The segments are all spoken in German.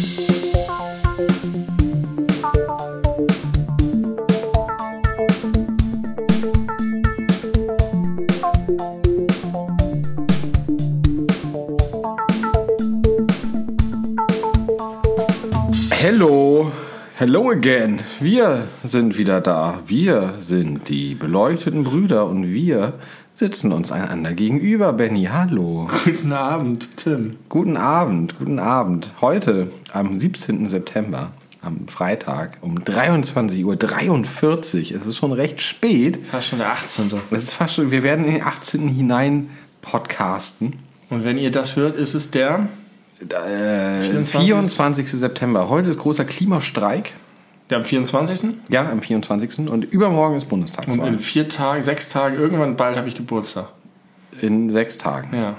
Hello, hello again. Wir sind wieder da. Wir sind die beleuchteten Brüder und wir sitzen uns einander gegenüber. Benny, hallo. Guten Abend, Tim. Guten Abend, guten Abend. Heute, am 17. September, am Freitag um 23.43 Uhr. Es ist schon recht spät. Fast schon der 18. Es ist fast schon, wir werden in den 18. hinein podcasten. Und wenn ihr das hört, ist es der Äh, 24. 24. September. Heute ist großer Klimastreik. Der am 24. Ja, am 24. Und übermorgen ist Und Bundestagswahl. in vier Tagen, sechs Tagen, irgendwann bald habe ich Geburtstag. In sechs Tagen. Ja.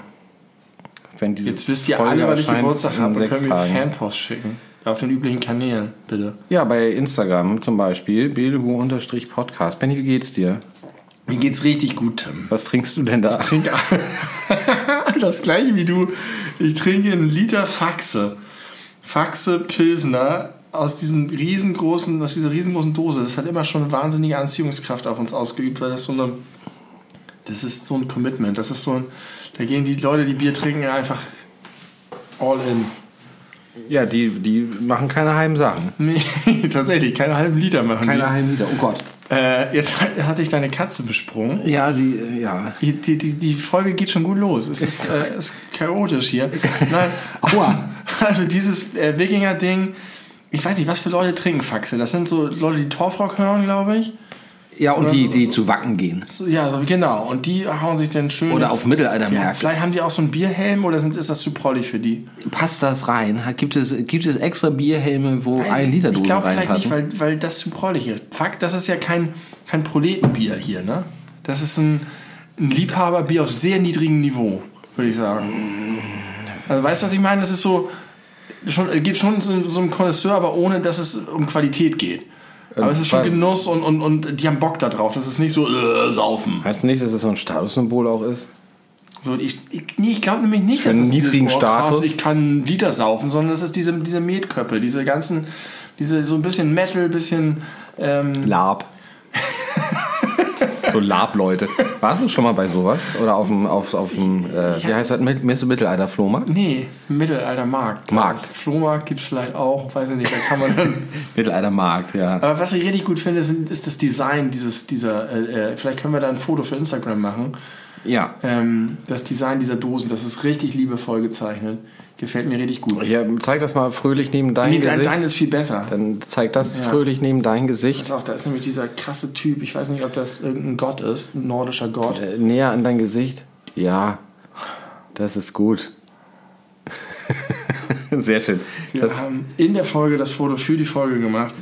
Wenn diese Jetzt wisst ihr Folge alle, wann ich Geburtstag habe und können mir. Fanpost schicken. Auf den üblichen Kanälen, bitte. Ja, bei Instagram zum Beispiel, Belebu-Podcast. Benny, wie geht's dir? Mir geht's richtig gut, Tim. Was trinkst du denn da? Trink das gleiche wie du. Ich trinke einen Liter Faxe. Faxe Pilsner aus diesem riesengroßen, aus dieser riesengroßen Dose. Das hat immer schon wahnsinnige Anziehungskraft auf uns ausgeübt, weil das so eine, das ist so ein Commitment. Das ist so ein, da gehen die Leute, die Bier trinken, einfach all in. Ja, die, die machen keine heimen Sachen. Nee, tatsächlich, keine halben Liter machen Keine die. heimen Lieder. Oh Gott. Äh, jetzt hatte ich deine Katze besprungen. Ja, sie, äh, ja. Die, die, die, die Folge geht schon gut los. Es ist, äh, ist chaotisch hier. Nein. Aua. Also dieses äh, Wikinger-Ding, ich weiß nicht, was für Leute trinken Faxe. Das sind so Leute, die Torfrock hören, glaube ich. Ja, und Oder die, so- die so- zu Wacken gehen. So, ja, so, genau. Und die hauen sich dann schön. Oder auf ja, Mittelaltermärkte. Vielleicht haben die auch so einen Bierhelm oder sind, ist das zu prollig für die? Passt das rein? Gibt es, gibt es extra Bierhelme, wo ein Liter Ich Dose glaube vielleicht nicht, reinpassen? weil, weil das zu prollig ist. Fakt, das ist ja kein, kein Proletenbier hier, ne? Das ist ein, ein Liebhaberbier auf sehr niedrigem Niveau, würde ich sagen. Also weißt du, was ich meine? Das ist so, schon, geht schon so, so ein Connoisseur, aber ohne, dass es um Qualität geht. Aber es ist schon Genuss und, und, und die haben Bock da drauf. Das ist nicht so, äh, saufen. Heißt nicht, dass es so ein Statussymbol auch ist? So, ich ich, nee, ich glaube nämlich nicht, dass es dieses, niedrigen oh, krass, Status? ich kann Liter saufen, sondern es ist diese, diese Metköppe, diese ganzen, diese so ein bisschen Metal, bisschen ähm, Lab. So Lab-Leute. Warst du schon mal bei sowas? Oder auf dem, auf, auf dem äh, wie heißt das, Mit- Mit- Mittelalter-Flohmarkt? Nee, Mittelaltermarkt. Markt. Flohmarkt gibt es vielleicht auch, weiß ich nicht, da kann man dann. Mittelaltermarkt, ja. Aber was ich richtig gut finde, sind, ist das Design dieses, dieser, äh, äh, vielleicht können wir da ein Foto für Instagram machen. Ja. Ähm, das Design dieser Dosen, das ist richtig liebevoll gezeichnet. Gefällt mir richtig gut. Ja, zeig das mal fröhlich neben dein Nee, dein, Gesicht. dein ist viel besser. Dann zeig das fröhlich neben dein Gesicht. Pass auf, da ist nämlich dieser krasse Typ, ich weiß nicht, ob das irgendein Gott ist, ein nordischer Gott. Äh, näher an dein Gesicht. Ja, das ist gut. Sehr schön. Wir Das, haben in der Folge das Foto für die Folge gemacht.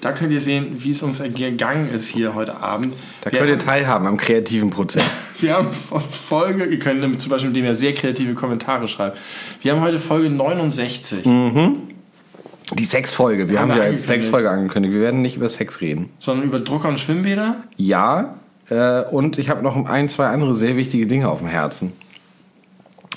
Da könnt ihr sehen, wie es uns gegangen ist hier heute Abend. da wir, könnt ihr haben, teilhaben am kreativen Prozess. wir haben Folge, ihr könnt zum Beispiel, indem ihr sehr kreative Kommentare schreibt. Wir haben heute Folge 69. Die Sexfolge. Wir Haben haben ja als. Sexfolge angekündigt. Wir werden nicht über Sex reden. sondern über Drucker und Schwimmbäder. Ja, äh, und ich habe noch ein, zwei andere sehr wichtige Dinge auf dem Herzen.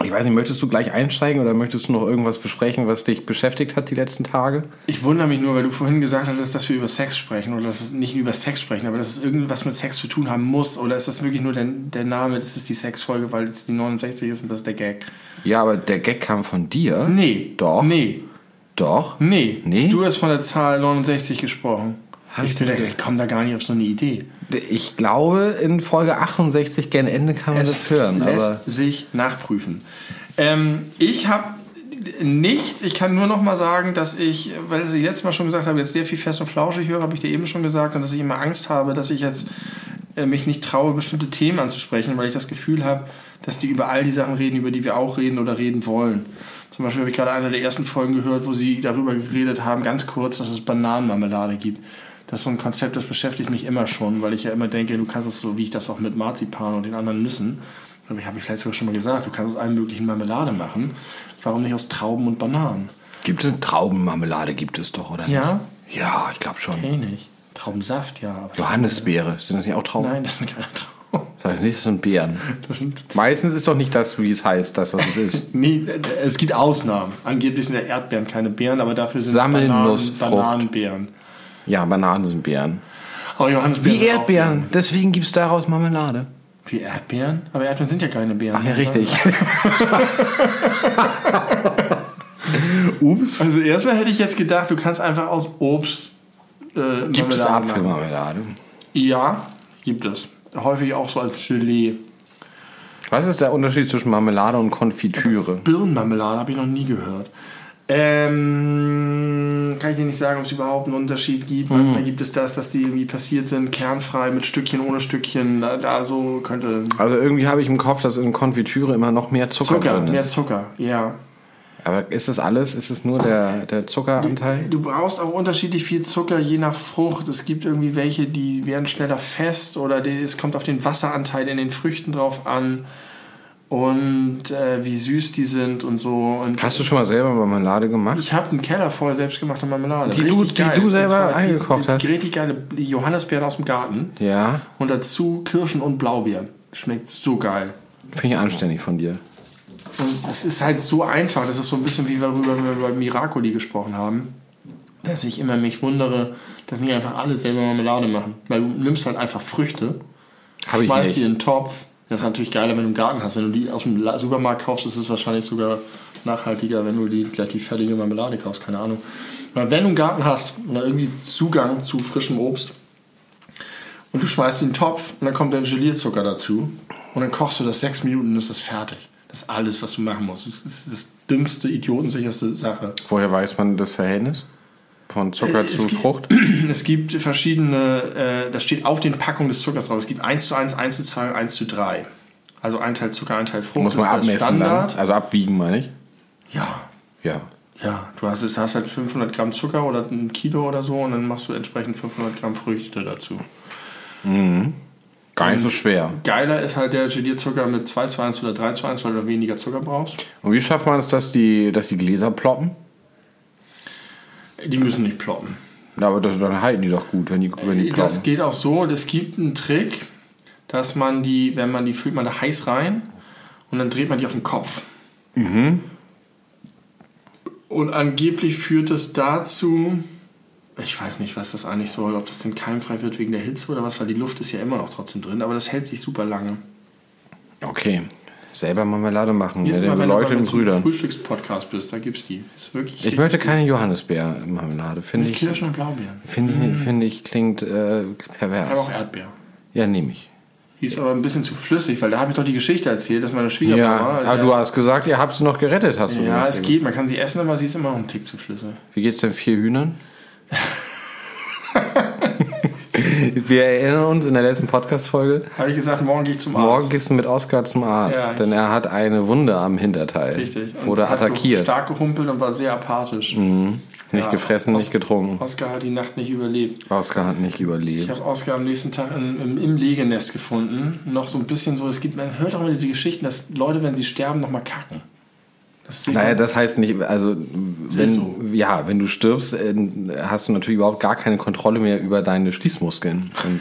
Ich weiß nicht, möchtest du gleich einsteigen oder möchtest du noch irgendwas besprechen, was dich beschäftigt hat die letzten Tage? Ich wundere mich nur, weil du vorhin gesagt hattest, dass wir über Sex sprechen oder dass es nicht über Sex sprechen, aber dass es irgendwas mit Sex zu tun haben muss oder ist das wirklich nur der, der Name, das ist die Sexfolge, weil es die 69 ist und das ist der Gag? Ja, aber der Gag kam von dir. Nee. Doch. Nee. Doch. Nee. Nee? Du hast von der Zahl 69 gesprochen. Hab ich ich bin, ich komme da gar nicht auf so eine Idee. Ich glaube, in Folge 68 gen Ende kann man das hören. lässt Aber sich nachprüfen. Ähm, ich habe nichts. Ich kann nur noch mal sagen, dass ich, weil ich letztes Mal schon gesagt habe, jetzt sehr viel fest und flauschig höre, habe ich dir eben schon gesagt, und dass ich immer Angst habe, dass ich jetzt äh, mich nicht traue, bestimmte Themen anzusprechen, weil ich das Gefühl habe, dass die über all die Sachen reden, über die wir auch reden oder reden wollen. Zum Beispiel habe ich gerade eine der ersten Folgen gehört, wo sie darüber geredet haben, ganz kurz, dass es Bananenmarmelade gibt. Das ist so ein Konzept, das beschäftigt mich immer schon, weil ich ja immer denke, du kannst es so, wie ich das auch mit Marzipan und den anderen Nüssen, ich habe ich vielleicht sogar schon mal gesagt, du kannst aus allem möglichen Marmelade machen. Warum nicht aus Trauben und Bananen? gibt es Traubenmarmelade, gibt es doch, oder? Ja? Nicht? Ja, ich glaube schon. Eh nicht. Traubensaft, ja. Johannisbeere, sind das nicht auch Trauben? Nein, das sind keine Trauben. Das heißt nicht, das sind Beeren. Das sind Meistens ist doch nicht das, wie es heißt, das, was es ist. Nee, es gibt Ausnahmen. Angeblich sind ja Erdbeeren keine Beeren, aber dafür sind Sammelnussfrucht. Bananen, Bananenbeeren. Ja, Bananen sind Beeren. Aber Johannisbeeren Wie Erdbeeren. Deswegen gibt es daraus Marmelade. Wie Erdbeeren? Aber Erdbeeren sind ja keine Beeren. Ach ja, richtig. Ups. Also erstmal hätte ich jetzt gedacht, du kannst einfach aus Obst äh, Gibt es Marmelade machen. Apfelmarmelade? Ja, gibt es. Häufig auch so als Gelee. Was ist der Unterschied zwischen Marmelade und Konfitüre? Birnenmarmelade habe ich noch nie gehört. Ähm, kann ich dir nicht sagen, ob es überhaupt einen Unterschied gibt. Hm. Manchmal gibt es das, dass die irgendwie passiert sind, kernfrei mit Stückchen, ohne Stückchen. Da, da so könnte Also irgendwie habe ich im Kopf, dass in Konfitüre immer noch mehr Zucker, Zucker, drin mehr ist. Zucker, ja. Aber ist das alles? Ist es nur der, der Zuckeranteil? Du brauchst auch unterschiedlich viel Zucker je nach Frucht. Es gibt irgendwie welche, die werden schneller fest oder die, es kommt auf den Wasseranteil in den Früchten drauf an und äh, wie süß die sind und so. Und Hast du schon mal selber Marmelade gemacht? ich habe einen Keller voll selbstgemachte Marmelade. Die du- die du selber eingekocht die, hast? Die richtig geile Johannisbeeren aus dem Garten Ja, und dazu Kirschen und Blaubeeren. Schmeckt so geil. finde ich anständig von dir. Und es ist halt so einfach, das ist so ein bisschen wie worüber wir bei Miracoli gesprochen haben, dass ich immer mich wundere, dass nicht einfach alle selber Marmelade machen. Weil du nimmst halt einfach Früchte, ich schmeißt die in den Topf. Das ist natürlich geiler, wenn du einen Garten hast. Wenn du die aus dem Supermarkt kaufst, ist es wahrscheinlich sogar nachhaltiger, wenn du die gleich die fertige Marmelade kaufst, keine Ahnung. Aber wenn du einen Garten hast oder irgendwie Zugang zu frischem Obst und du schmeißt in den Topf und dann kommt dann Gelierzucker dazu und dann kochst du das sechs Minuten und ist das fertig. Das ist alles, was du machen musst. Das ist das dümmste, idiotensicherste Sache. Woher weiß man das Verhältnis? Von Zucker Äh, zu gibt- Frucht? Es gibt verschiedene, äh, das steht auf den Packungen des Zuckers drauf. Es gibt 1 zu 1, 1 zu 2 und 1 zu 3. Also ein Teil Zucker, ein Teil Frucht Muss man abmessen dann? Standard. Also abwiegen, meine ich? Ja, Ja. ja. Du hast, hast halt 500 Gramm Zucker oder ein Kilo oder so und dann machst du entsprechend 500 Gramm Früchte dazu. Gar nicht so schwer. Geiler ist halt der Gelierzucker mit 2 zu 1 oder 3 zu 1, weil du weniger Zucker brauchst. Und wie schafft man es, dass die, dass die Gläser ploppen? Die müssen nicht ploppen. Na, aber das, dann halten die doch gut, wenn die, wenn die ploppen. Das geht auch so. Es gibt einen Trick, dass man die, wenn man die füllt man da heiß rein und dann dreht man die auf den Kopf. Und angeblich führt es dazu, ich weiß nicht, was das eigentlich soll, ob das denn keimfrei wird wegen der Hitze oder was, weil die Luft ist ja immer noch trotzdem drin, aber das hält sich super lange. Okay. Selber Marmelade machen. Jetzt mal, den wenn Leute du Brüdern. Frühstückspodcast bist, da gibt's die. Ist wirklich Ich möchte keine Johannisbeer-Marmelade. Finde ich, Kirschen und Blaubeeren. finde ich, finde ich klingt äh, Ich habe pervers. auch Erdbeer. Ja, nehme ich. Die ist aber ein bisschen zu flüssig, weil da habe ich doch die Geschichte erzählt, dass meine Ja, Schwiegermama. aber der- du hast gesagt, ihr habt sie noch gerettet, hast du Ja, es geht, man kann sie essen, aber sie ist immer noch ein Tick zu flüssig. Wie geht's denn vier Hühnern? Wir erinnern uns in der letzten Podcast-Folge. Habe ich gesagt, morgen gehe ich zum Morgen Arzt. gehst du mit Oskar zum Arzt, Ja. denn er hat eine Wunde am Hinterteil. Richtig. Und Wurde attackiert. Mhm. stark gehumpelt und war sehr apathisch. Nicht Ja, gefressen, Os- nicht getrunken. Oskar hat die Nacht nicht überlebt. Oskar hat nicht Ich überlebt. habe Oskar am nächsten Tag im, im, im Legenest gefunden. Noch so ein bisschen so, es gibt, man hört auch immer diese Geschichten, dass Leute, wenn sie sterben, nochmal kacken. Das Naja, das heißt nicht, also wenn, so. ja, wenn du stirbst, äh, hast du natürlich überhaupt gar keine Kontrolle mehr über deine Schließmuskeln. Und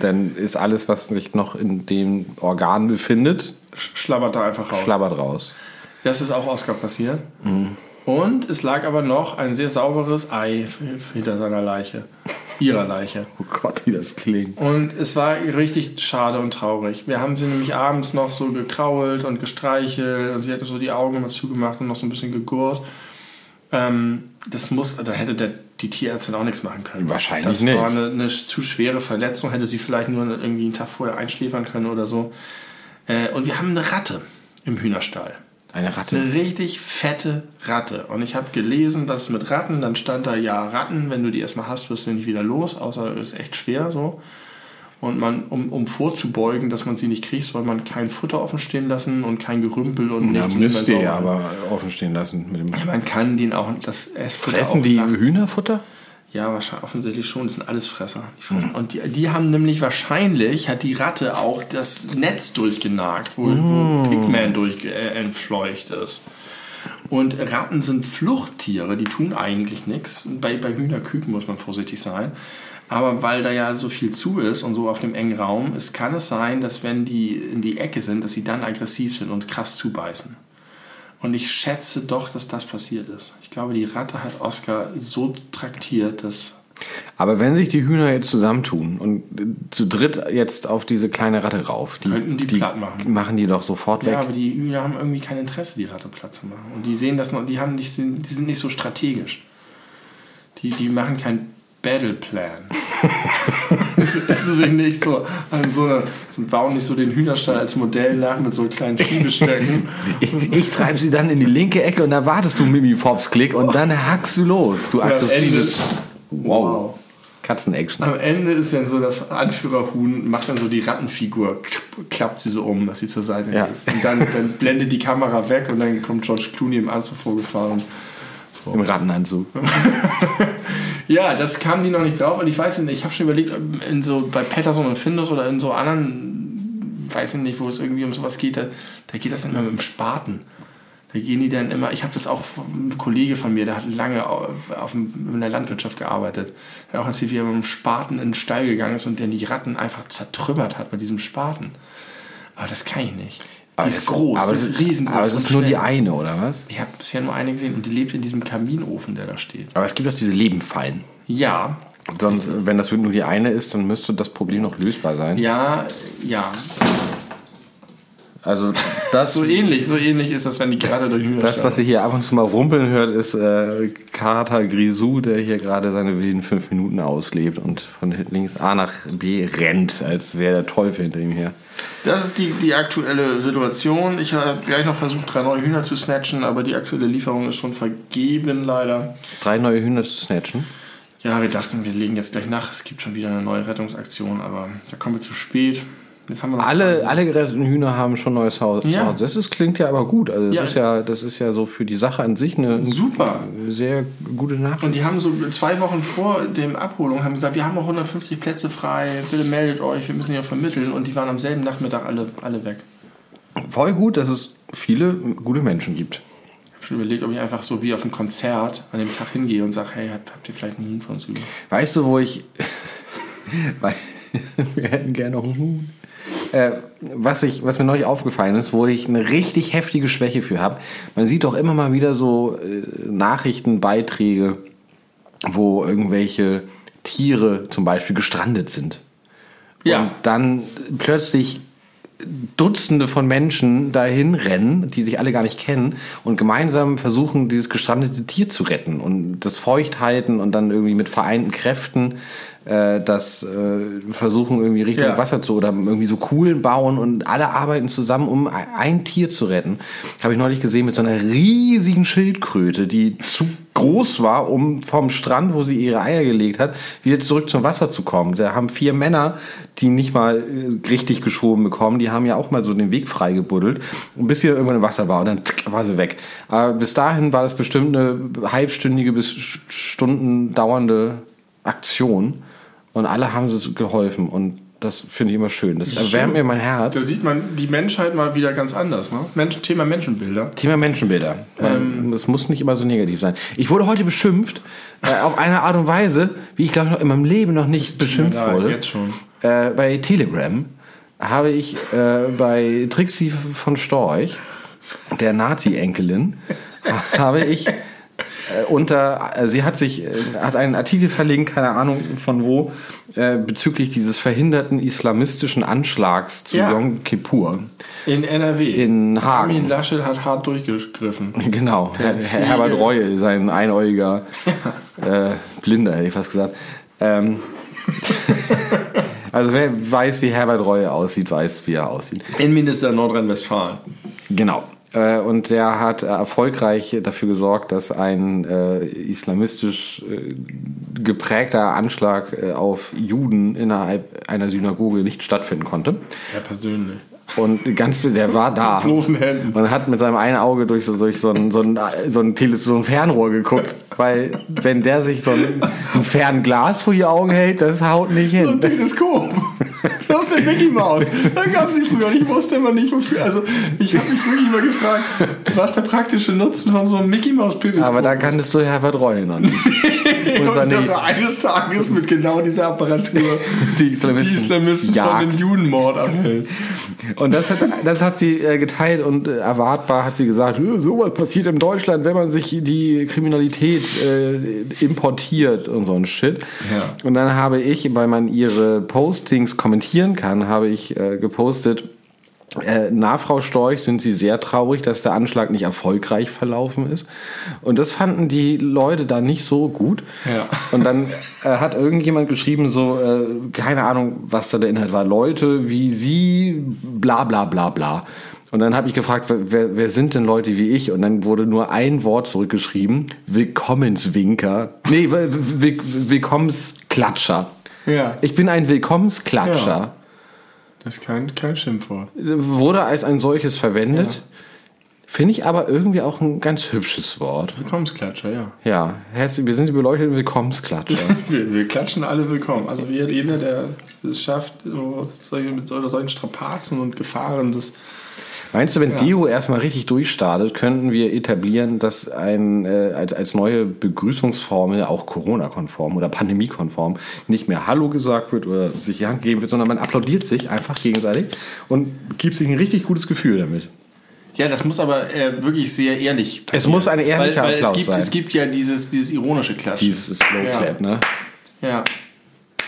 dann ist alles, was sich noch in dem Organ befindet, sch- schlabbert da einfach raus. schlabbert raus. Das ist auch Oskar passiert. Und es lag aber noch ein sehr sauberes Ei hinter seiner Leiche. Ihrer Leiche. Oh Gott, wie das klingt. Und es war richtig schade und traurig. Wir haben sie nämlich abends noch so gekrault und gestreichelt und sie hatte so die Augen immer zugemacht und noch so ein bisschen gegurrt. Ähm, das muss, da hätte der, die Tierärztin auch nichts machen können. Wahrscheinlich das nicht. war eine, eine zu schwere Verletzung, hätte sie vielleicht nur irgendwie einen Tag vorher einschläfern können oder so. Äh, und wir haben eine Ratte im Hühnerstall. Eine Ratte. Eine richtig fette Ratte. Und ich habe gelesen, dass mit Ratten, dann stand da, ja, Ratten, wenn du die erstmal hast, wirst du nicht wieder los, außer es ist echt schwer so. Und man, um, um vorzubeugen, dass man sie nicht kriegt, soll man kein Futter offen stehen lassen und kein Gerümpel und Ja, nichts. müsst ihr aber offen stehen lassen. Mit dem Man kann den auch, das Essfutter Fressen auch die nachts- Hühnerfutter? Ja, wahrscheinlich, offensichtlich schon. Das sind alles Fresser. Die Hm. fressen. Und die, die haben nämlich wahrscheinlich, hat die Ratte auch das Netz durchgenagt, wo, Hm. wo Pigman durch äh, entfleucht ist. Und Ratten sind Fluchttiere, die tun eigentlich nichts. Bei, bei Hühnerküken muss man vorsichtig sein. Aber weil da ja so viel zu ist und so auf dem engen Raum, es kann es sein, dass wenn die in die Ecke sind, dass sie dann aggressiv sind und krass zubeißen. Und ich schätze doch, dass das passiert ist. Ich glaube, die Ratte hat Oscar so traktiert, dass Aber wenn sich die Hühner jetzt zusammentun und zu dritt jetzt auf diese kleine Ratte rauf, die, Könnten die platt machen. machen die doch sofort weg. Ja, aber die Hühner haben irgendwie kein Interesse, die Ratte platt zu machen. Und die sehen das noch, die haben nicht, die sind nicht so strategisch. Die, die machen keinen Battle Plan. ist sich nicht so an so einer, sie bauen nicht so den Hühnerstall als Modell nach mit so kleinen Schiebestöcken. Ich, ich treibe sie dann in die linke Ecke und da wartest du Mimi Fops Klick und dann hackst du los. Du aggressives Wow. wow. Katzen-Action. Am Ende ist dann so, das Anführerhuhn macht dann so die Rattenfigur, klappt sie so um, dass sie zur Seite Ja. geht. Und dann, dann blendet die Kamera weg und dann kommt George Clooney im Anzug vorgefahren. Im Rattenanzug. Ja, das kamen die noch nicht drauf und ich weiß nicht, ich habe schon überlegt, in so bei Patterson und Findus oder in so anderen, weiß ich nicht, wo es irgendwie um sowas geht, da, da geht das dann immer mit dem Spaten. Da gehen die dann immer, ich habe das auch, ein Kollege von mir, der hat lange auf, auf in der Landwirtschaft gearbeitet. Der auch erzählt, wie er mit dem Spaten in den Stall gegangen ist und der die Ratten einfach zertrümmert hat mit diesem Spaten. Aber das kann ich nicht. Die ist groß, aber die es ist riesengroß. Aber es ist nur die eine, oder was? Ich habe bisher nur eine gesehen und die lebt in diesem Kaminofen, der da steht. Aber es gibt doch diese Lebenfallen. Ja, Sonst, wenn das nur die eine ist, dann müsste das Problem noch lösbar sein. ja, ja. Also das, So ähnlich, so ähnlich ist das, wenn die gerade durch den das, was ihr hier ab und zu mal rumpeln hört, ist äh, Kater Grisou, der hier gerade seine wilden fünf Minuten auslebt und von links A nach B rennt, als wäre der Teufel hinter ihm her. Das ist die, die aktuelle Situation. Ich habe gleich noch versucht, drei neue Hühner zu snatchen, aber die aktuelle Lieferung ist schon vergeben, leider. Drei neue Hühner zu snatchen. Ja, wir dachten, wir legen jetzt gleich nach. Es gibt schon wieder eine neue Rettungsaktion, aber da kommen wir zu spät. Alle, alle geretteten Hühner haben schon neues Haus. Ja. Das ist, klingt ja aber gut. Also das Ja. ist ja, das ist ja so für die Sache an sich eine Super. sehr gute Nachricht. Und die haben so zwei Wochen vor dem Abholung haben gesagt, wir haben noch 150 Plätze frei, bitte meldet euch, wir müssen ja vermitteln. Und die waren am selben Nachmittag alle, alle weg. Voll gut, dass es viele gute Menschen gibt. Ich habe schon überlegt, ob ich einfach so wie auf ein Konzert an dem Tag hingehe und sage, hey, habt, ihr vielleicht einen Huhn von uns übrig? Weißt du, wo ich. Weil wir hätten gerne noch einen Huhn. Äh, was, ich, was mir neulich aufgefallen ist, wo ich eine richtig heftige Schwäche für habe. Man sieht doch immer mal wieder so äh, Nachrichtenbeiträge, wo irgendwelche Tiere zum Beispiel gestrandet sind. Ja. Und dann plötzlich Dutzende von Menschen dahin rennen, die sich alle gar nicht kennen und gemeinsam versuchen, dieses gestrandete Tier zu retten und das feucht halten und dann irgendwie mit vereinten Kräften äh, das äh, versuchen irgendwie Richtung Ja. Wasser zu oder irgendwie so Kuhlen bauen und alle arbeiten zusammen, um ein- ein Tier zu retten. Habe ich neulich gesehen mit so einer riesigen Schildkröte, die zu groß war, um vom Strand, wo sie ihre Eier gelegt hat, wieder zurück zum Wasser zu kommen. Da haben vier Männer, die nicht mal äh, richtig geschoben bekommen, die haben ja auch mal so den Weg frei gebuddelt, und bis sie irgendwann im Wasser war und dann zick, war sie weg. Aber bis dahin war das bestimmt eine halbstündige bis st- Stunden dauernde Aktion und alle haben sie geholfen und das finde ich immer schön. Das erwärmt mir mein Herz. Da sieht man die Menschheit mal wieder ganz anders. Ne? Mensch, Thema Menschenbilder. Thema Menschenbilder. Ähm. Das muss nicht immer so negativ sein. Ich wurde heute beschimpft, äh, auf eine Art und Weise, wie ich glaube in meinem Leben noch nicht beschimpft leid, wurde. jetzt schon. Äh, bei Telegram habe ich äh, bei Trixie von Storch, der Nazi-Enkelin, habe ich unter, äh, sie hat sich, äh, hat einen Artikel verlinkt, keine Ahnung von wo, äh, bezüglich dieses verhinderten islamistischen Anschlags zu Ja. Yom Kippur. In NRW. In Hagen. Armin Laschet hat hart durchgegriffen. Genau, Fliege. Herbert Reue, sein einäugiger äh, Blinder, hätte ich fast gesagt. Ähm, also wer weiß, wie Herbert Reue aussieht, weiß, wie er aussieht. Innenminister Nordrhein-Westfalen. Genau. Äh, und der hat äh, erfolgreich dafür gesorgt, dass ein äh, islamistisch äh, geprägter Anschlag äh, auf Juden innerhalb einer Synagoge nicht stattfinden konnte. Ja, persönlich. Und ganz, der war da. bloßen Händen. Und hat mit seinem einen Auge durch so, durch so ein, so ein, so ein, Tele, so ein Fernrohr geguckt. Weil, wenn der sich so ein, ein Fernglas vor die Augen hält, das haut nicht hin. Teleskop. Das ist eine Mickey Maus. Da gab sie früher. Ich wusste immer nicht, wofür. Also, ich habe mich wirklich mal gefragt, was der praktische Nutzen von so einem Mickey Maus Periskop Aber da kanntest du Herbert noch nicht. und, und dass er eines Tages mit genau dieser Apparatur Die Islamisten die Islamisten von den Judenmord abhält. Und das hat, das hat sie äh, geteilt und äh, erwartbar hat sie gesagt, "Äh, sowas passiert in Deutschland, wenn man sich die Kriminalität äh, importiert und so ein Shit. Ja. Und dann habe ich, weil man ihre Postings kommentieren kann, habe ich äh, gepostet, äh, na, Frau Storch, sind Sie sehr traurig, dass der Anschlag nicht erfolgreich verlaufen ist. Und das fanden die Leute da nicht so gut. Ja. Und dann äh, hat irgendjemand geschrieben, so, äh, keine Ahnung, was da der Inhalt war, Leute wie Sie, bla bla bla bla. Und dann habe ich gefragt, wer- wer, sind denn Leute wie ich? Und dann wurde nur ein Wort zurückgeschrieben, Willkommenswinker. Nee, Will- Will- Willkommensklatscher. Ja. Ich bin ein Willkommensklatscher. Ja. Das ist kein, kein Schimpfwort. Wurde als ein solches verwendet. Finde ich aber irgendwie auch ein ganz hübsches Wort. Willkommensklatscher, ja. Ja, herzlich, wir sind die beleuchteten Willkommensklatscher. Wir, wir klatschen alle willkommen. Also wie jeder, der es schafft, so, mit so- solchen Strapazen und Gefahren, das Meinst du, wenn Deo erstmal richtig durchstartet, könnten wir etablieren, dass ein, äh, als, als neue Begrüßungsformel auch Corona-konform oder Pandemie-konform nicht mehr Hallo gesagt wird oder sich die Hand gegeben wird, sondern man applaudiert sich einfach gegenseitig und gibt sich ein richtig gutes Gefühl damit. Ja, das muss aber äh, wirklich sehr ehrlich Es muss ein ehrlicher weil, weil Applaus es gibt, sein. Es gibt ja dieses, dieses ironische Klatschen. Dieses Slow Clap, ne? Ja,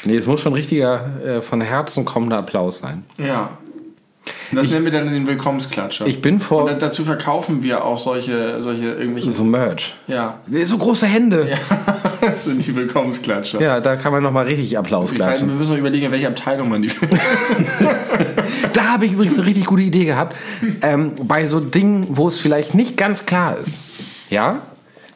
Nee, es muss schon richtiger, äh, von Herzen kommender Applaus sein. ja. Das nennen wir dann den Willkommensklatscher. Ich bin vor- Und da, dazu verkaufen wir auch solche, solche irgendwelche. So Merch. Ja. So große Hände. ja. das sind die Willkommensklatscher. Ja, da kann man nochmal richtig Applaus Ich weiß, wir klatschen. müssen noch überlegen, in welche Abteilung man die. Da habe ich übrigens eine richtig gute Idee gehabt. Ähm, bei so Dingen, wo es vielleicht nicht ganz klar ist. Ja?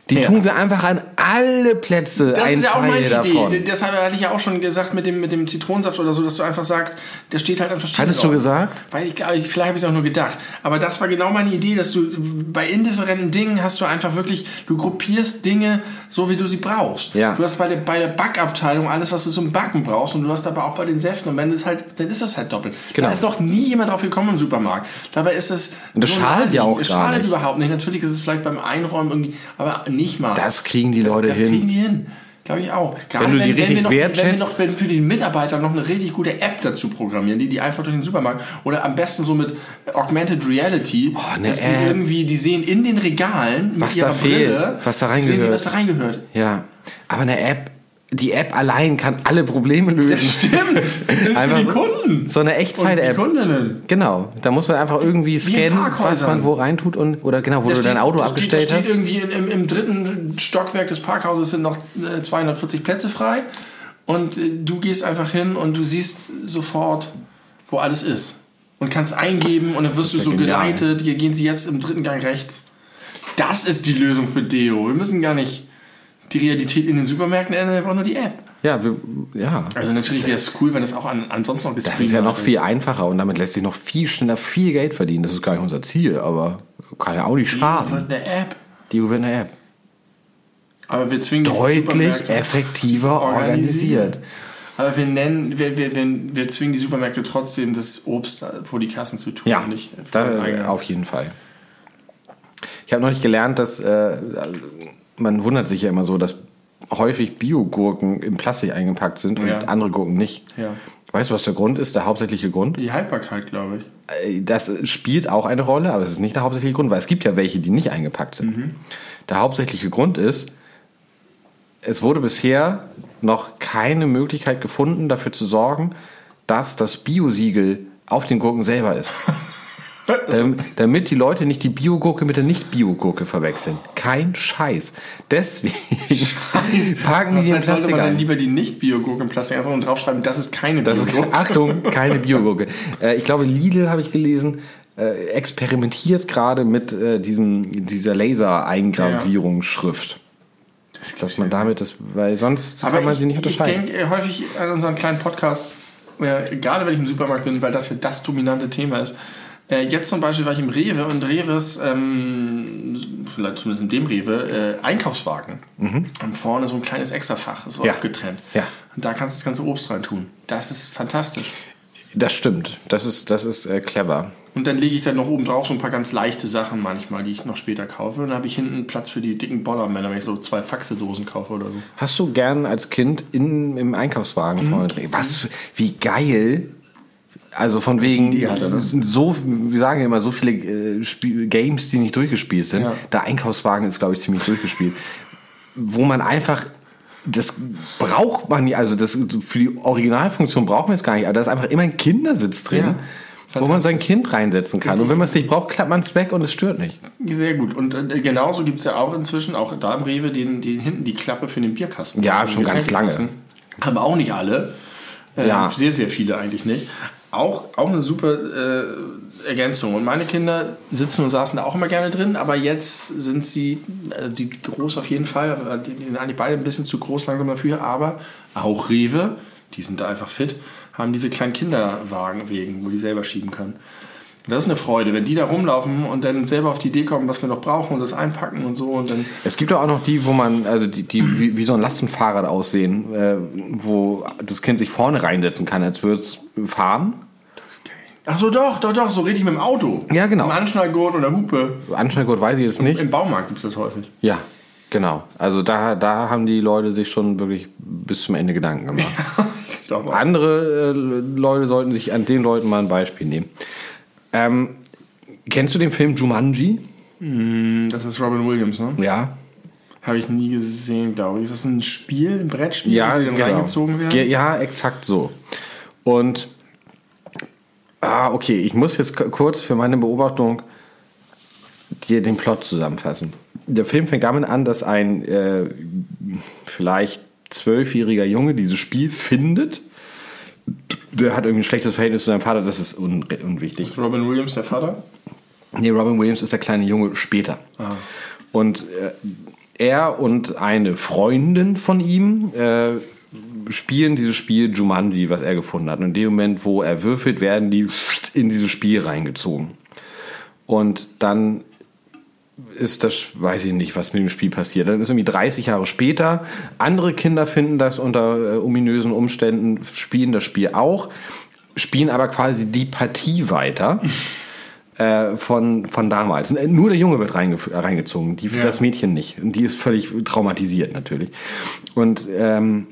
Die Ja. tun wir einfach an alle Plätze Das ist ja auch Teil meine davon. Idee. Deshalb hatte ich ja auch schon gesagt mit dem, mit dem Zitronensaft oder so, dass du einfach sagst, der steht halt an verschiedenen Hattest du gesagt? Weil ich, vielleicht habe ich es auch nur gedacht. Aber das war genau meine Idee, dass du bei indifferenten Dingen hast du einfach wirklich, du gruppierst Dinge so, wie du sie brauchst. Ja. Du hast bei der, bei der Backabteilung alles, was du zum Backen brauchst und du hast aber auch bei den Säften. Und wenn das halt, dann ist das halt doppelt. Genau. Da ist doch nie jemand drauf gekommen im Supermarkt. Dabei ist es. Und das schadet ja auch Es schadet nicht. überhaupt nicht. Natürlich ist es vielleicht beim Einräumen irgendwie, aber nicht mal. Das kriegen die Leute das hin. kriegen die hin. Glaube ich auch. Gerade Wenn du die wenn, wenn, wir noch, wenn wir noch für die Mitarbeiter noch eine richtig gute App dazu programmieren, die die einfach durch den Supermarkt oder am besten so mit Augmented Reality, eine dass sie App. irgendwie, die sehen in den Regalen mit Was ihrer da fehlt, Brille, was da sehen sie, reingehört. was da reingehört. Ja. Aber eine App, die App allein kann alle Probleme lösen. Stimmt. Einfach für die so- Kunden. So eine Echtzeit-App. Kundinnen. Genau. Da muss man einfach irgendwie scannen, was man wo reintut und, oder genau, wo Da du dein steht- Auto da abgestellt steht, da hast. steht irgendwie in, im, im dritten Stockwerk des Parkhauses sind noch äh, 240 Plätze frei. Und äh, du gehst einfach hin und du siehst sofort, wo alles ist. Und kannst eingeben und dann wirst ist du ja so genial. geleitet. Hier gehen sie jetzt im dritten Gang rechts. Das ist die Lösung für Deo. Wir müssen gar nicht die Realität in den Supermärkten ändern, wir brauchen nur die App. Ja, wir, ja. Also natürlich wäre es cool, wenn das auch an, ansonsten noch Das ist ja noch viel einfacher und damit lässt sich noch viel schneller viel Geld verdienen. Das ist gar nicht unser Ziel, aber kann ja auch nicht schaden. Eine App. Die wird eine App. Aber wir zwingen die Deutlich effektiver organisiert. Aber wir nennen, wir, wir, wir, wir zwingen die Supermärkte trotzdem, das Obst vor die Kassen zu tun. Ja, nicht da, auf jeden Fall. Ich habe neulich gelernt, dass äh, man wundert sich ja immer so, dass häufig Biogurken in Plastik eingepackt sind und Ja. andere Gurken nicht. Ja. Weißt du, was der Grund ist, der hauptsächliche Grund? Die Haltbarkeit, glaube ich. Äh, Das spielt auch eine Rolle, aber es ist nicht der hauptsächliche Grund, weil es gibt ja welche, die nicht eingepackt sind. Mhm. Der hauptsächliche Grund ist, es wurde bisher noch keine Möglichkeit gefunden, dafür zu sorgen, dass das Biosiegel auf den Gurken selber ist. ähm, damit die Leute nicht die Biogurke mit der Nicht-Biogurke verwechseln. Kein Scheiß. Deswegen packen die den Vielleicht sollte Plastik man dann ein. lieber die Nicht-Biogurke im Plastik einfach und draufschreiben, das ist keine Biogurke. Achtung, keine Biogurke. Äh, ich glaube, Lidl habe ich gelesen, äh, experimentiert gerade mit äh, diesem, dieser Laser-Eingravierungsschrift. Dass man damit das, weil sonst Aber kann man ich, sie nicht ich unterscheiden. denke äh, häufig an unseren kleinen Podcast, äh, gerade wenn ich im Supermarkt bin, weil das hier das dominante Thema ist. Äh, jetzt zum Beispiel war ich im Rewe und Reves, ähm, vielleicht zumindest in dem Rewe, äh, Einkaufswagen. Und vorne so ein kleines Extrafach, so Mhm. Ja. abgetrennt. Ja. Und da kannst du das ganze Obst rein tun. Das ist fantastisch. Das stimmt. Das ist, das ist äh, clever. Und dann lege ich dann noch oben drauf so ein paar ganz leichte Sachen manchmal, die ich noch später kaufe. Und dann habe ich hinten Platz für die dicken Bollermänner, wenn ich so zwei Faxedosen kaufe oder so. Hast du gern als Kind in, im Einkaufswagen vorne drin? Was, wie geil. Also von wegen, Idee hat er, ne? sind so, wir sagen ja immer, so viele äh, Spiel, Games, die nicht durchgespielt sind. Ja. Der Einkaufswagen ist, glaube ich, ziemlich durchgespielt. Wo man einfach, das braucht man nicht, also das für die Originalfunktion braucht man es gar nicht, aber da ist einfach immer ein Kindersitz drin, Ja, wo man sein Kind reinsetzen kann. Und wenn man es nicht braucht, klappt man es weg und es stört nicht. Sehr gut. Und äh, genauso gibt es ja auch inzwischen, auch da im Rewe, den, den hinten die Klappe für den Bierkasten. Ja, Den schon ganz lange. Aber auch nicht alle. Äh, Ja. Sehr, sehr viele eigentlich nicht. Auch, auch eine super äh, Ergänzung. Und meine Kinder sitzen und saßen da auch immer gerne drin, aber jetzt sind sie, äh, die groß auf jeden Fall, die, die sind eigentlich beide ein bisschen zu groß langsam dafür, aber auch Rewe, die sind da einfach fit, haben diese kleinen Kinderwagen wegen, wo die selber schieben können. Das ist eine Freude, wenn die da rumlaufen und dann selber auf die Idee kommen, was wir noch brauchen und das einpacken und so und dann Es gibt auch noch die, wo man, also die, die wie, wie so ein Lastenfahrrad aussehen, äh, wo das Kind sich vorne reinsetzen kann, als würde es fahren. Ach so, doch, doch, doch, so richtig mit dem Auto. Ja, genau. Im Anschnallgurt oder Hupe. Anschnallgurt weiß ich jetzt nicht. Im Baumarkt gibt es das häufig. Ja, genau. Also da, da haben die Leute sich schon wirklich bis zum Ende Gedanken gemacht. Ich. Andere äh, Leute sollten sich an den Leuten mal ein Beispiel nehmen. Ähm, kennst du den Film Jumanji? Das ist Robin Williams, ne? Ja. Habe ich nie gesehen, glaube ich. Ist das ein Spiel, ein Brettspiel, Ja, wo sie dann genau. reingezogen werden? Ja, exakt so. Und ah, okay, ich muss jetzt kurz für meine Beobachtung dir den Plot zusammenfassen. Der Film fängt damit an, dass ein äh, vielleicht zwölfjähriger Junge dieses Spiel findet. Der hat irgendwie ein schlechtes Verhältnis zu seinem Vater, das ist un unwichtig. Ist Robin Williams der Vater? Nee, Robin Williams ist der kleine Junge später. Und äh, er und eine Freundin von ihm äh, spielen dieses Spiel Jumanji, was er gefunden hat. Und in dem Moment, wo er würfelt, werden die in dieses Spiel reingezogen. Und dann ist das, weiß ich nicht, was mit dem Spiel passiert. Dann ist irgendwie 30 Jahre später. Andere Kinder finden das unter äh, ominösen Umständen, spielen das Spiel auch, spielen aber quasi die Partie weiter äh, von, von damals. Äh, Nur der Junge wird reingezogen, die, Ja. das Mädchen nicht. Und die ist völlig traumatisiert natürlich. Und ähm,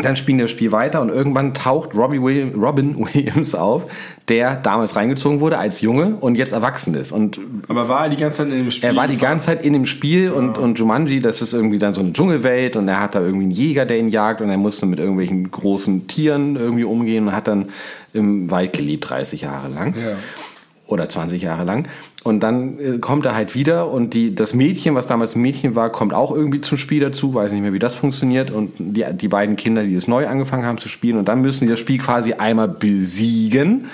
dann spielen die das Spiel weiter und irgendwann taucht Robbie William, Robin Williams auf, der damals reingezogen wurde als Junge und jetzt erwachsen ist. Und Aber war er die ganze Zeit in dem Spiel? er war die ganze Zeit in dem Spiel und, und Jumanji, das ist irgendwie dann so eine Dschungelwelt und er hat da irgendwie einen Jäger, der ihn jagt und er musste mit irgendwelchen großen Tieren irgendwie umgehen und hat dann im Wald gelebt 30 Jahre lang. Ja. Oder 20 Jahre lang. Und dann äh, kommt er halt wieder und die, das Mädchen, was damals ein Mädchen war, kommt auch irgendwie zum Spiel dazu, weiß nicht mehr, wie das funktioniert. Und die, die beiden Kinder, die es neu angefangen haben zu spielen, und dann müssen die das Spiel quasi einmal besiegen.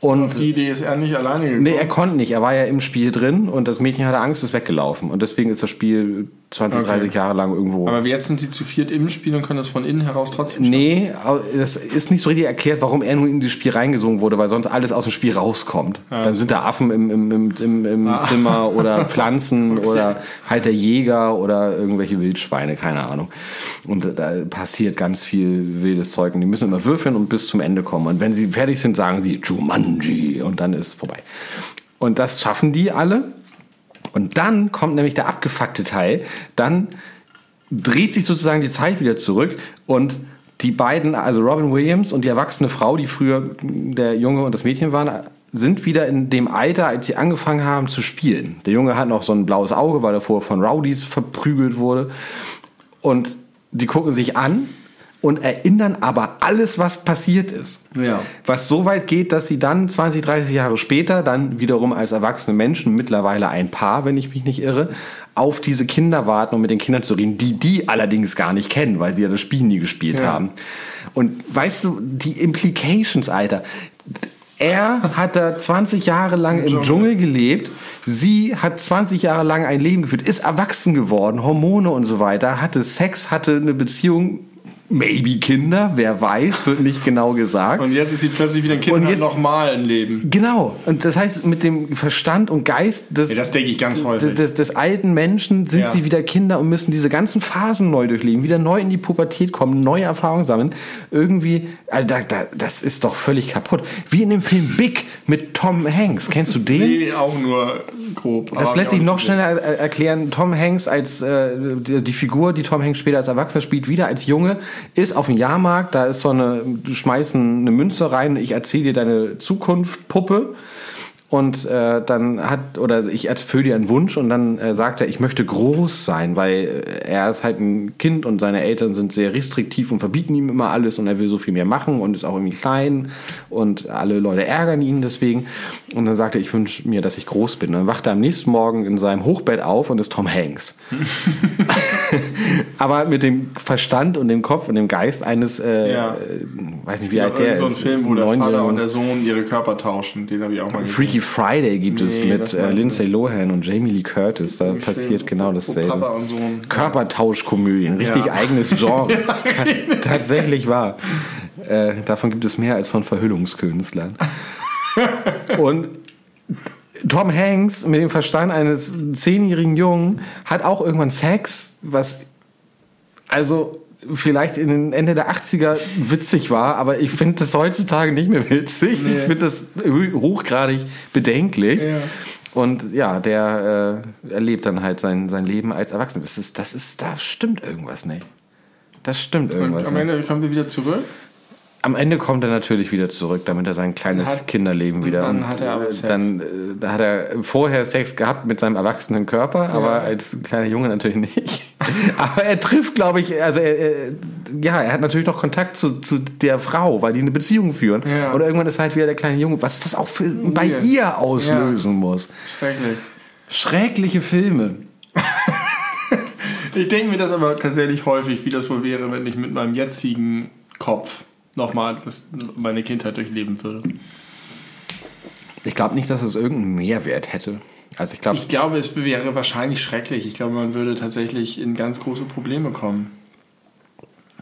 Und Auf die Idee ist er nicht alleine gekommen. Nee, er konnte nicht. Er war ja im Spiel drin und das Mädchen hatte Angst, ist weggelaufen. Und deswegen ist das Spiel 20, Okay. 30 Jahre lang irgendwo. Aber jetzt sind sie zu viert im Spiel und können das von innen heraus trotzdem schaffen. nee, das ist nicht so richtig erklärt, warum er nun in dieses Spiel reingesungen wurde, weil sonst alles aus dem Spiel rauskommt. Dann sind da Affen im, im, im, im, Ah. Zimmer oder Pflanzen oder halt der Jäger oder irgendwelche Wildschweine, keine Ahnung. Und da passiert ganz viel wildes Zeug und die müssen immer würfeln und bis zum Ende kommen. Und wenn sie fertig sind, sagen sie Jumanji und dann ist vorbei. Und das schaffen die alle. Und dann kommt nämlich der abgefuckte Teil. Dann dreht sich sozusagen die Zeit wieder zurück und die beiden, also Robin Williams und die erwachsene Frau, die früher der Junge und das Mädchen waren, sind wieder in dem Alter, als sie angefangen haben zu spielen. Der Junge hat noch so ein blaues Auge, weil er vorher von Rowdies verprügelt wurde. Und die gucken sich an und erinnern aber alles, was passiert ist. Ja. Was so weit geht, dass sie dann 20, 30 Jahre später, dann wiederum als erwachsene Menschen, mittlerweile ein Paar, wenn ich mich nicht irre, auf diese Kinder warten, um mit den Kindern zu reden, die die allerdings gar nicht kennen, weil sie ja das Spiel nie gespielt Ja. haben. Und weißt du, die Implications, Alter. Er hat da 20 Jahre lang im Dschungel. Dschungel gelebt. Sie hat 20 Jahre lang ein Leben geführt, ist erwachsen geworden, Hormone und so weiter, hatte Sex, hatte eine Beziehung maybe Kinder, wer weiß, wird nicht genau gesagt. Und jetzt ist sie plötzlich wieder ein Kind Und jetzt- nochmal ein Leben. Genau, und das heißt, mit dem Verstand und Geist des, Ja, das denke ich ganz häufig. des, des, alten Menschen sind Ja. sie wieder Kinder und müssen diese ganzen Phasen neu durchleben, wieder neu in die Pubertät kommen, neue Erfahrungen sammeln. Irgendwie, also da, da, das ist doch völlig kaputt. Wie in dem Film Big mit Tom Hanks. Kennst du den? Nee, auch nur grob. Das lässt sich noch schneller er- erklären. Tom Hanks als äh, die Figur, die Tom Hanks später als Erwachsener spielt, wieder als Junge, ist auf dem Jahrmarkt. Da ist so eine, du schmeißen eine Münze rein. Ich erzähle dir deine Zukunft, Puppe. Und äh, dann hat, oder ich erfülle dir einen Wunsch und dann äh, sagt er, ich möchte groß sein, weil äh, er ist halt ein Kind und seine Eltern sind sehr restriktiv und verbieten ihm immer alles und er will so viel mehr machen und ist auch irgendwie klein und alle Leute ärgern ihn deswegen. Und dann sagt er, ich wünsche mir, dass ich groß bin. Und dann wacht er am nächsten Morgen in seinem Hochbett auf und ist Tom Hanks. Aber mit dem Verstand und dem Kopf und dem Geist eines, äh, Ja. äh, weiß nicht wie Ja, alt der so ein ist. Film, wo der Vater und der Sohn ihre Körper tauschen. Den habe ich auch mal gesehen. Freaky Friday gibt es Nee, mit das äh, Lindsay Lohan und Jamie Lee Curtis. Da passiert genau dasselbe. Sohn. Körpertauschkomödien, richtig Ja. eigenes Genre. Tatsächlich wahr. Äh, davon gibt es mehr als von Verhüllungskünstlern. und Tom Hanks mit dem Verstand eines zehnjährigen Jungen hat auch irgendwann Sex, was also vielleicht in den Ende der 80er witzig war, aber ich finde das heutzutage nicht mehr witzig. Nee. Ich finde das hochgradig bedenklich. Ja. Und ja, der äh, erlebt dann halt sein, sein Leben als Erwachsener. Das ist, das ist, da stimmt irgendwas nicht. Das stimmt Und irgendwas am nicht. Ende kommt er wieder zurück. Am Ende kommt er natürlich wieder zurück, damit er sein kleines Hat- Kinderleben wieder. dann hat er aber äh, Sex. Dann äh, hat er vorher Sex gehabt mit seinem erwachsenen Körper, aber als kleiner Junge natürlich nicht. aber er trifft, glaube ich, also er, er, ja, er hat natürlich noch Kontakt zu, zu der Frau, weil die eine Beziehung führen. Ja. Und irgendwann ist halt wieder der kleine Junge, was das auch für, bei Ja. ihr auslösen muss. Schrecklich. Schreckliche Filme. Ich denke mir das aber tatsächlich häufig, wie das wohl wäre, wenn ich mit meinem jetzigen Kopf nochmal meine Kindheit durchleben würde. Ich glaube nicht, dass es irgendeinen Mehrwert hätte. Also ich glaube, Ich glaube, es wäre wahrscheinlich schrecklich. Ich glaube, man würde tatsächlich in ganz große Probleme kommen.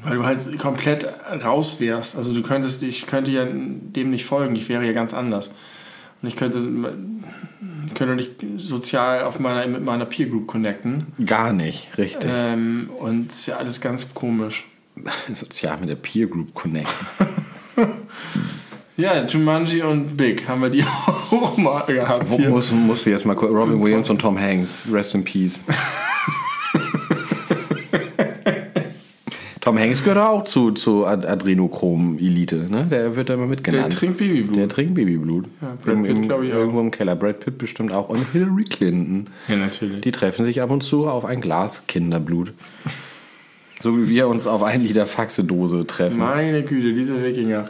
Weil du halt komplett raus wärst. Also du könntest, ich könnte ja dem nicht folgen. Ich wäre ja ganz anders. Und ich könnte, könnte nicht sozial auf meiner, mit meiner Peer Group connecten. gar nicht, richtig. Ähm, und es wäre alles ganz komisch. Sozial mit der Peer Group Connect. Ja, Jumanji und Big haben wir die auch mal gehabt. Wo hier. muss, musste jetzt mal. Robin Williams und Tom Hanks. Rest in Peace. Tom Hanks gehört auch zu, zu Ad- Adrenochrom-Elite. Ne? Der wird da immer Der mitgenannt. trinkt Babyblut. Der trinkt Babyblut. Ja, Brad Pitt, im- glaub ich, auch. Irgendwo im Keller. Brad Pitt bestimmt auch. Und Hillary Clinton. ja, natürlich. Die treffen sich ab und zu auf ein Glas Kinderblut. So wie wir uns auf ein Liter Faxedose treffen. Meine Güte, diese Wikinger.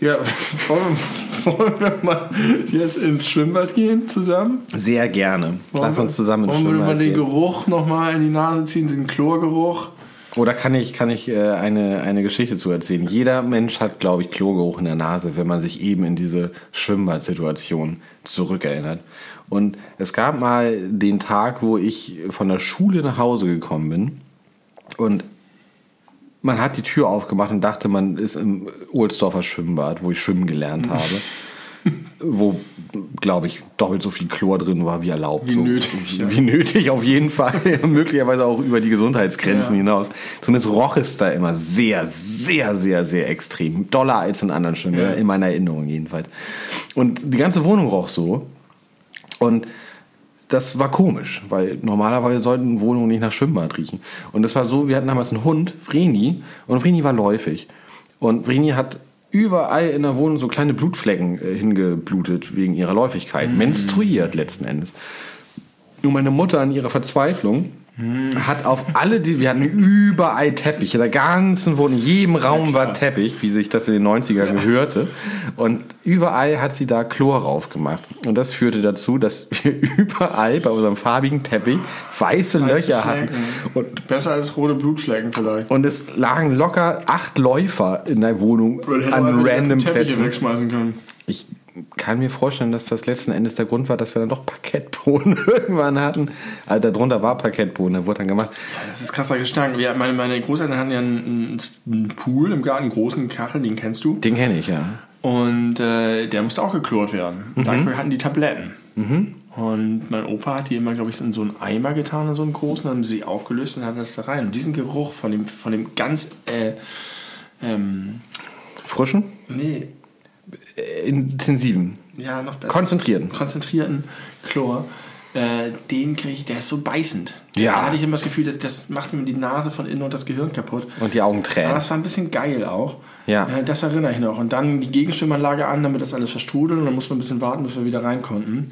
Ja, wollen wir, wollen wir mal jetzt ins Schwimmbad gehen zusammen? Sehr gerne. Lass uns zusammen ins Wollen wir Schwimmbad mal den gehen. Geruch nochmal in die Nase ziehen, diesen Chlorgeruch? Oder kann ich, kann ich äh, eine, eine Geschichte zu erzählen? Jeder Mensch hat, glaube ich, Klogeruch in der Nase, wenn man sich eben in diese Schwimmbad-Situation zurückerinnert. Und es gab mal den Tag, wo ich von der Schule nach Hause gekommen bin und man hat die Tür aufgemacht und dachte, man ist im Ohlsdorfer Schwimmbad, wo ich schwimmen gelernt habe. wo, glaube ich, doppelt so viel Chlor drin war, wie erlaubt. Wie so, nötig, Wie, ja. wie nötig auf jeden Fall. Möglicherweise auch über die Gesundheitsgrenzen Ja. hinaus. Zumindest roch es da immer sehr, sehr, sehr, sehr extrem. Doller als in anderen Schwimmbädern, Ja. in meiner Erinnerung jedenfalls. Und die ganze Wohnung roch so. Und das war komisch, weil normalerweise sollten Wohnungen nicht nach Schwimmbad riechen. Und das war so, wir hatten damals einen Hund, Vreni, und Vreni war läufig. Und Vreni hat überall in der Wohnung so kleine Blutflecken äh, hingeblutet wegen ihrer Läufigkeit. Menstruiert letzten Endes. Nur meine Mutter an ihrer Verzweiflung hat auf alle, die wir hatten überall Teppich. In der ganzen Wohnung, in jedem Raum war Teppich, wie sich das in den 90ern gehörte. Und überall hat sie da Chlor rauf gemacht. Und das führte dazu, dass wir überall bei unserem farbigen Teppich weiße Löcher hatten. Flecken. Und, Besser als rote Blutschlecken vielleicht. und es lagen locker acht Läufer in der Wohnung an random Plätzen. wegschmeißen können. Ich kann mir vorstellen, dass das letzten Endes der Grund war, dass wir dann doch Parkettboden irgendwann hatten. Also darunter war Parkettboden, der wurde dann gemacht. Ja, das ist krasser Gestank. Ja, meine, meine Großeltern hatten ja einen, einen Pool im Garten, einen großen Kachel, den kennst du. Den kenne ich, ja. Und äh, der musste auch geklort werden. Mhm. Dafür hatten die Tabletten. Mhm. Und mein Opa hat die immer, glaube ich, in so einen Eimer getan, in so einen großen, dann haben sie aufgelöst und haben das da rein. Und diesen Geruch von dem, von dem ganz äh, ähm, frischen? Nee. Äh, intensiven. Ja, noch besser. Konzentrierten. Konzentrierten Chlor. Äh, den kriege ich, der ist so beißend. Ja. Da hatte ich immer das Gefühl, das, das macht mir die Nase von innen und das Gehirn kaputt. Und die Augen tränen. Aber das war ein bisschen geil auch. Ja. Äh, das erinnere ich noch. Und dann die Gegenschwimmanlage an, damit das alles verstrudelt. Und dann mussten wir ein bisschen warten, bis wir wieder rein konnten.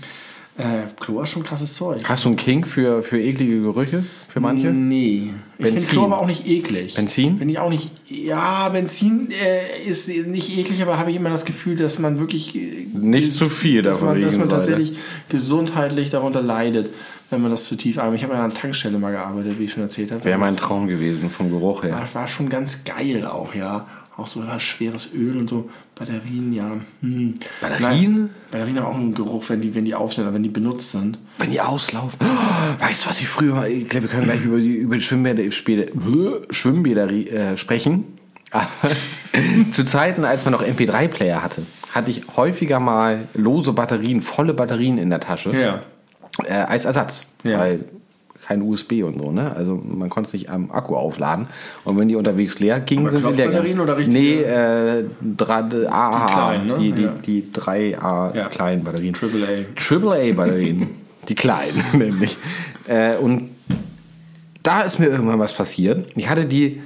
Äh, Chlor ist schon krasses Zeug. Hast du einen King für, für eklige Gerüche? Für manche? Nee. Ich finde Chlor aber auch nicht eklig. Benzin? Finde ich auch nicht. Ja, Benzin äh, ist nicht eklig, aber habe ich immer das Gefühl, dass man wirklich. äh, Nicht zu viel dass davon. man, dass man tatsächlich gesundheitlich darunter leidet, wenn man das zu tief atmet. Ich habe an einer Tankstelle mal gearbeitet, wie ich schon erzählt habe. Wäre mein Traum gewesen, vom Geruch her. war, war schon ganz geil auch, ja. Auch so ja, schweres Öl und so. Batterien, ja. Hm. Batterien? Nein, Batterien haben auch einen Geruch, wenn die, wenn die auf sind, aber wenn die benutzt sind. Wenn die auslaufen. Oh, weißt du, was ich früher mal. Ich glaube, wir können gleich über die, über die Schwimmbäder, später, Schwimmbäder äh, sprechen. Zu Zeiten, als man noch MP3-Player hatte, hatte ich häufiger mal lose Batterien, volle Batterien in der Tasche. Ja. Äh, als Ersatz. Ja. Weil kein USB und so, ne? Also man konnte es nicht am Akku aufladen. Und wenn die unterwegs leer gingen, sind sie leer. Gegangen. oder richtige? Nee, äh, drei, AAA. Die kleinen, ne? Die, die, Ja. die 3A Ja. kleinen Batterien. Triple A. AAA-Batterien. die kleinen, nämlich. Äh, und da ist mir irgendwann was passiert. Ich hatte die,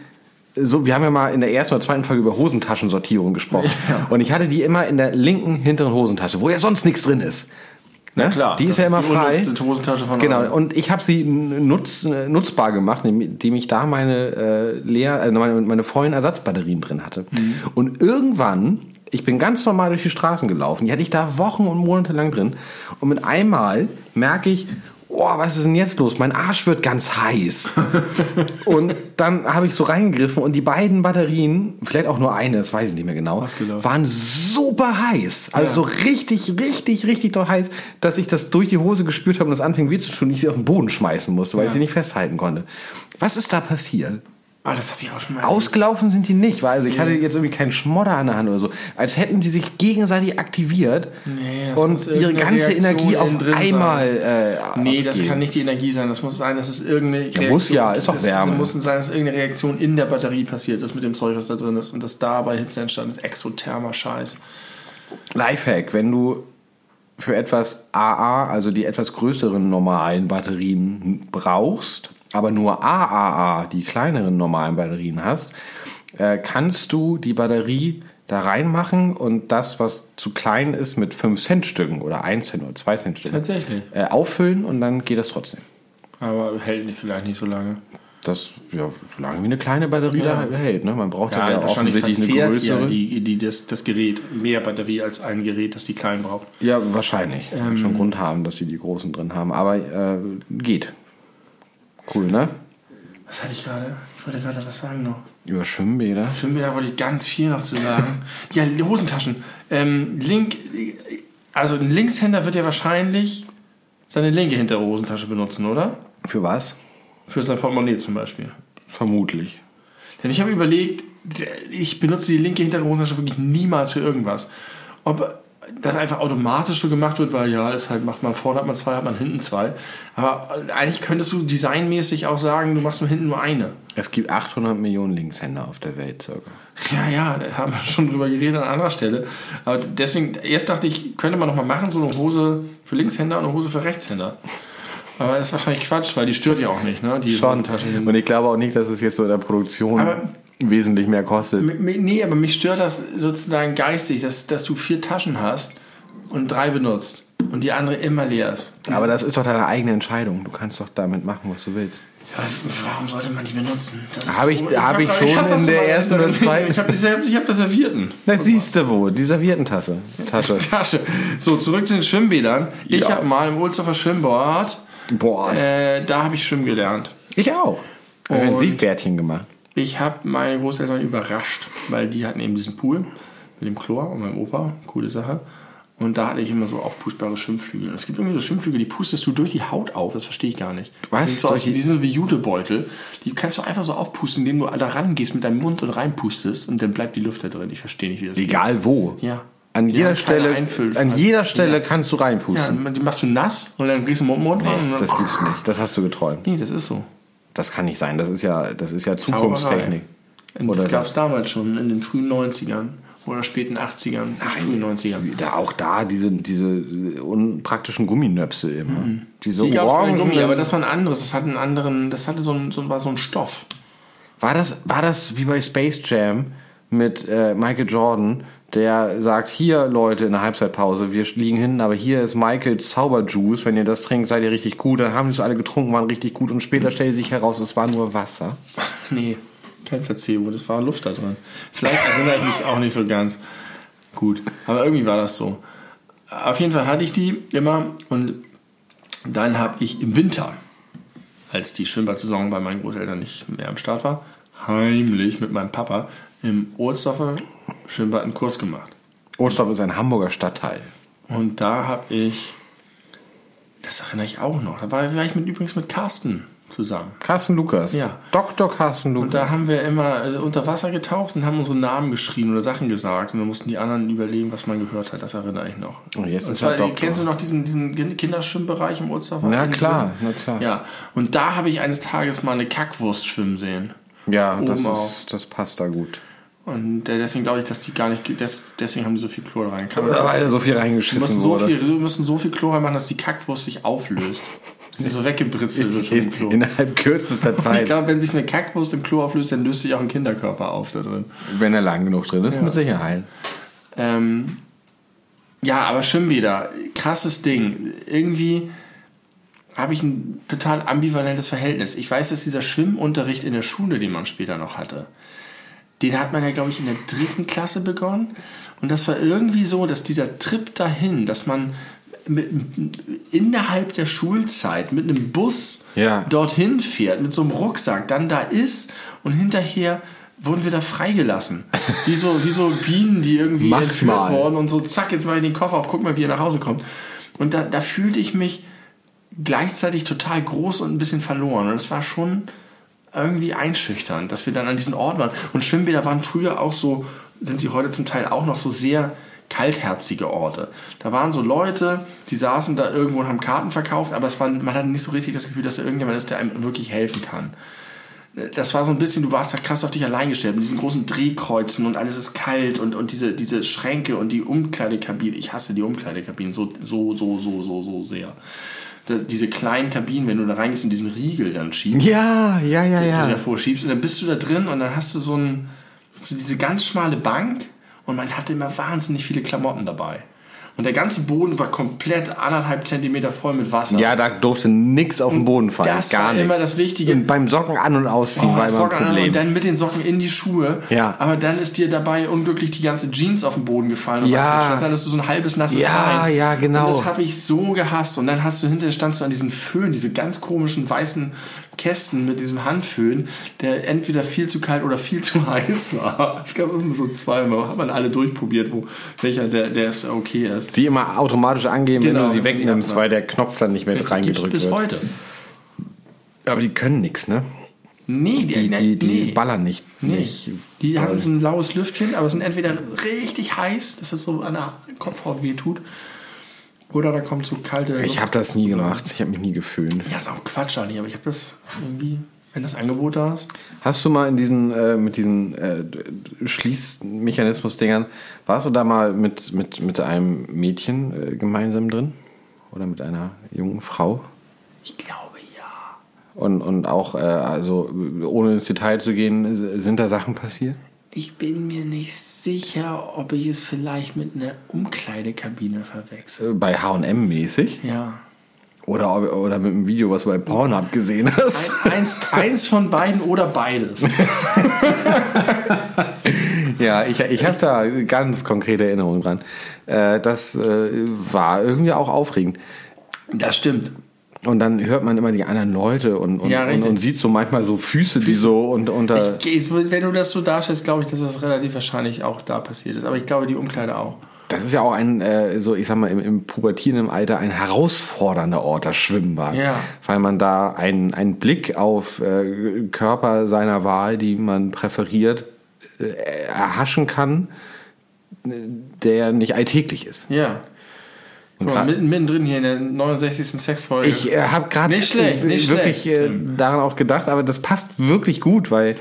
so, wir haben ja mal in der ersten oder zweiten Folge über Hosentaschensortierung gesprochen. Und ich hatte die immer in der linken hinteren Hosentasche, wo ja sonst nichts drin ist. Ne? Klar. die ist ja immer die frei. Hosentasche von Genau, und ich habe sie nutz, nutzbar gemacht, indem ich da meine äh, leer, äh, meine, meine vollen Ersatzbatterien drin hatte. Mhm. Und irgendwann, ich bin ganz normal durch die Straßen gelaufen, die hatte ich da Wochen und Monate lang drin. Und mit einmal merke ich, oh, was ist denn jetzt los? Mein Arsch wird ganz heiß. und dann habe ich so reingegriffen und die beiden Batterien, vielleicht auch nur eine, das weiß ich nicht mehr genau, Ausgelaufen. waren super heiß. Also Ja. so richtig, richtig, richtig doll heiß, dass ich das durch die Hose gespürt habe und das anfing weh zu tun, ich sie auf den Boden schmeißen musste, weil ich Ja. sie nicht festhalten konnte. Was ist da passiert? Ah, das habe ich auch schon mal Ausgelaufen sind die nicht, weil also ich hatte jetzt irgendwie keinen Schmodder an der Hand oder so. Als hätten die sich gegenseitig aktiviert Nee, und ihre ganze Reaktion Energie auf einmal äh, Nee, das kann nicht die Energie sein. Das muss sein, dass es irgendeine Reaktion muss ja, ist doch Wärme. Das muss sein, dass irgendeine Reaktion in der Batterie passiert ist mit dem Zeug, was da drin ist. Und dass dabei Hitze entstanden ist. Exothermer Scheiß. Lifehack, wenn du für etwas AA, also die etwas größeren normalen Batterien brauchst, aber nur AAA, die kleineren normalen Batterien hast, äh, kannst du die Batterie da reinmachen und das, was zu klein ist, mit 5 Cent Stücken oder 1 Cent oder 2 Cent Stücken Tatsächlich. äh, auffüllen und dann geht das trotzdem. Aber hält nicht, vielleicht nicht so lange. Das, ja, solange wie eine kleine Batterie Ja. da hält. Ne? Man braucht ja, Ja, wahrscheinlich offensichtlich eine verzehrt ja größere. die, die, das, das Gerät mehr Batterie als ein Gerät, das die kleinen braucht. Ja, wahrscheinlich. Ähm. Schon Grund haben, dass sie die großen drin haben. Aber äh, geht. Cool, ne? Was hatte ich gerade? Ich wollte gerade was sagen noch. Über Schwimmbäder. Da wollte ich ganz viel noch zu sagen. ja, Hosentaschen. Ähm, Link, also ein Linkshänder wird ja wahrscheinlich seine linke hintere Hosentasche benutzen, oder? Für was? Für sein Portemonnaie zum Beispiel. Vermutlich. Denn ich habe überlegt, ich benutze die linke hintere Hosentasche wirklich niemals für irgendwas. Ob das einfach automatisch so gemacht wird, weil ja, ist halt, macht man vorne hat man zwei, hat man hinten zwei. Aber eigentlich könntest du designmäßig auch sagen, du machst nur hinten nur eine. Es gibt 800 Millionen Linkshänder auf der Welt circa. Ja, ja, da haben wir schon drüber geredet an anderer Stelle. Aber deswegen, erst dachte ich, könnte man noch mal machen, so eine Hose für Linkshänder und eine Hose für Rechtshänder. Aber das ist wahrscheinlich Quatsch, weil die stört ja auch nicht, ne? Die Schon. Und ich glaube auch nicht, dass es jetzt so in der Produktion Aber- wesentlich mehr kostet. Nee, aber mich stört das sozusagen geistig, dass, dass du vier Taschen hast und drei benutzt und die andere immer leer ist. Aber das ist doch deine eigene Entscheidung. Du kannst doch damit machen, was du willst. Ja, warum sollte man die benutzen? Das ist Hab ich- so- hab ich hab- schon hab in der ersten oder zweiten- Ich habe ich hab das Servierten. Das siehst du wo, die Serviertentasse. Tasche. Tasche. So, zurück zu den Schwimmbädern. Ich Ja. habe mal im Ulzhofer Schwimmbad, Boah. äh, da habe ich schwimmen gelernt. Ich auch. Haben Und- Seepferdchen gemacht. Ich habe meine Großeltern überrascht, weil die hatten eben diesen Pool mit dem Chlor und meinem Opa. Coole Sache. Und da hatte ich immer so aufpustbare Schwimmflügel. Und es gibt irgendwie so Schwimmflügel, die pustest du durch die Haut auf. Das verstehe ich gar nicht. Was? Die, so aus, die- die sind wie Jutebeutel. Die kannst du einfach so aufpusten, indem du da rangehst mit deinem Mund und reinpustest und dann bleibt die Luft da drin. Ich verstehe nicht, wie das Egal wo. geht. Ja. An jeder Stelle, an jeder Stelle Ja. kannst du Ja, reinpusten. die machst du nass und dann gehst du mit dem Mund rein. dann, Das gibt's nicht. Das hast du geträumt. Nee, das ist so. Das kann nicht sein. Das ist ja, das ist ja. Zukunftstechnik. Oder das gab es damals schon in den frühen 90ern oder späten 80ern, frühen 90ern. Da, auch da diese, diese unpraktischen Gumminöpse immer. Diese Die orangen. Gummi, aber das war ein anderes. Das hatte einen anderen, das hatte so ein, so, war so ein Stoff. war, das, war das wie bei Space Jam mit äh, Michael Jordan, der sagt, hier Leute in der Halbzeitpause, wir liegen hinten, aber hier ist Michaels Zauberjuice, wenn ihr das trinkt, seid ihr richtig gut. Dann haben sie es alle getrunken, waren richtig gut und später stellte sich heraus, es war nur Wasser. Nee, kein Placebo, das war Luft da drin. Vielleicht erinnere ich mich auch nicht so ganz gut, aber irgendwie war das so. Auf jeden Fall hatte ich die immer und dann habe ich im Winter, als die Schwimmbad-Saison bei meinen Großeltern nicht mehr am Start war, heimlich mit meinem Papa im Ohlsdorfer Schwimmbad einen Kurs gemacht. Ohlsdorf ist ein Hamburger Stadtteil. Und da habe ich, das erinnere ich auch noch, da war, war ich mit, übrigens mit Carsten zusammen. Carsten Lukas. Ja. Dr. Carsten Lukas. Und da haben wir immer äh, unter Wasser getaucht und haben unsere Namen geschrieben oder Sachen gesagt. Und dann mussten die anderen überlegen, was man gehört hat. Das erinnere ich noch. Und jetzt und ist zwar, Doktor. Kennst du noch diesen, diesen Kinderschwimmbereich im Ohlsdorfer? Na klar, na klar. Ja, und da habe ich eines Tages mal eine Kackwurst schwimmen sehen. ja, Oben das, ist, das passt da gut. Und deswegen glaube ich, dass die gar nicht, ge- des, deswegen haben die so viel Chlor rein. Kann man- Weil so viel Die reingeschissen müssen so, wurde. viel, die müssen so viel Chlor reinmachen, dass die Kackwurst sich auflöst. Dass die so weggebritzelt wird vom Klo. innerhalb kürzester Ich Zeit, glaube, wenn sich eine Kackwurst im Klo auflöst, dann löst sich auch ein Kinderkörper auf da drin. wenn er lang genug drin ist, mit Sicherheit. Ähm, ja, aber Schwimmbäder, krasses Ding. Irgendwie habe ich ein total ambivalentes Verhältnis. Ich weiß, dass dieser Schwimmunterricht in der Schule, den man später noch hatte, den hat man ja, glaube ich, in der dritten Klasse begonnen. Und das war irgendwie so, dass dieser Trip dahin, dass man mit, innerhalb der Schulzeit mit einem Bus Ja. dorthin fährt, mit so einem Rucksack, dann da ist und hinterher wurden wir da freigelassen. Wie so, wie so Bienen, die irgendwie Macht entführt mal. worden und so, zack, jetzt mache ich den Koffer auf, guck mal, wie er nach Hause kommt. Und da, da fühlte ich mich gleichzeitig total groß und ein bisschen verloren. Und es war schon irgendwie einschüchternd, dass wir dann an diesen Orten waren. Und Schwimmbäder waren früher auch so, sind sie heute zum Teil auch noch so sehr kaltherzige Orte. Da waren so Leute, die saßen da irgendwo und haben Karten verkauft, aber es war, man hatte nicht so richtig das Gefühl, dass da irgendjemand ist, der einem wirklich helfen kann. Das war so ein bisschen, du warst da krass auf dich allein gestellt, mit diesen großen Drehkreuzen und alles ist kalt und, und diese, diese Schränke und die Umkleidekabinen. Ich hasse die Umkleidekabinen so, so, so, so, so, so sehr. Diese kleinen Kabinen, wenn du da reingehst und diesen Riegel dann schiebst, Ja, ja, ja, den du ja. davor schiebst und dann bist du da drin und dann hast du so, ein, so diese ganz schmale Bank und man hatte immer wahnsinnig viele Klamotten dabei. Und der ganze Boden war komplett anderthalb Zentimeter voll mit Wasser. Ja, da durfte nix auf den Boden fallen. das gar war nichts. immer das Wichtige. Und beim Socken an- und ausziehen Oh, war immer ein Socken an Problem. und dann mit den Socken in die Schuhe. Ja. Aber dann ist dir dabei unglücklich die ganze Jeans auf den Boden gefallen. Und Ja. Dann hattest du so ein halbes nasses Ja, Bein. ja, genau. Und das habe ich so gehasst. Und dann hast du hinterher standst du an diesen Föhn, diese ganz komischen weißen Kästen mit diesem Handföhn, der entweder viel zu kalt oder viel zu heiß war. Ich glaube, immer so zweimal. Hat man alle durchprobiert, wo welcher der, der ist okay ist. die immer automatisch angeben, Genau, wenn du sie wenn die wegnimmst, weil der Knopf dann nicht mehr Das reingedrückt bis wird. heute. Aber die können nichts, ne? Nee, Die, die, die nee. ballern nicht. Nee. nicht Die haben so ein laues Lüftchen, aber sind entweder richtig heiß, dass es so an der Kopfhaut weh tut, oder da kommt so kalte. Ich habe das nie gemacht. Ich habe mich nie geföhnt. Ja, ist auch Quatsch, Ali, aber ich habe das irgendwie, wenn das Angebot da ist. Hast du mal in diesen, äh, mit diesen äh, Schließmechanismus-Dingern, warst du da mal mit, mit, mit einem Mädchen äh, gemeinsam drin? Oder mit einer jungen Frau? Ich glaube ja. Und, und auch, äh, also ohne ins Detail zu gehen, sind da Sachen passiert? Ich bin mir nicht sicher, ob ich es vielleicht mit einer Umkleidekabine verwechsel. Bei HM mäßig? Ja. Oder, oder mit einem Video, was du bei Pornhub gesehen hast? Ein, eins, eins von beiden oder beides. Ja, ich, ich habe da ganz konkrete Erinnerungen dran. Äh, das äh, war irgendwie auch aufregend. Das stimmt. Und dann hört man immer die anderen Leute und, und, Ja, und, und sieht so manchmal so Füße, die so und unter. Ich, wenn du das so darstellst, glaube ich, dass das relativ wahrscheinlich auch da passiert ist. Aber ich glaube, die Umkleide auch. das ist ja auch ein, äh, so ich sag mal, im, im pubertierenden Alter ein herausfordernder Ort, das Schwimmbad. Ja. Weil man da einen, einen Blick auf äh, Körper seiner Wahl, die man präferiert, äh, erhaschen kann, äh, der nicht alltäglich ist. Ja. Und Guck mal, mittendrin hier in der 69. Sexfolge. Ich äh, habe gerade Nicht schlecht, nicht wirklich schlecht. äh, daran auch gedacht, aber das passt wirklich gut, weil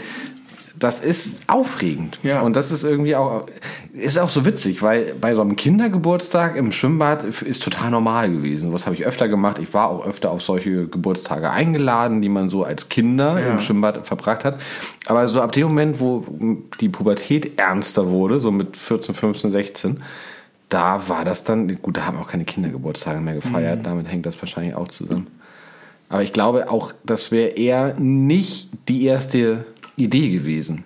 das ist aufregend. Ja. Und das ist irgendwie auch, ist auch so witzig, weil bei so einem Kindergeburtstag im Schwimmbad ist total normal gewesen. Was habe ich öfter gemacht? Ich war auch öfter auf solche Geburtstage eingeladen, die man so als Kinder Ja. im Schwimmbad verbracht hat. Aber so ab dem Moment, wo die Pubertät ernster wurde, so mit 14, 15, 16, da war das dann, gut, da haben auch keine Kindergeburtstage mehr gefeiert, Mhm. damit hängt das wahrscheinlich auch zusammen. Aber ich glaube auch, das wäre eher nicht die erste Idee gewesen.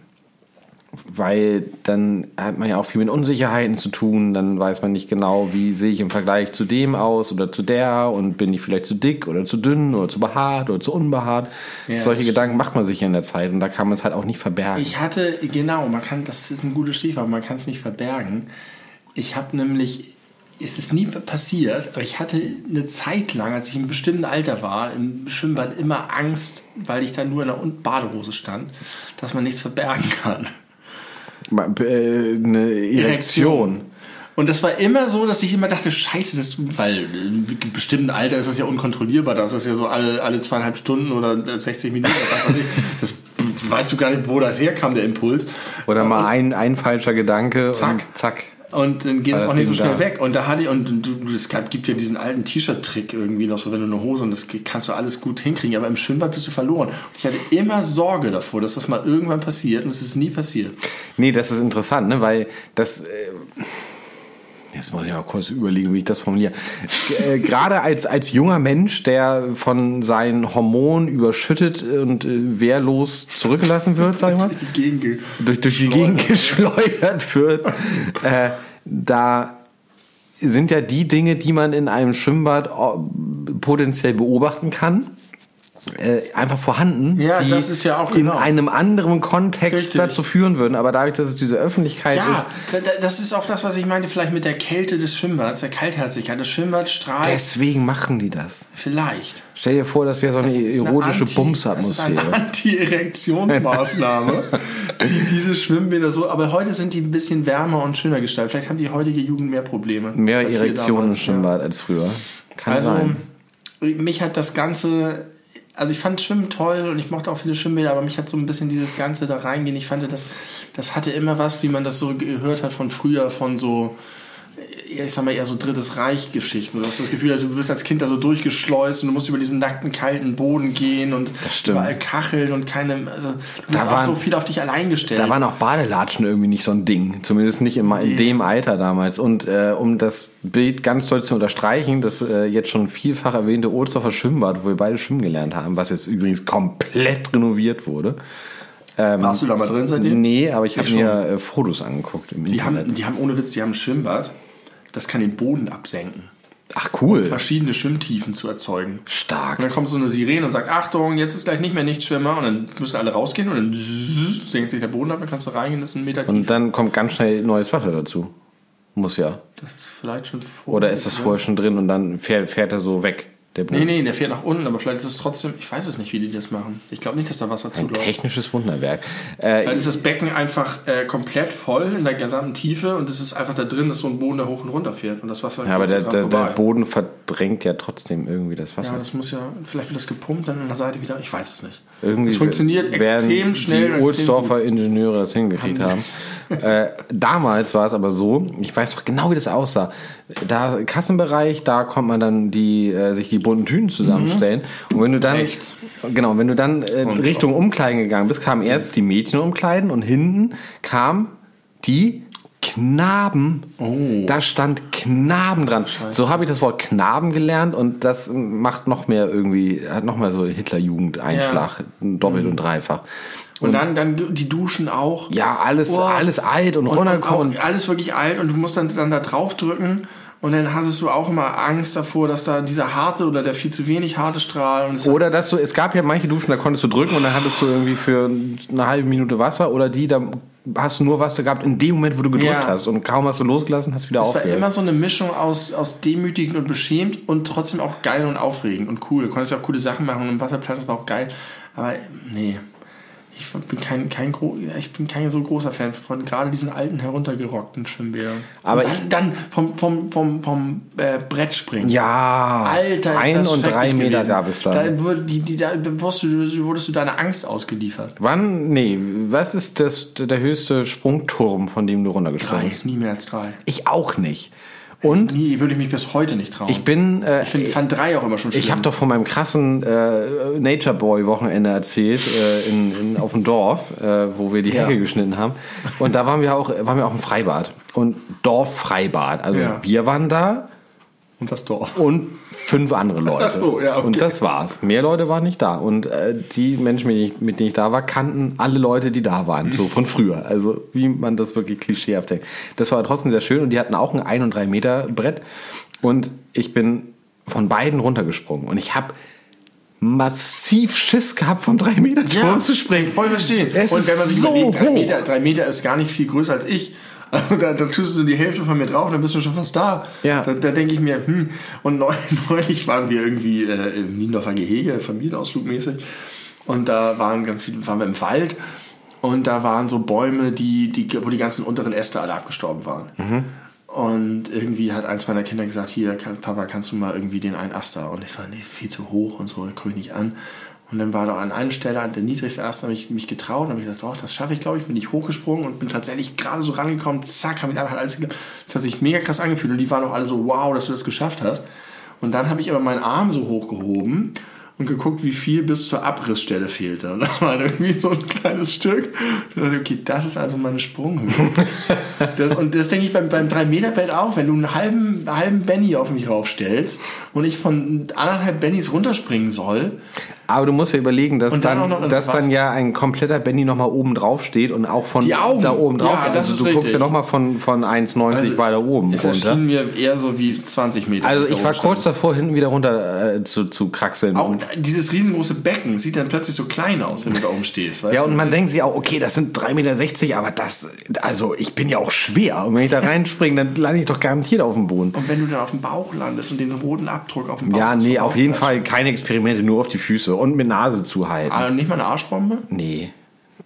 Weil dann hat man ja auch viel mit Unsicherheiten zu tun, dann weiß man nicht genau, wie sehe ich im Vergleich zu dem aus oder zu der und bin ich vielleicht zu dick oder zu dünn oder zu behaart oder zu unbehaart. Ja, Solche Gedanken macht man sich in der Zeit und da kann man es halt auch nicht verbergen. Ich hatte, genau, man kann, das ist ein gutes Stichwort, man kann es nicht verbergen. Ich habe nämlich, es ist nie passiert, aber ich hatte eine Zeit lang, als ich im bestimmten Alter war, im Schwimmbad immer Angst, weil ich da nur in der Badehose stand, dass man nichts verbergen kann. Äh, Eine Erektion. Und das war immer so, dass ich immer dachte, scheiße, das, weil im bestimmten Alter ist das ja unkontrollierbar, da ist das ja so alle, alle zweieinhalb Stunden oder 60 Minuten. oder was weiß ich. Das weißt du gar nicht, wo das herkam, der Impuls. Oder mal ein, ein falscher Gedanke Zack. und zack. Und dann geht es auch nicht so schnell da. weg. Und da hatte ich, und du, es gibt ja diesen alten T-Shirt-Trick irgendwie noch so, wenn du eine Hose und das kannst du alles gut hinkriegen, aber im Schwimmbad bist du verloren. Und ich hatte immer Sorge davor, dass das mal irgendwann passiert und es ist nie passiert. Nee, das ist interessant, ne? weil das. Äh, jetzt muss ich mal kurz überlegen, wie ich das formuliere. Äh, Gerade als, als junger Mensch, der von seinen Hormonen überschüttet und äh, wehrlos zurückgelassen wird, sag ich mal, Die Gegend durch, durch die Gegend geschleudert wird, äh, da sind ja die Dinge, die man in einem Schwimmbad äh, potenziell beobachten kann, äh, einfach vorhanden, Ja, die ja auch in genau. einem anderen Kontext Richtig. dazu führen würden. Aber dadurch, dass es diese Öffentlichkeit Ja, ist, da- da- das ist auch das, was ich meinte, vielleicht mit der Kälte des Schwimmbads, der Kaltherzigkeit. Das Schwimmbad strahlt deswegen machen die das. vielleicht. Stell dir vor, das wäre so eine erotische Bumsatmosphäre. Das ist eine Anti-Erektionsmaßnahme, die diese Schwimmbäder so. Aber heute sind die ein bisschen wärmer und schöner gestaltet. Vielleicht haben die heutige Jugend mehr Probleme. Mehr Erektionen im Schwimmbad als früher. Kann Also, sein. mich hat das Ganze. Also ich fand Schwimmen toll und ich mochte auch viele Schwimmbäder, aber mich hat so ein bisschen dieses Ganze da reingehen. Ich fand, das, das hatte immer was, wie man das so gehört hat von früher, von so, ich sag mal eher so Drittes Reich-Geschichten. So, hast du das Gefühl, also du wirst als Kind da so durchgeschleust und du musst über diesen nackten, kalten Boden gehen und überall Kacheln und keine, also du bist Da auch waren- so viel auf dich allein gestellt. Da waren auch Badelatschen irgendwie nicht so ein Ding. Zumindest nicht in, in dem Alter damals. Und äh, um das Bild ganz doll zu unterstreichen, das äh, jetzt schon vielfach erwähnte Ohlsdorfer Schwimmbad, wo wir beide schwimmen gelernt haben, was jetzt übrigens komplett renoviert wurde. Warst du da mal drin seitdem? Nee, aber ich habe mir äh, Fotos angeguckt im Die Internet. haben, die haben ohne Witz, die haben ein Schwimmbad, das kann den Boden absenken. Ach cool. verschiedene Schwimmtiefen zu erzeugen. Stark. Und dann kommt so eine Sirene und sagt, Achtung, jetzt ist gleich nicht mehr Nichtschwimmer und dann müssen alle rausgehen und dann senkt sich der Boden ab, dann kannst du reingehen, das ist ein Meter tief. Und dann kommt ganz schnell neues Wasser dazu. Muss ja. Das ist vielleicht schon vor. Oder ist das vorher schon drin und dann fährt, fährt er so weg, der Boden? Nee, nee, der fährt nach unten, aber vielleicht ist es trotzdem, ich weiß es nicht, wie die das machen. Ich glaube nicht, dass da Wasser Ein zuläuft. technisches Wunderwerk. Äh, Vielleicht ist das Becken einfach äh, komplett voll in der gesamten Tiefe und es ist einfach da drin, dass so ein Boden da hoch und runter fährt und das Wasser ja, aber der, der, der Boden verdrängt ja trotzdem irgendwie das Wasser. Ja, das muss ja, vielleicht wird das gepumpt dann an der Seite wieder, ich weiß es nicht. Irgendwie es funktioniert extrem schnell Die Ohlsdorfer Ingenieure das hingekriegt haben. äh, damals war es aber so, ich weiß noch genau, wie das aussah. Da Kassenbereich, da kommt man dann die äh, sich die bunten Tüten zusammenstellen. Und wenn du dann Rechts. genau, wenn du dann äh, Richtung Umkleiden gegangen bist, kamen erst die Mädchen umkleiden und hinten kam die Knaben. Oh. Da stand Knaben dran. So habe ich das Wort Knaben gelernt und das macht noch mehr irgendwie, hat noch mal so Hitlerjugend-Einschlag, doppelt und dreifach. Und dann, dann die Duschen auch. Ja, alles, Boah. alles alt und Und, und runtergekommen. alles wirklich alt und du musst dann, dann da drauf drücken und dann hattest du auch immer Angst davor, dass da dieser harte oder der viel zu wenig harte Strahl und es Oder dass du, es gab ja manche Duschen, da konntest du drücken und dann hattest du irgendwie für eine halbe Minute Wasser oder die, da hast du nur Wasser gehabt in dem Moment, wo du gedrückt Ja. hast. Und kaum hast du losgelassen, hast du wieder Es war aufgehört. immer so eine Mischung aus, aus demütigend und beschämt und trotzdem auch geil und aufregend und cool. Du konntest ja auch coole Sachen machen und im Wasserplatz war auch geil. Aber nee, ich bin kein, kein, gro ich bin kein so großer Fan von gerade diesen alten, heruntergerockten Schwimmbädern. Aber dann, ich- dann vom, vom, vom, vom äh, Brett springen. ja, Alter, ist ein das und drei Meter gewesen. gab es da. Da, wurde, die, die, da wurdest, du, wurdest du deiner Angst ausgeliefert. Wann? Nee, was ist das, der höchste Sprungturm, von dem du runtergesprungen Drei, bist? nie mehr als drei. Ich auch nicht. Und Nie, würde ich mich bis heute nicht trauen. ich bin. Äh, ich find, fand drei auch immer schon schlimm. Ich habe doch von meinem krassen äh, Nature Boy Wochenende erzählt äh, in, in, auf dem Dorf, äh, wo wir die Ja. Hecke geschnitten haben. Und da waren wir auch, waren wir auch im Freibad und Dorffreibad. Also Ja. wir waren da und das Dorf. und fünf andere Leute. Ach so, ja, okay. Und das war's. Mehr Leute waren nicht da. Und äh, die Menschen, mit denen, ich, mit denen ich da war, kannten alle Leute, die da waren. So von früher. Also wie man das wirklich klischeehaft denkt. Das war trotzdem sehr schön. Und die hatten auch ein 1 und 3 Meter Brett. Und ich bin von beiden runtergesprungen. Und ich habe massiv Schiss gehabt, vom 3 Meter Turm zu springen. Voll verstehen. Es und wenn man ist sich so überlegt, drei hoch. Meter, drei Meter ist gar nicht viel größer als ich. Da, da tust du die Hälfte von mir drauf, dann bist du schon fast da. Ja. Da, da denke ich mir, hm. Und neu, neulich waren wir irgendwie äh, im Niendorfer Gehege, Familienausflug mäßig. Und da waren ganz viele, waren wir im Wald. Und da waren so Bäume, die, die, wo die ganzen unteren Äste alle abgestorben waren. Mhm. Und irgendwie hat eins meiner Kinder gesagt, hier, Papa, kannst du mal irgendwie den einen Ast da? Und ich so, nee, viel zu hoch und so, gucke ich nicht an. Und dann war da an einer Stelle, an der niedrigste Ast, habe ich mich getraut und habe gesagt, doch, das schaffe ich, glaube ich, bin ich hochgesprungen und bin tatsächlich gerade so rangekommen, zack, habe ich einfach alles geklappt. Das hat sich mega krass angefühlt und die waren auch alle so, wow, dass du das geschafft hast. Und dann habe ich aber meinen Arm so hochgehoben und geguckt, wie viel bis zur Abrissstelle fehlte. Und das war irgendwie so ein kleines Stück. Und dann okay, das ist also meine Sprunghöhe. das, und das denke ich beim, beim 3-Meter-Bett auch. Wenn du einen halben, halben Benny auf mich raufstellst und ich von anderthalb Bennys runterspringen soll, Aber du musst ja überlegen, dass dann dann, dass dann ja ein kompletter Benny nochmal oben drauf steht und auch von da oben drauf. Ja, das also du guckst richtig. ja nochmal von, von 1,90 also weiter oben es runter. erschien mir eher so wie 20 Meter. Also ich war kurz davor, hinten wieder runter äh, zu, zu kraxeln. Auch dieses riesengroße Becken sieht dann plötzlich so klein aus, wenn du da oben stehst. Ja, du? und man denkt sich auch, okay, das sind 3,60 Meter, aber das, also ich bin ja auch schwer. Und wenn ich da reinspringe, dann lande ich doch garantiert auf dem Boden. Und wenn du dann auf dem Bauch landest und den roten Abdruck auf dem Bauch Ja, nee, auf jeden. Fall keine Experimente, nur auf die Füße und mit Nase zuhalten. Ah, nicht mal eine Arschbombe? Nee,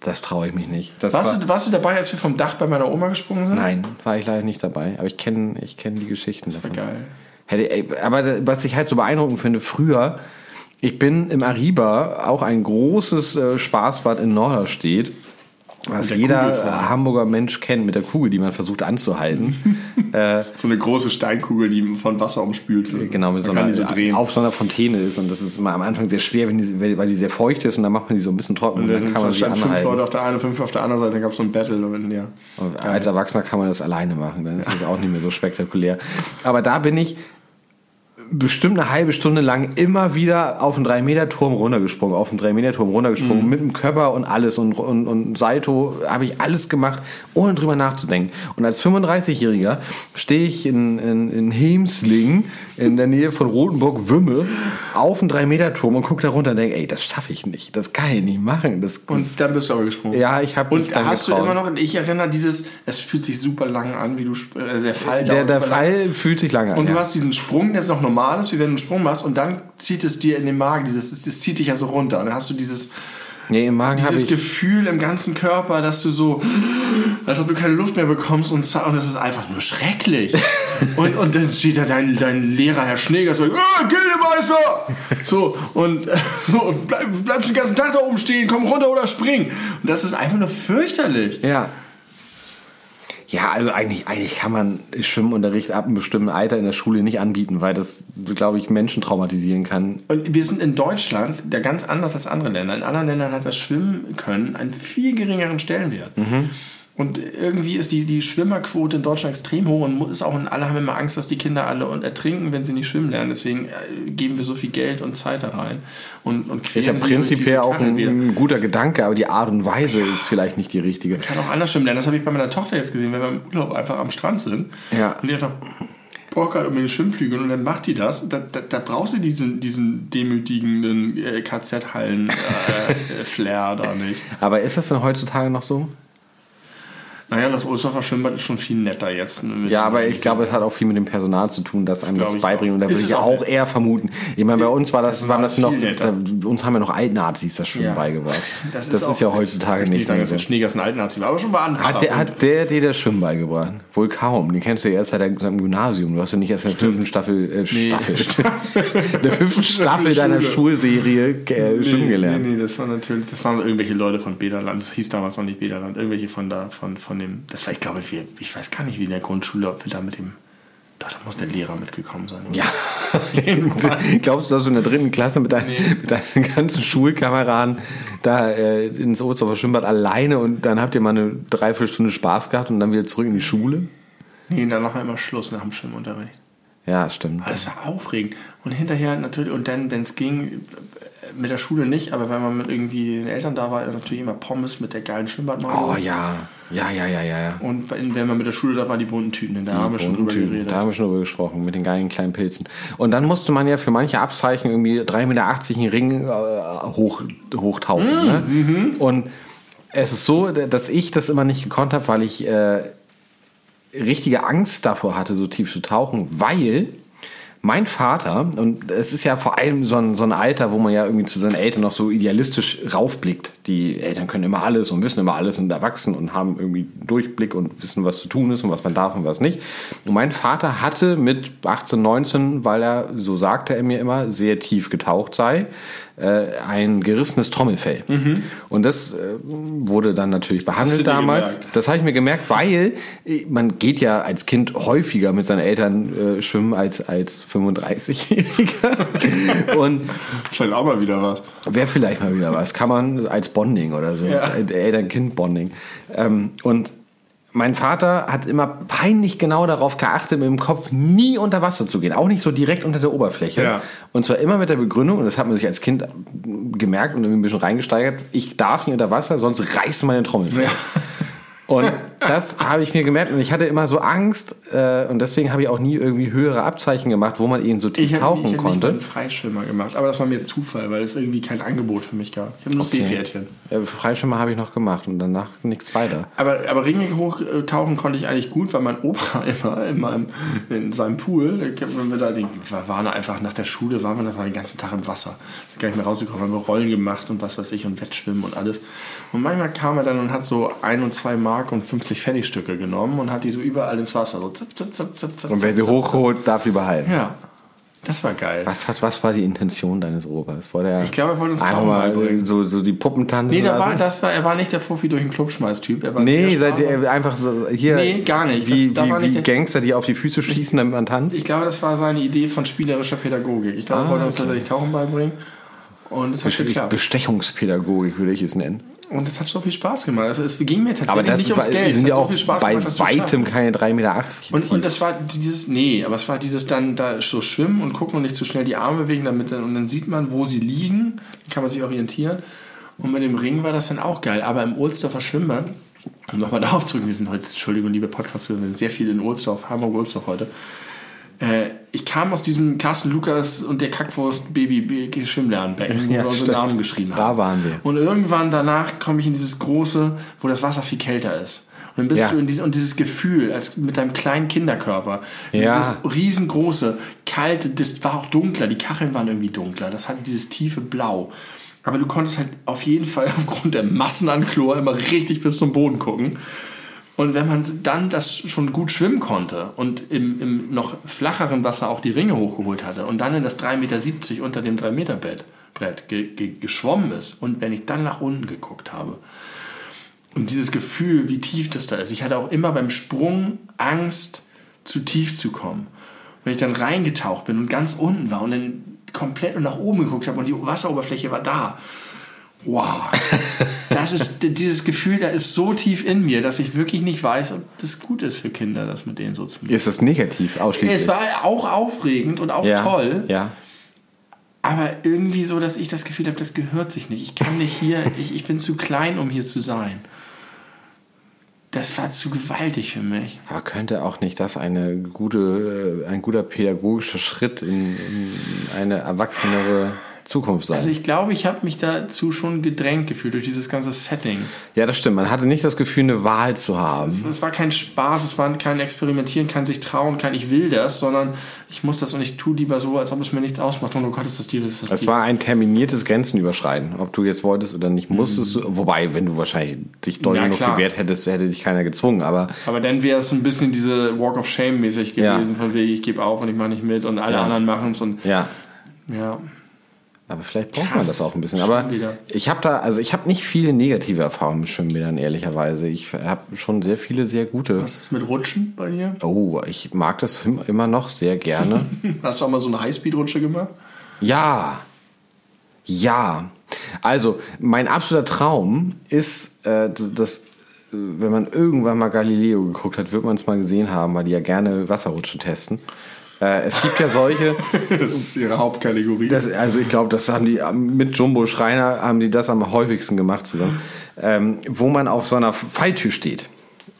das traue ich mich nicht. Das Warst war, du, warst du dabei, als wir vom Dach bei meiner Oma gesprungen sind? nein, war ich leider nicht dabei. Aber ich kenne ich kenn die Geschichten Das war davon. geil. Hätte, aber was ich halt so beeindruckend finde, früher, ich bin im Ariba, auch ein großes äh, Spaßbad in Norderstedt, was der jeder äh, Hamburger Mensch kennt, mit der Kugel, die man versucht anzuhalten. äh, So eine große Steinkugel, die von Wasser umspült wird. genau, mit so einer, so drehen. auf so einer Fontäne ist. Und das ist immer am Anfang sehr schwer, die, weil die sehr feucht ist und dann macht man die so ein bisschen trocken und, Und dann kann man sie standen fünf anhalten. Leute auf der einen, fünf auf der anderen Seite, dann gab es so ein Battle. Und, ja. Und als Erwachsener kann man das alleine machen, dann ist es auch nicht mehr so spektakulär. Aber da bin ich bestimmt eine halbe Stunde lang immer wieder auf einen 3-Meter-Turm runtergesprungen, auf einen 3-Meter-Turm runtergesprungen, mit dem Körper und alles und, und, und Salto habe ich alles gemacht, ohne drüber nachzudenken. Und als 35-Jähriger stehe ich in, in, in Hemsling, in der Nähe von Rotenburg-Wümme, auf einen 3-Meter-Turm und gucke da runter und denke, ey, das schaffe ich nicht, das kann ich nicht machen. Das, das, Und dann bist du aber gesprungen. ja, ich habe Und dann hast getraut. du immer noch, ich erinnere dieses, es fühlt sich super lang an, wie du, äh, der Fall der, der super lang. Fall fühlt sich lange an. Und du ja. hast diesen Sprung, der ist noch normal ist, wie wenn du einen Sprung machst, und dann zieht es dir in den Magen, dieses, das, das zieht dich ja so runter. Und dann hast du dieses, Nee, im Magen habe dieses. Gefühl im ganzen Körper, dass du so, als ob du keine Luft mehr bekommst und, und es ist einfach nur schrecklich. und, und dann steht da dein, dein Lehrer, Herr Schneeger, so, ah, Gildemeister! So, und, so, und bleib, bleibst den ganzen Tag da oben stehen, komm runter oder spring. Und das ist einfach nur fürchterlich. Ja. Ja, also eigentlich, eigentlich kann man Schwimmunterricht ab einem bestimmten Alter in der Schule nicht anbieten, weil das, glaube ich, Menschen traumatisieren kann. Und wir sind in Deutschland da ganz anders als andere Länder. In anderen Ländern hat das Schwimmen können einen viel geringeren Stellenwert. Und irgendwie ist die, die Schwimmerquote in Deutschland extrem hoch und ist auch, und alle haben immer Angst, dass die Kinder alle und ertrinken, wenn sie nicht schwimmen lernen. Deswegen äh, geben wir so viel Geld und Zeit da rein. Und, und Ist ja prinzipiell auch ein, ein guter Gedanke, aber die Art und Weise ist vielleicht nicht die richtige. kann auch anders schwimmen lernen. Das habe ich bei meiner Tochter jetzt gesehen, wenn wir im Urlaub einfach am Strand sind. Ja. Und die einfach Bock hat um den Schwimmflügeln und dann macht die das. Da, da, da brauchst du diesen, diesen demütigenden äh, KZ-Hallen-Flair da nicht. Aber ist das denn heutzutage noch so? Naja, das Ohlsdorfer Schwimmbad ist schon viel netter jetzt. mit Ja, aber ich glaube, es hat auch viel mit dem Personal zu tun, dass einem glaub das ich beibringen. Und da würde ich auch, auch eher vermuten. Ich meine, bei uns war das, waren das noch, da, uns haben ja noch Altnazis das Schwimmen Ja. beigebracht. Das Das, ist ist, ja heutzutage Ich nicht nicht sagen, mehr dass so. ein Schneegers ein Altnazi war, aber schon war ein Hat der, hat der dir das Schwimmen beigebracht? Wohl kaum. Den kennst du ja erst seit der- seinem Gymnasium. Du hast ja nicht erst in der fünften Staffel, äh, Staffel, der fünften Staffel deiner. Schulserie äh, schwimmen gelernt. Nee, nee, das war natürlich, das waren irgendwelche Leute von Bederland, das hieß damals noch nicht Bederland, irgendwelche von da, von, von dem, das war, ich glaube, wir, ich weiß gar nicht, wie in der Grundschule, ob wir da mit dem, doch, da muss der Lehrer mitgekommen sein. Ja. Glaubst du, dass du in der dritten Klasse mit, deinen, mit deinen ganzen Schulkameraden da äh, ins Oberstdorfer Schwimmbad alleine und dann habt ihr mal eine Dreiviertelstunde Spaß gehabt und dann wieder zurück in die Schule? Nee, danach war immer Schluss nach dem Schwimmunterricht. Ja, stimmt. Aber das war aufregend. Und hinterher natürlich, und dann, wenn es ging, mit der Schule nicht, aber wenn man mit irgendwie den Eltern da war, natürlich immer Pommes mit der geilen Schwimmbadmayo. Oh ja, ja, ja, ja, ja. ja. Und wenn man mit der Schule da war, die bunten Tüten. Da haben wir schon drüber Tüten, geredet. Da haben wir schon drüber gesprochen, mit den geilen kleinen Pilzen. Und dann musste man ja für manche Abzeichen irgendwie 3,80 Meter einen Ring äh, hoch, hochtauchen. Mm, ne? mhm. Und es ist so, dass ich das immer nicht gekonnt habe, weil ich äh, richtige Angst davor hatte, so tief zu tauchen, weil mein Vater, und es ist ja vor allem so ein, so ein Alter, wo man ja irgendwie zu seinen Eltern noch so idealistisch raufblickt. Die Eltern können immer alles und wissen immer alles und erwachsen und haben irgendwie Durchblick und wissen, was zu tun ist und was man darf und was nicht. Und mein Vater hatte mit 18, 19, weil er, so sagte er mir immer, sehr tief getaucht sei, äh, ein gerissenes Trommelfell. Und das äh, wurde dann natürlich behandelt Mhm. damals. gemerkt? Das habe ich mir gemerkt, weil äh, man geht ja als Kind häufiger mit seinen Eltern äh, schwimmen als als 35-Jähriger. Und Vielleicht auch mal wieder was. wäre vielleicht mal wieder was. Kann man als Bonding oder so, Ja. als Eltern-Kind-Bonding. Ähm, und mein Vater hat immer peinlich genau darauf geachtet, mit dem Kopf nie unter Wasser zu gehen. Auch nicht so direkt unter der Oberfläche. Ja. Und zwar immer mit der Begründung, und das hat man sich als Kind gemerkt und irgendwie ein bisschen reingesteigert, ich darf nicht unter Wasser, sonst reißt meine Trommel. Ja. Und das habe ich mir gemerkt und ich hatte immer so Angst äh, und deswegen habe ich auch nie irgendwie höhere Abzeichen gemacht, wo man eben so tief Ich habe tauchen ich hab mal konnte. einen Freischwimmer gemacht, aber das war mir Zufall, weil es irgendwie kein Angebot für mich gab. Ich habe nur Seepferdchen. Ja, Freischwimmer habe ich noch gemacht und danach nichts weiter. Aber, aber Ringe hochtauchen konnte ich eigentlich gut, weil mein Opa immer in, meinem, in seinem Pool, da kennen wir da, wir waren einfach nach der Schule, waren wir da den ganzen Tag im Wasser. Sind gar nicht mehr rausgekommen, haben wir Rollen gemacht und was weiß ich und Wettschwimmen und alles. Und manchmal kam er dann und hat so ein und zwei Mark und 50 Pfennigstücke genommen und hat die so überall ins Wasser. So zip, zip, zip, zip, zip, Und wer sie hochholt, darf sie behalten. Ja, das war geil. Was, hat, was war die Intention deines Opas? Wollte er Ich glaube, er wollte uns mal beibringen. so, so die Puppen tanzen Nee, da war, das war, er war nicht der Fuffi durch den Clubschmeiß-Typ. er war Nee, seid ihr einfach so hier Nee, gar nicht. wie, Das- da war wie, nicht wie der- Gangster, die auf die Füße schießen, damit man tanzt? Ich glaube, das war seine Idee von spielerischer Pädagogik. Ich glaube, er Ah, wollte uns okay. tatsächlich Tauchen beibringen. Und es hat geklappt. Bestechungspädagogik würde ich es nennen. Und es hat so viel Spaß gemacht. Also es ging mir tatsächlich das nicht ums war- Geld. Es sind ja so auch viel Spaß bei gemacht, weitem keine 3,80 Meter Und, und das war dieses, nee, aber es war dieses dann da so schwimmen und gucken und nicht zu schnell die Arme bewegen, damit dann, und dann sieht man, wo sie liegen, dann kann man sich orientieren. Und mit dem Ring war das dann auch geil. Aber im Ohlsdorfer Schwimmbad, um nochmal darauf zurück, wir sind heute, Entschuldigung, liebe podcast wir sind sehr viel in Ohlsdorf, Hamburg-Ohlsdorf heute. Äh, ich kam aus diesem Carsten Lukas und der Kackwurst Baby Schwimmlernbecken, wo Ja, wir unsere. Namen geschrieben haben. Da waren wir. Und irgendwann danach komme ich in dieses große, wo das Wasser viel kälter ist. Und dann bist Ja. du in dieses, und dieses Gefühl, als mit deinem kleinen Kinderkörper. Ja. Dieses riesengroße, kalte, das war auch dunkler, die Kacheln waren irgendwie dunkler. Das hatte dieses tiefe Blau. Aber du konntest halt auf jeden Fall aufgrund der Massen an Chlor immer richtig bis zum Boden gucken. Und wenn man dann das schon gut schwimmen konnte und im, im noch flacheren Wasser auch die Ringe hochgeholt hatte und dann in das 3,70 Meter unter dem 3-Meter-Bett Brett ge ge geschwommen ist und wenn ich dann nach unten geguckt habe und dieses Gefühl, wie tief das da ist. Ich hatte auch immer beim Sprung Angst, zu tief zu kommen. Wenn ich dann reingetaucht bin und ganz unten war und dann komplett nach oben geguckt habe und die Wasseroberfläche war da. Wow. Das ist dieses Gefühl, da ist so tief in mir, dass ich wirklich nicht weiß, ob das gut ist für Kinder, das mit denen so zu machen. Ist das negativ ausschließlich? Es war auch aufregend und auch ja. toll, Ja. aber irgendwie so, dass ich das Gefühl habe, das gehört sich nicht. Ich kann nicht hier, ich, ich bin zu klein, um hier zu sein. Das war zu gewaltig für mich. Aber könnte auch nicht das eine gute, äh, ein guter pädagogischer Schritt in, in eine erwachsenere Zukunft sein. Also ich glaube, ich habe mich dazu schon gedrängt gefühlt durch dieses ganze Setting. ja, das stimmt. Man hatte nicht das Gefühl, eine Wahl zu haben. Es, es war kein Spaß, es war kein Experimentieren, kein sich trauen, kein ich will das, sondern ich muss das und ich tue lieber so, als ob es mir nichts ausmacht. Und oh Gott, ist das das ist das Es war ein terminiertes Grenzenüberschreiten, ob du jetzt wolltest oder nicht musstest. du- Wobei, wenn du wahrscheinlich dich doll Mhm. Ja, genug gewehrt hättest, hätte dich keiner gezwungen. Aber Aber dann wäre es ein bisschen diese Walk of Shame mäßig Ja. gewesen, von wegen ich gebe auf und ich mache nicht mit und alle Ja. anderen machen es und ja, ja. Aber vielleicht braucht man Krass. das auch ein bisschen. Aber ich habe da, also ich habe nicht viele negative Erfahrungen mit Schwimmbädern, ehrlicherweise. Ich habe schon sehr viele sehr gute. Was ist mit Rutschen bei dir? Oh, ich mag das im- immer noch sehr gerne. Hast du auch mal so eine Highspeed-Rutsche gemacht? Ja. Ja. Also, mein absoluter Traum ist, äh, dass, wenn man irgendwann mal Galileo geguckt hat, wird man es mal gesehen haben, weil die ja gerne Wasserrutschen testen. Äh, es gibt ja solche, Das ist ihre Hauptkategorie. das, also ich glaube, das haben die mit Jumbo Schreiner haben die das am häufigsten gemacht zusammen, ähm, wo man auf so einer Falltür steht.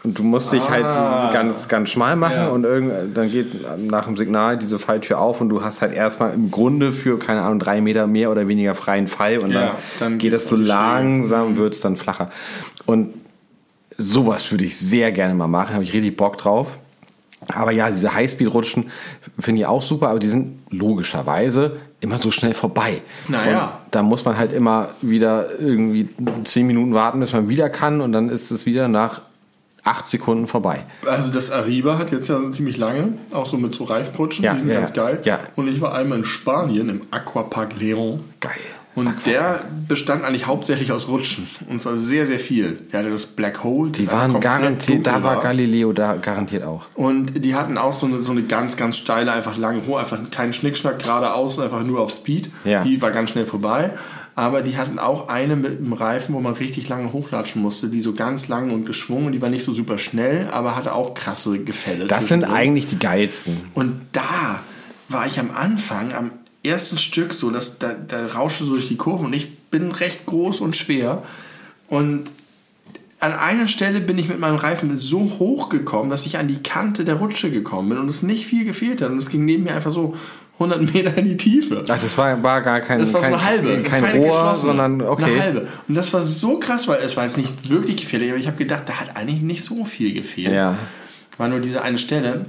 Und du musst dich halt ganz, ganz schmal machen Ja. und irgend, dann geht nach dem Signal diese Falltür auf und du hast halt erstmal im Grunde für, keine Ahnung, drei Meter mehr oder weniger freien Fall und Ja, dann, dann geht das so langsam, wird es dann flacher. Und sowas würde ich sehr gerne mal machen, habe ich richtig Bock drauf. Aber ja, diese Highspeed-Rutschen finde ich auch super, aber die sind logischerweise immer so schnell vorbei. Naja. Und da muss man halt immer wieder irgendwie zehn Minuten warten, bis man wieder kann und dann ist es wieder nach acht Sekunden vorbei. Also das Arriba hat jetzt ja ziemlich lange, auch so mit so Reifenrutschen, Ja, die sind ja, ganz geil. Ja. Und ich war einmal in Spanien im Aquapark Leron. Geil. Und der bestand eigentlich hauptsächlich aus Rutschen. Und zwar sehr, sehr viel. Der hatte das Black Hole. Die waren garantiert, da war Galileo da garantiert auch. Und die hatten auch so eine, so eine ganz, ganz steile, einfach lange hoch, einfach keinen Schnickschnack geradeaus, einfach nur auf Speed. Ja. Die war ganz schnell vorbei. Aber die hatten auch eine mit einem Reifen, wo man richtig lange hochlatschen musste, die so ganz lang und geschwungen, die war nicht so super schnell, aber hatte auch krasse Gefälle. Das sind eigentlich die geilsten. Und da war ich am Anfang, am ersten Stück so, dass da, da rauschte so durch die Kurven und ich bin recht groß und schwer. Und an einer Stelle bin ich mit meinem Reifen so hoch gekommen, dass ich an die Kante der Rutsche gekommen bin und es nicht viel gefehlt hat. Und es ging neben mir einfach so 100 Meter in die Tiefe. Ach, das war, war gar kein, Das war so kein, eine halbe, kein keine Rohr, sondern okay. Eine halbe. Und das war so krass, weil es war jetzt nicht wirklich gefährlich, aber ich habe gedacht, da hat eigentlich nicht so viel gefehlt. Ja. War nur diese eine Stelle.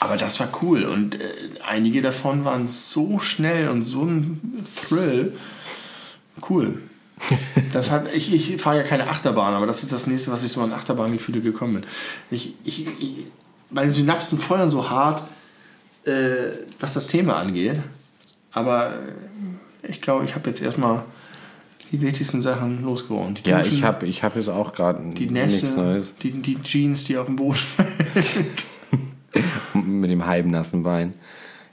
Aber das war cool und äh, einige davon waren so schnell und so ein Thrill. Cool. Das hat, ich ich fahre ja keine Achterbahn, aber das ist das nächste, was ich so an Achterbahngefühle gekommen bin. Ich, ich, ich, meine Synapsen feuern so hart, äh, was das Thema angeht. Aber äh, ich glaube, ich habe jetzt erstmal die wichtigsten Sachen losgeworden. Die Ja, ich habe ich hab jetzt auch gerade die nichts Neues. die, die Jeans, die auf dem Boden Mit dem halben nassen Bein.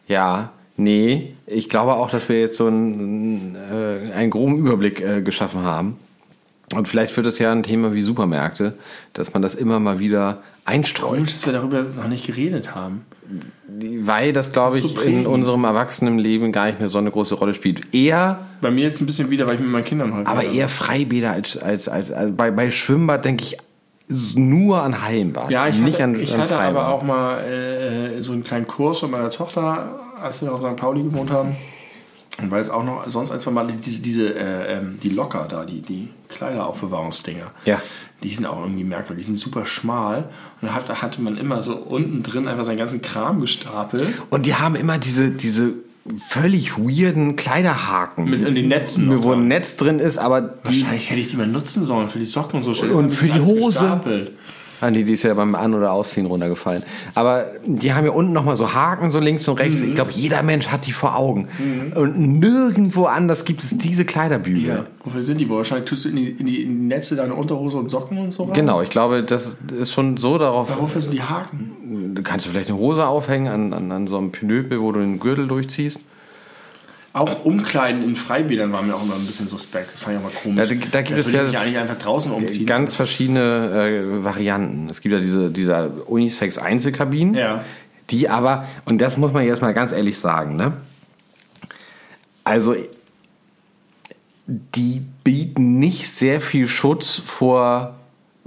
Ja, nee, ich glaube auch, dass wir jetzt so einen, äh, einen groben Überblick äh, geschaffen haben. Und vielleicht wird es ja ein Thema wie Supermärkte, dass man das immer mal wieder einstreut. Gut, dass wir darüber noch nicht geredet haben. Weil das, glaube Das ich, so in unserem Erwachsenenleben gar nicht mehr so eine große Rolle spielt. Eher, Bei mir jetzt ein bisschen wieder, weil ich mit meinen Kindern heute. aber eher Freibäder als, als, als, als bei, bei Schwimmbad denke ich nur an Hallenbad. Ja, ich nicht hatte, an, ich an hatte Freibad. aber auch mal äh, so einen kleinen Kurs von meiner Tochter, als wir noch auf St. Pauli gewohnt haben. Und weil es auch noch sonst ein, zwei Mal diese, diese äh, ähm, die Locker da, die, die Kleideraufbewahrungsdinger. Ja. Die sind auch irgendwie merkwürdig, die sind super schmal. Und da hat, hatte man immer so unten drin einfach seinen ganzen Kram gestapelt. Und die haben immer diese, diese völlig weirden Kleiderhaken. Mit in den Netzen. wo ein Netz drin ist, aber Wahrscheinlich hätte ich die mal nutzen sollen für die Socken und so. Dir Und für die Hose. gestapelt. Ah, nee, die ist ja beim An- oder Ausziehen runtergefallen. Aber die haben ja unten nochmal so Haken, so links und rechts. Mhm. Ich glaube, jeder Mensch hat die vor Augen. Und nirgendwo anders gibt es diese Kleiderbügel. Ja. Wofür sind die wohl? Wahrscheinlich tust du in die, in die, Netze deine Unterhose und Socken und so rein? Genau, ich glaube, das ist schon so darauf. Aber wofür sind die Haken? Kannst du vielleicht eine Hose aufhängen an, an, an so einem Pinöpel, wo du den Gürtel durchziehst. Auch Umkleiden in Freibädern war mir auch immer ein bisschen suspekt. Das fand ich auch mal komisch. Da- da gibt es würde ja mich eigentlich einfach draußen umziehen. Ganz verschiedene äh, Varianten. Es gibt ja diese, diese Unisex-Einzelkabinen, Ja. die aber, und das muss man jetzt mal ganz ehrlich sagen, ne? Also, die bieten nicht sehr viel Schutz vor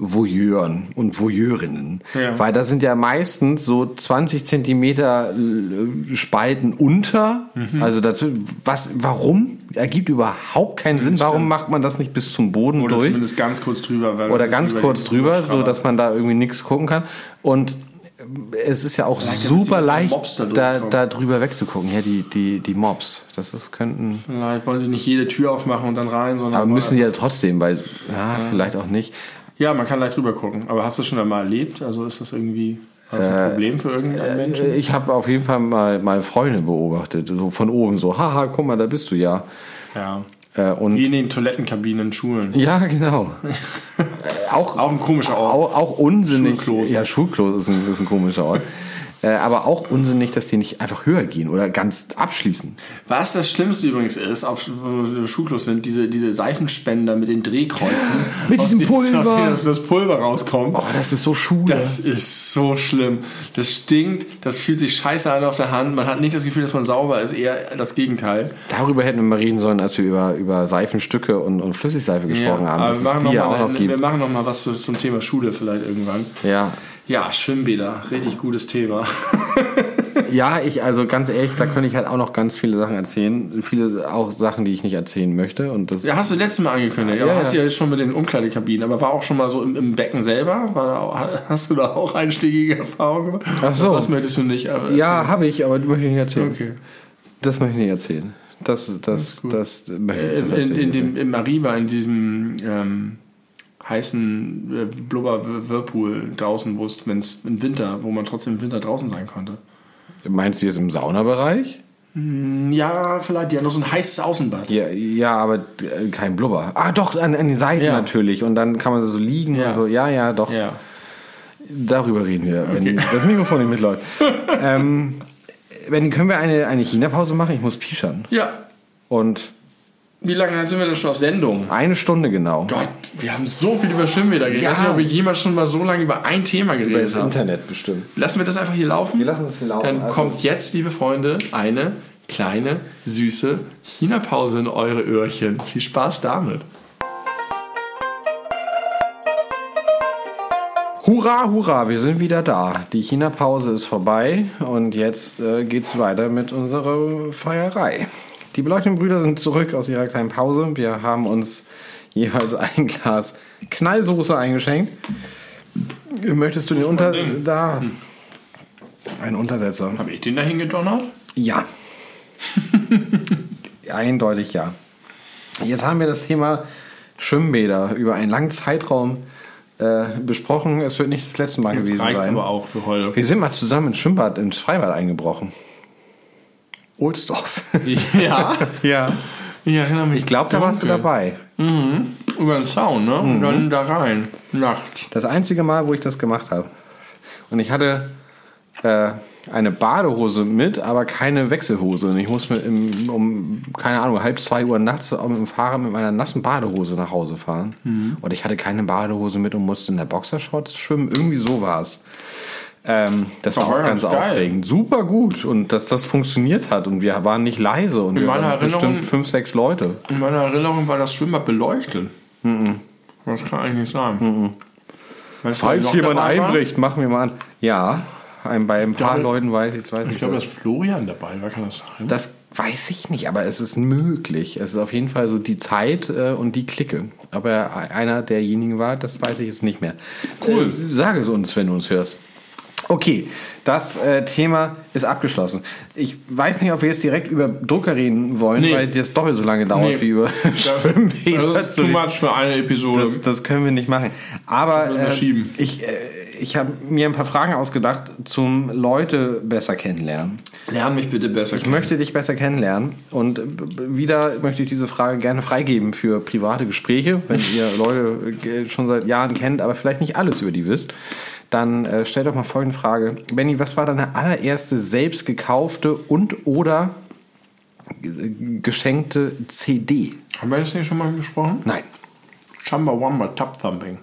Voyeuren und Voyeurinnen. Ja. Weil da sind ja meistens so 20 Zentimeter äh, Spalten unter. Mhm. Also dazu, was, warum? Ergibt überhaupt keinen Sinn. Warum macht man das nicht bis zum Boden Oder durch? zumindest ganz kurz drüber. Oder das ganz kurz drüber, so dass man da irgendwie nichts gucken kann. Und es ist ja auch damit super leicht, da da, drüber wegzugucken. Ja, die, die, die Mobs. Das ist, könnten. Vielleicht wollen sie nicht jede Tür aufmachen und dann rein, sondern. Aber müssen die ja trotzdem, weil, ja, vielleicht auch nicht. Ja, man kann leicht drüber gucken. Aber hast du das schon einmal erlebt? Also ist das irgendwie das ein Problem für irgendeinen Menschen? Ich habe auf jeden Fall mal, mal Freunde beobachtet, so von oben so, haha, guck mal, da bist du ja. Ja. Äh, und Wie in den Toilettenkabinen in Schulen. ja, genau. Äh, auch, Auch ein komischer Ort. auch, auch unsinnig. Schulklos. Ja, Schulklos ist ein, ist ein komischer Ort. Äh, aber auch unsinnig, dass die nicht einfach höher gehen oder ganz abschließen. Was das Schlimmste übrigens ist, auf wo wir Schulklos sind, diese, diese Seifenspender mit den Drehkreuzen. Mit diesem Pulver. denen Das, Pulver rauskommt. Oh, das ist so Schule. Das ist so schlimm. Das stinkt, das fühlt sich scheiße an auf der Hand. Man hat nicht das Gefühl, dass man sauber ist, eher das Gegenteil. Darüber hätten wir mal reden sollen, als wir über, über Seifenstücke und, und Flüssigseife gesprochen haben. aber Dass wir machen, noch ja auch mal, wir machen noch mal was zu, zum Thema Schule vielleicht irgendwann. Ja. Ja, Schwimmbäder, richtig gutes Thema. ja, ich, also ganz ehrlich, da könnte ich halt auch noch ganz viele Sachen erzählen. Viele auch Sachen, die ich nicht erzählen möchte. Und das Ja, hast du letztes Mal angekündigt. Ja, Ja, hast du ja schon mit den Umkleidekabinen, aber war auch schon mal so im, im Becken selber? Da hast du da auch einstiegige Erfahrungen gemacht? Ach so. Was möchtest du nicht? Aber ja, habe ich, aber das möchte ich nicht erzählen. Okay. Das möchte ich nicht erzählen. Das, das, das, möchte ich In, das in, erzählen. in, dem, in Mariba, in diesem ähm, heißen äh, Blubber-Whirlpool draußen, wo es, wenn es im Winter, wo man trotzdem im Winter draußen sein konnte. Meinst du jetzt im Saunabereich? Ja, vielleicht, die haben noch so ein heißes Außenbad. Ja, ja aber äh, kein Blubber. Ah, doch, an, an den Seiten Ja. natürlich. Und dann kann man so liegen Ja. und so. Ja, ja, doch. Ja. Darüber reden wir, wenn Okay. das Mikrofon nicht mitläuft. ähm, wenn, können wir eine, eine China-Pause machen? Ich muss pischern. Ja. Und Wie lange sind wir denn schon auf Sendung? eine Stunde genau. Gott, wir haben so viel über Schwimmbäder geredet. Ja. Ich weiß nicht, ob wir jemals schon mal so lange über ein Thema Über geredet das haben. Internet bestimmt. Lassen wir das einfach hier laufen? Wir lassen es hier laufen. Dann Also- kommt jetzt, liebe Freunde, eine kleine, süße China-Pause in eure Öhrchen. Viel Spaß damit. Hurra, hurra, wir sind wieder da. Die China-Pause ist vorbei und jetzt äh, geht's weiter mit unserer Feierei. Die beleuchteten Brüder sind zurück aus ihrer kleinen Pause. Wir haben uns jeweils ein Glas Knallsoße eingeschenkt. Möchtest du den Unter... Da. Ein Untersetzer. Habe ich den dahin gedonnert? Ja. Eindeutig ja. Jetzt haben wir das Thema Schwimmbäder über einen langen Zeitraum äh, besprochen. Es wird nicht das letzte Mal Jetzt gewesen sein. aber auch für heute. Wir sind mal zusammen ins Schwimmbad, ins Freibad eingebrochen. Ohlsdorf. Ja, ja. ich erinnere mich. Ich glaube, da warst du dabei. Über den Zaun, ne? Mhm. Und dann da rein. Nachts. Das einzige Mal, wo ich das gemacht habe. Und ich hatte äh, eine Badehose mit, aber keine Wechselhose. Und ich musste im, um, keine Ahnung, halb zwei Uhr nachts mit dem Fahrrad mit meiner nassen Badehose nach Hause fahren. Mhm. Und ich hatte keine Badehose mit und musste in der Boxershorts schwimmen. Irgendwie so war es. Ähm, das war Aber auch ganz ganz aufregend. Super gut. Und dass das funktioniert hat. Und wir waren nicht leise. Und wir meiner waren Erinnerung- bestimmt fünf, sechs Leute. In meiner Erinnerung war das Schwimmbad beleuchtet. Das kann eigentlich nicht sein. Weißt du, wer Falls jemand dabei war? einbricht, machen wir mal an. Ja, ein, bei ein paar glaube- Leuten weiß ich es, weiß Ich ich glaube, das. dass Florian dabei war, kann das sein? Das weiß ich nicht, aber es ist möglich. Es ist auf jeden Fall so die Zeit äh, und die Clique. Aber er einer derjenigen war, das weiß ich jetzt nicht mehr. Cool. Äh, sag es uns, wenn du uns hörst. Okay, das äh, Thema ist abgeschlossen. Ich weiß nicht, ob wir jetzt direkt über Drucker reden wollen, Nee. weil das doppelt so lange dauert Nee. wie über Schwimmbäder. Das ist zu too much für eine Episode. Das, das können wir nicht machen. Aber äh, ich, äh, ich habe mir ein paar Fragen ausgedacht zum Leute besser kennenlernen. Lern mich bitte besser Ich möchte dich besser kennenlernen und wieder möchte ich diese Frage gerne freigeben für private Gespräche, wenn ihr Leute äh, schon seit Jahren kennt, aber vielleicht nicht alles über die wisst. Dann äh, stell doch mal folgende Frage. Benny, was war deine allererste selbst gekaufte und oder geschenkte CD? Haben wir das nicht schon mal besprochen? Nein, Chamba Wamba Tap Thumping.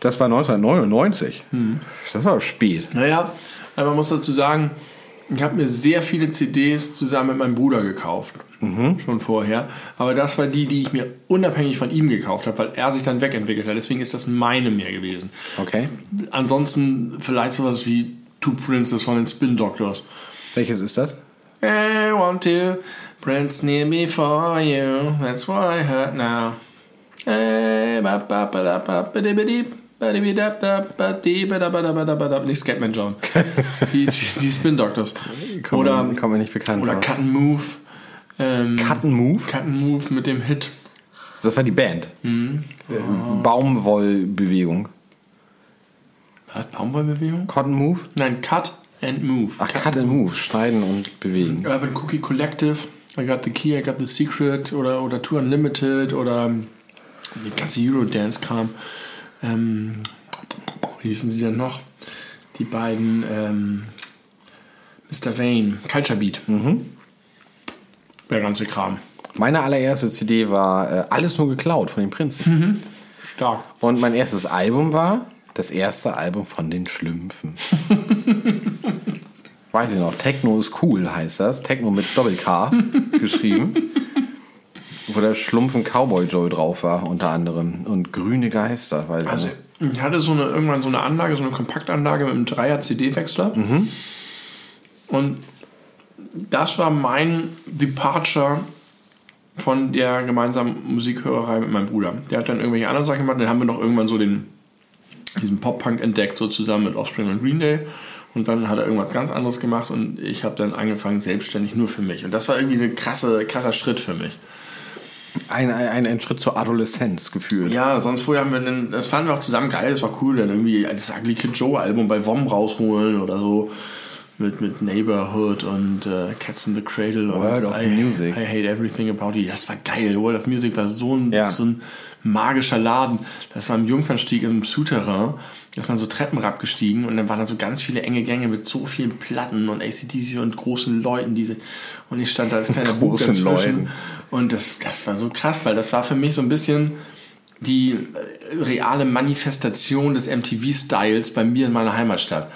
das war 1999. Das war spät. Naja, aber man muss dazu sagen, ich habe mir sehr viele CDs zusammen mit meinem Bruder gekauft. Schon vorher. Aber das war die, die ich mir unabhängig von ihm gekauft habe, weil er sich dann wegentwickelt hat. Deswegen ist das meine mehr gewesen. Okay. Ansonsten vielleicht sowas wie Two Princes von den Spin Doctors. Welches ist das? I want to prince near me for you. That's what I heard now. Nicht Scatman John. Die, die, Spin Doctors. Kommt Oder, kommt mir nicht bekannt oder. Cut and Move. Ähm, Cut and Move? Cut and Move mit dem Hit. Das war die Band. Mhm. Äh, Baumwollbewegung. Was? Baumwollbewegung? Cotton Move? Nein, Cut and Move. Ach, Cut and Move. Schneiden und bewegen. Urban Cookie Collective, I Got the Key, I Got the Secret oder, oder Tour Unlimited oder die ganze Eurodance-Kram. Ähm, wie hießen sie denn noch? Die beiden ähm, Mr. Vane, Culture Beat. Der ganze Kram. Meine allererste CD war äh, Alles nur geklaut von den Prinzen. Stark. Und mein erstes Album war das erste Album von den Schlümpfen. Weiß ich noch, Techno ist cool heißt das. Techno mit Doppel-K geschrieben. Wo der Schlumpfen Cowboy Joe drauf war, unter anderem. Und grüne Geister, weiß ich Also, nicht. ich hatte so eine, irgendwann so eine Anlage, so eine Kompaktanlage mit einem Dreier-CD-Wechsler. Und das war mein Departure von der gemeinsamen Musikhörerei mit meinem Bruder. Der hat dann irgendwelche anderen Sachen gemacht. Dann haben wir noch irgendwann so den, diesen Pop-Punk entdeckt, so zusammen mit Offspring und Green Day. Und dann hat er irgendwas ganz anderes gemacht und ich habe dann angefangen selbstständig nur für mich. Und das war irgendwie ein krasse, krasser Schritt für mich. Ein, ein, ein Schritt zur Adoleszenz gefühlt. Ja, sonst vorher haben wir dann, das fanden wir auch zusammen geil, das war cool, dann irgendwie das Ugly Kid Joe Album bei WOM rausholen oder so. Mit, mit Neighborhood und äh, Cats in the Cradle und World of I, Music. I Hate Everything About You. Das war geil. World of Music war so ein, Ja. so ein magischer Laden. Das war im Jungfernstieg im Souterrain. Da ist man so Treppen abgestiegen und dann waren da so ganz viele enge Gänge mit so vielen Platten und ACDC und großen Leuten. Diese, und ich stand da als kleiner Bub dazwischen. Leuten. Und das, das war so krass, weil das war für mich so ein bisschen die äh, reale Manifestation des MTV-Styles bei mir in meiner Heimatstadt.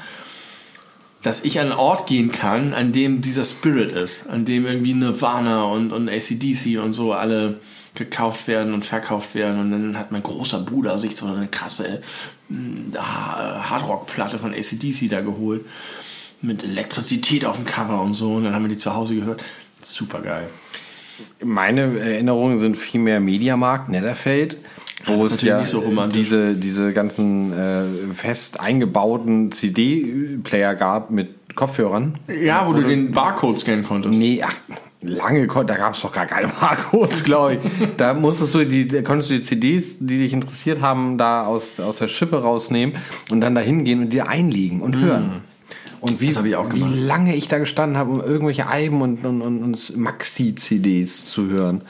Dass ich an einen Ort gehen kann, an dem dieser Spirit ist, an dem irgendwie Nirvana und, und ACDC und so alle gekauft werden und verkauft werden. Und dann hat mein großer Bruder sich so eine krasse äh, Hardrock-Platte von ACDC da geholt. Mit Elektrizität auf dem Cover und so. Und dann haben wir die zu Hause gehört. Super geil. Meine Erinnerungen sind viel mehr Mediamarkt, Netherfeld, wo es ja so diese, diese ganzen äh, fest eingebauten CD-Player gab mit Kopfhörern. Ja, wo du den Barcode scannen konntest. Nee, ach, lange, kon- da gab es doch gar keine Barcodes, glaube ich. da musstest du die, da konntest du die CDs, die dich interessiert haben, da aus, aus der Schippe rausnehmen und dann da hingehen und dir einlegen und hören. Und wie, wie lange ich da gestanden habe, um irgendwelche Alben und, und, und, Maxi-CDs zu hören.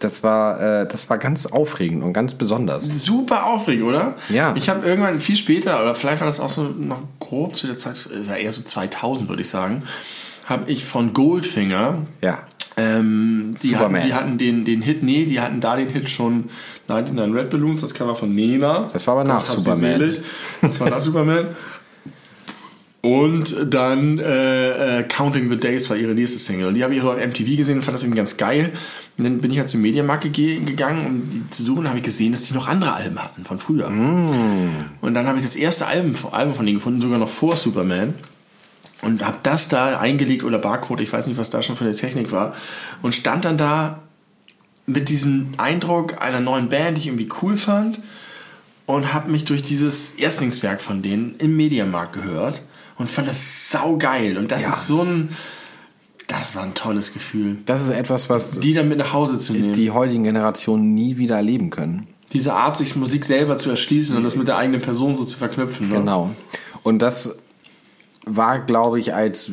Das war, äh, das war ganz aufregend und ganz besonders. Super aufregend, oder? Ja. Ich habe irgendwann viel später, oder vielleicht war das auch so noch grob zu der Zeit, war eher so 2000, würde ich sagen, habe ich von Goldfinger, Ja. ähm, die, hatten, Superman. die hatten den, den Hit, nee, die hatten da den Hit schon 99 Red Balloons, das Cover von Nena. Das war aber nach Gott Superman. Das war nach Superman. Und dann äh, äh, Counting the Days war ihre nächste Single. Und die habe ich so auf MTV gesehen und fand das irgendwie ganz geil. Und dann bin ich halt zum Mediamarkt ge gegangen, um die zu suchen, habe ich gesehen, dass die noch andere Alben hatten von früher. Und dann habe ich das erste Album, Album von denen gefunden, sogar noch vor Superman. Und habe das da eingelegt oder Barcode, ich weiß nicht, was da schon für eine Technik war. Und stand dann da mit diesem Eindruck einer neuen Band, die ich irgendwie cool fand. Und habe mich durch dieses Erstlingswerk von denen im Mediamarkt gehört. Und fand das saugeil. Und das Ja. ist so ein... Das war ein tolles Gefühl. Das ist etwas, was Die dann mit nach Hause zu nehmen. die heutigen Generationen nie wieder erleben können. Diese Art, sich Musik selber zu erschließen und das mit der eigenen Person so zu verknüpfen. Ne? Genau. Und das war, glaube ich, als äh,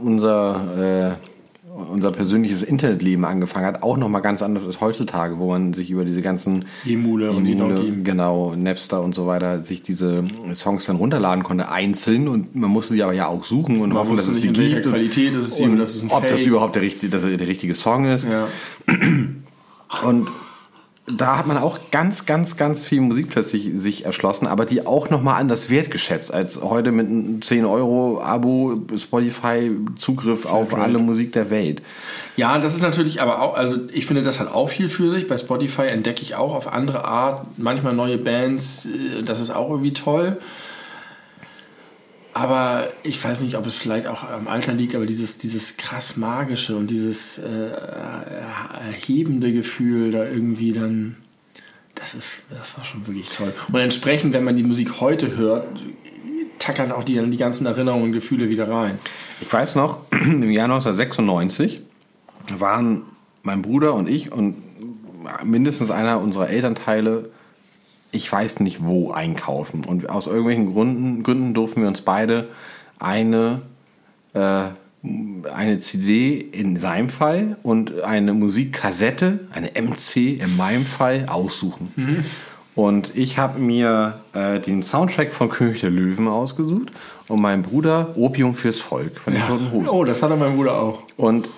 unser, äh, unser persönliches Internetleben angefangen hat, auch nochmal ganz anders als heutzutage, wo man sich über diese ganzen Emule und Emule, genau, Napster und so weiter, sich diese Songs dann runterladen konnte, einzeln und man musste die aber ja auch suchen und hoffen, dass es die in welcher gibt. Qualität es ist sie und und das ist ein ob das Fake. überhaupt der richtige, dass er der richtige Song ist. Ja. Und da hat man auch ganz, ganz, ganz viel Musik plötzlich sich erschlossen, aber die auch nochmal anders wertgeschätzt als heute mit einem 10 Euro Abo, Spotify, Zugriff auf alle Musik der Welt. Ja, das ist natürlich aber auch, also ich finde, das hat auch viel für sich. Bei Spotify entdecke ich auch auf andere Art manchmal neue Bands. äh, Das ist auch irgendwie toll. Aber ich weiß nicht, ob es vielleicht auch am Alter liegt, aber dieses, dieses krass magische und dieses äh, erhebende Gefühl da irgendwie dann, das ist, das war schon wirklich toll. Und entsprechend, wenn man die Musik heute hört, tackern auch die, die ganzen Erinnerungen und Gefühle wieder rein. Ich weiß noch, im Jahr 1996 waren mein Bruder und ich und mindestens einer unserer Elternteile, ich weiß nicht wo, einkaufen. Und aus irgendwelchen Gründen, Gründen durften wir uns beide eine, äh, eine CD in seinem Fall und eine Musikkassette, eine MC in meinem Fall, aussuchen. Und ich habe mir äh, den Soundtrack von König der Löwen ausgesucht und mein Bruder Opium fürs Volk von den Toten Hosen. Oh, das hatte mein Bruder auch. Und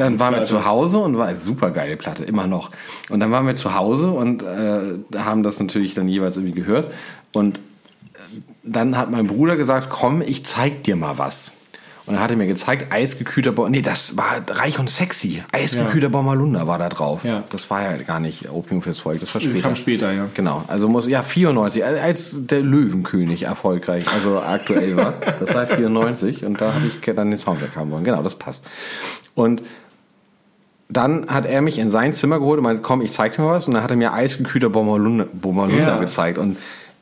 dann waren wir Platte. zu Hause und war eine super geile Platte, immer noch. Und dann waren wir zu Hause und äh, haben das natürlich dann jeweils irgendwie gehört. Und äh, dann hat mein Bruder gesagt, komm, ich zeig dir mal was. Und er hatte mir gezeigt, eisgekühlter Baum, nee, das war reich und sexy. Eisgekühlter Baumalunda war da drauf. Ja. Das war ja gar nicht Opium fürs Volk, das war Das später. kam später, ja. Genau, also muss, ja, 94, als der Löwenkönig erfolgreich, also aktuell war. Das war 94 und da habe ich dann den Soundtrack haben wollen. Genau, das passt. Und dann hat er mich in sein Zimmer geholt und meinte, komm, ich zeig dir mal was. Und dann hat er mir eisgekühlter Bommalunda, Bommalunda Ja. gezeigt. Und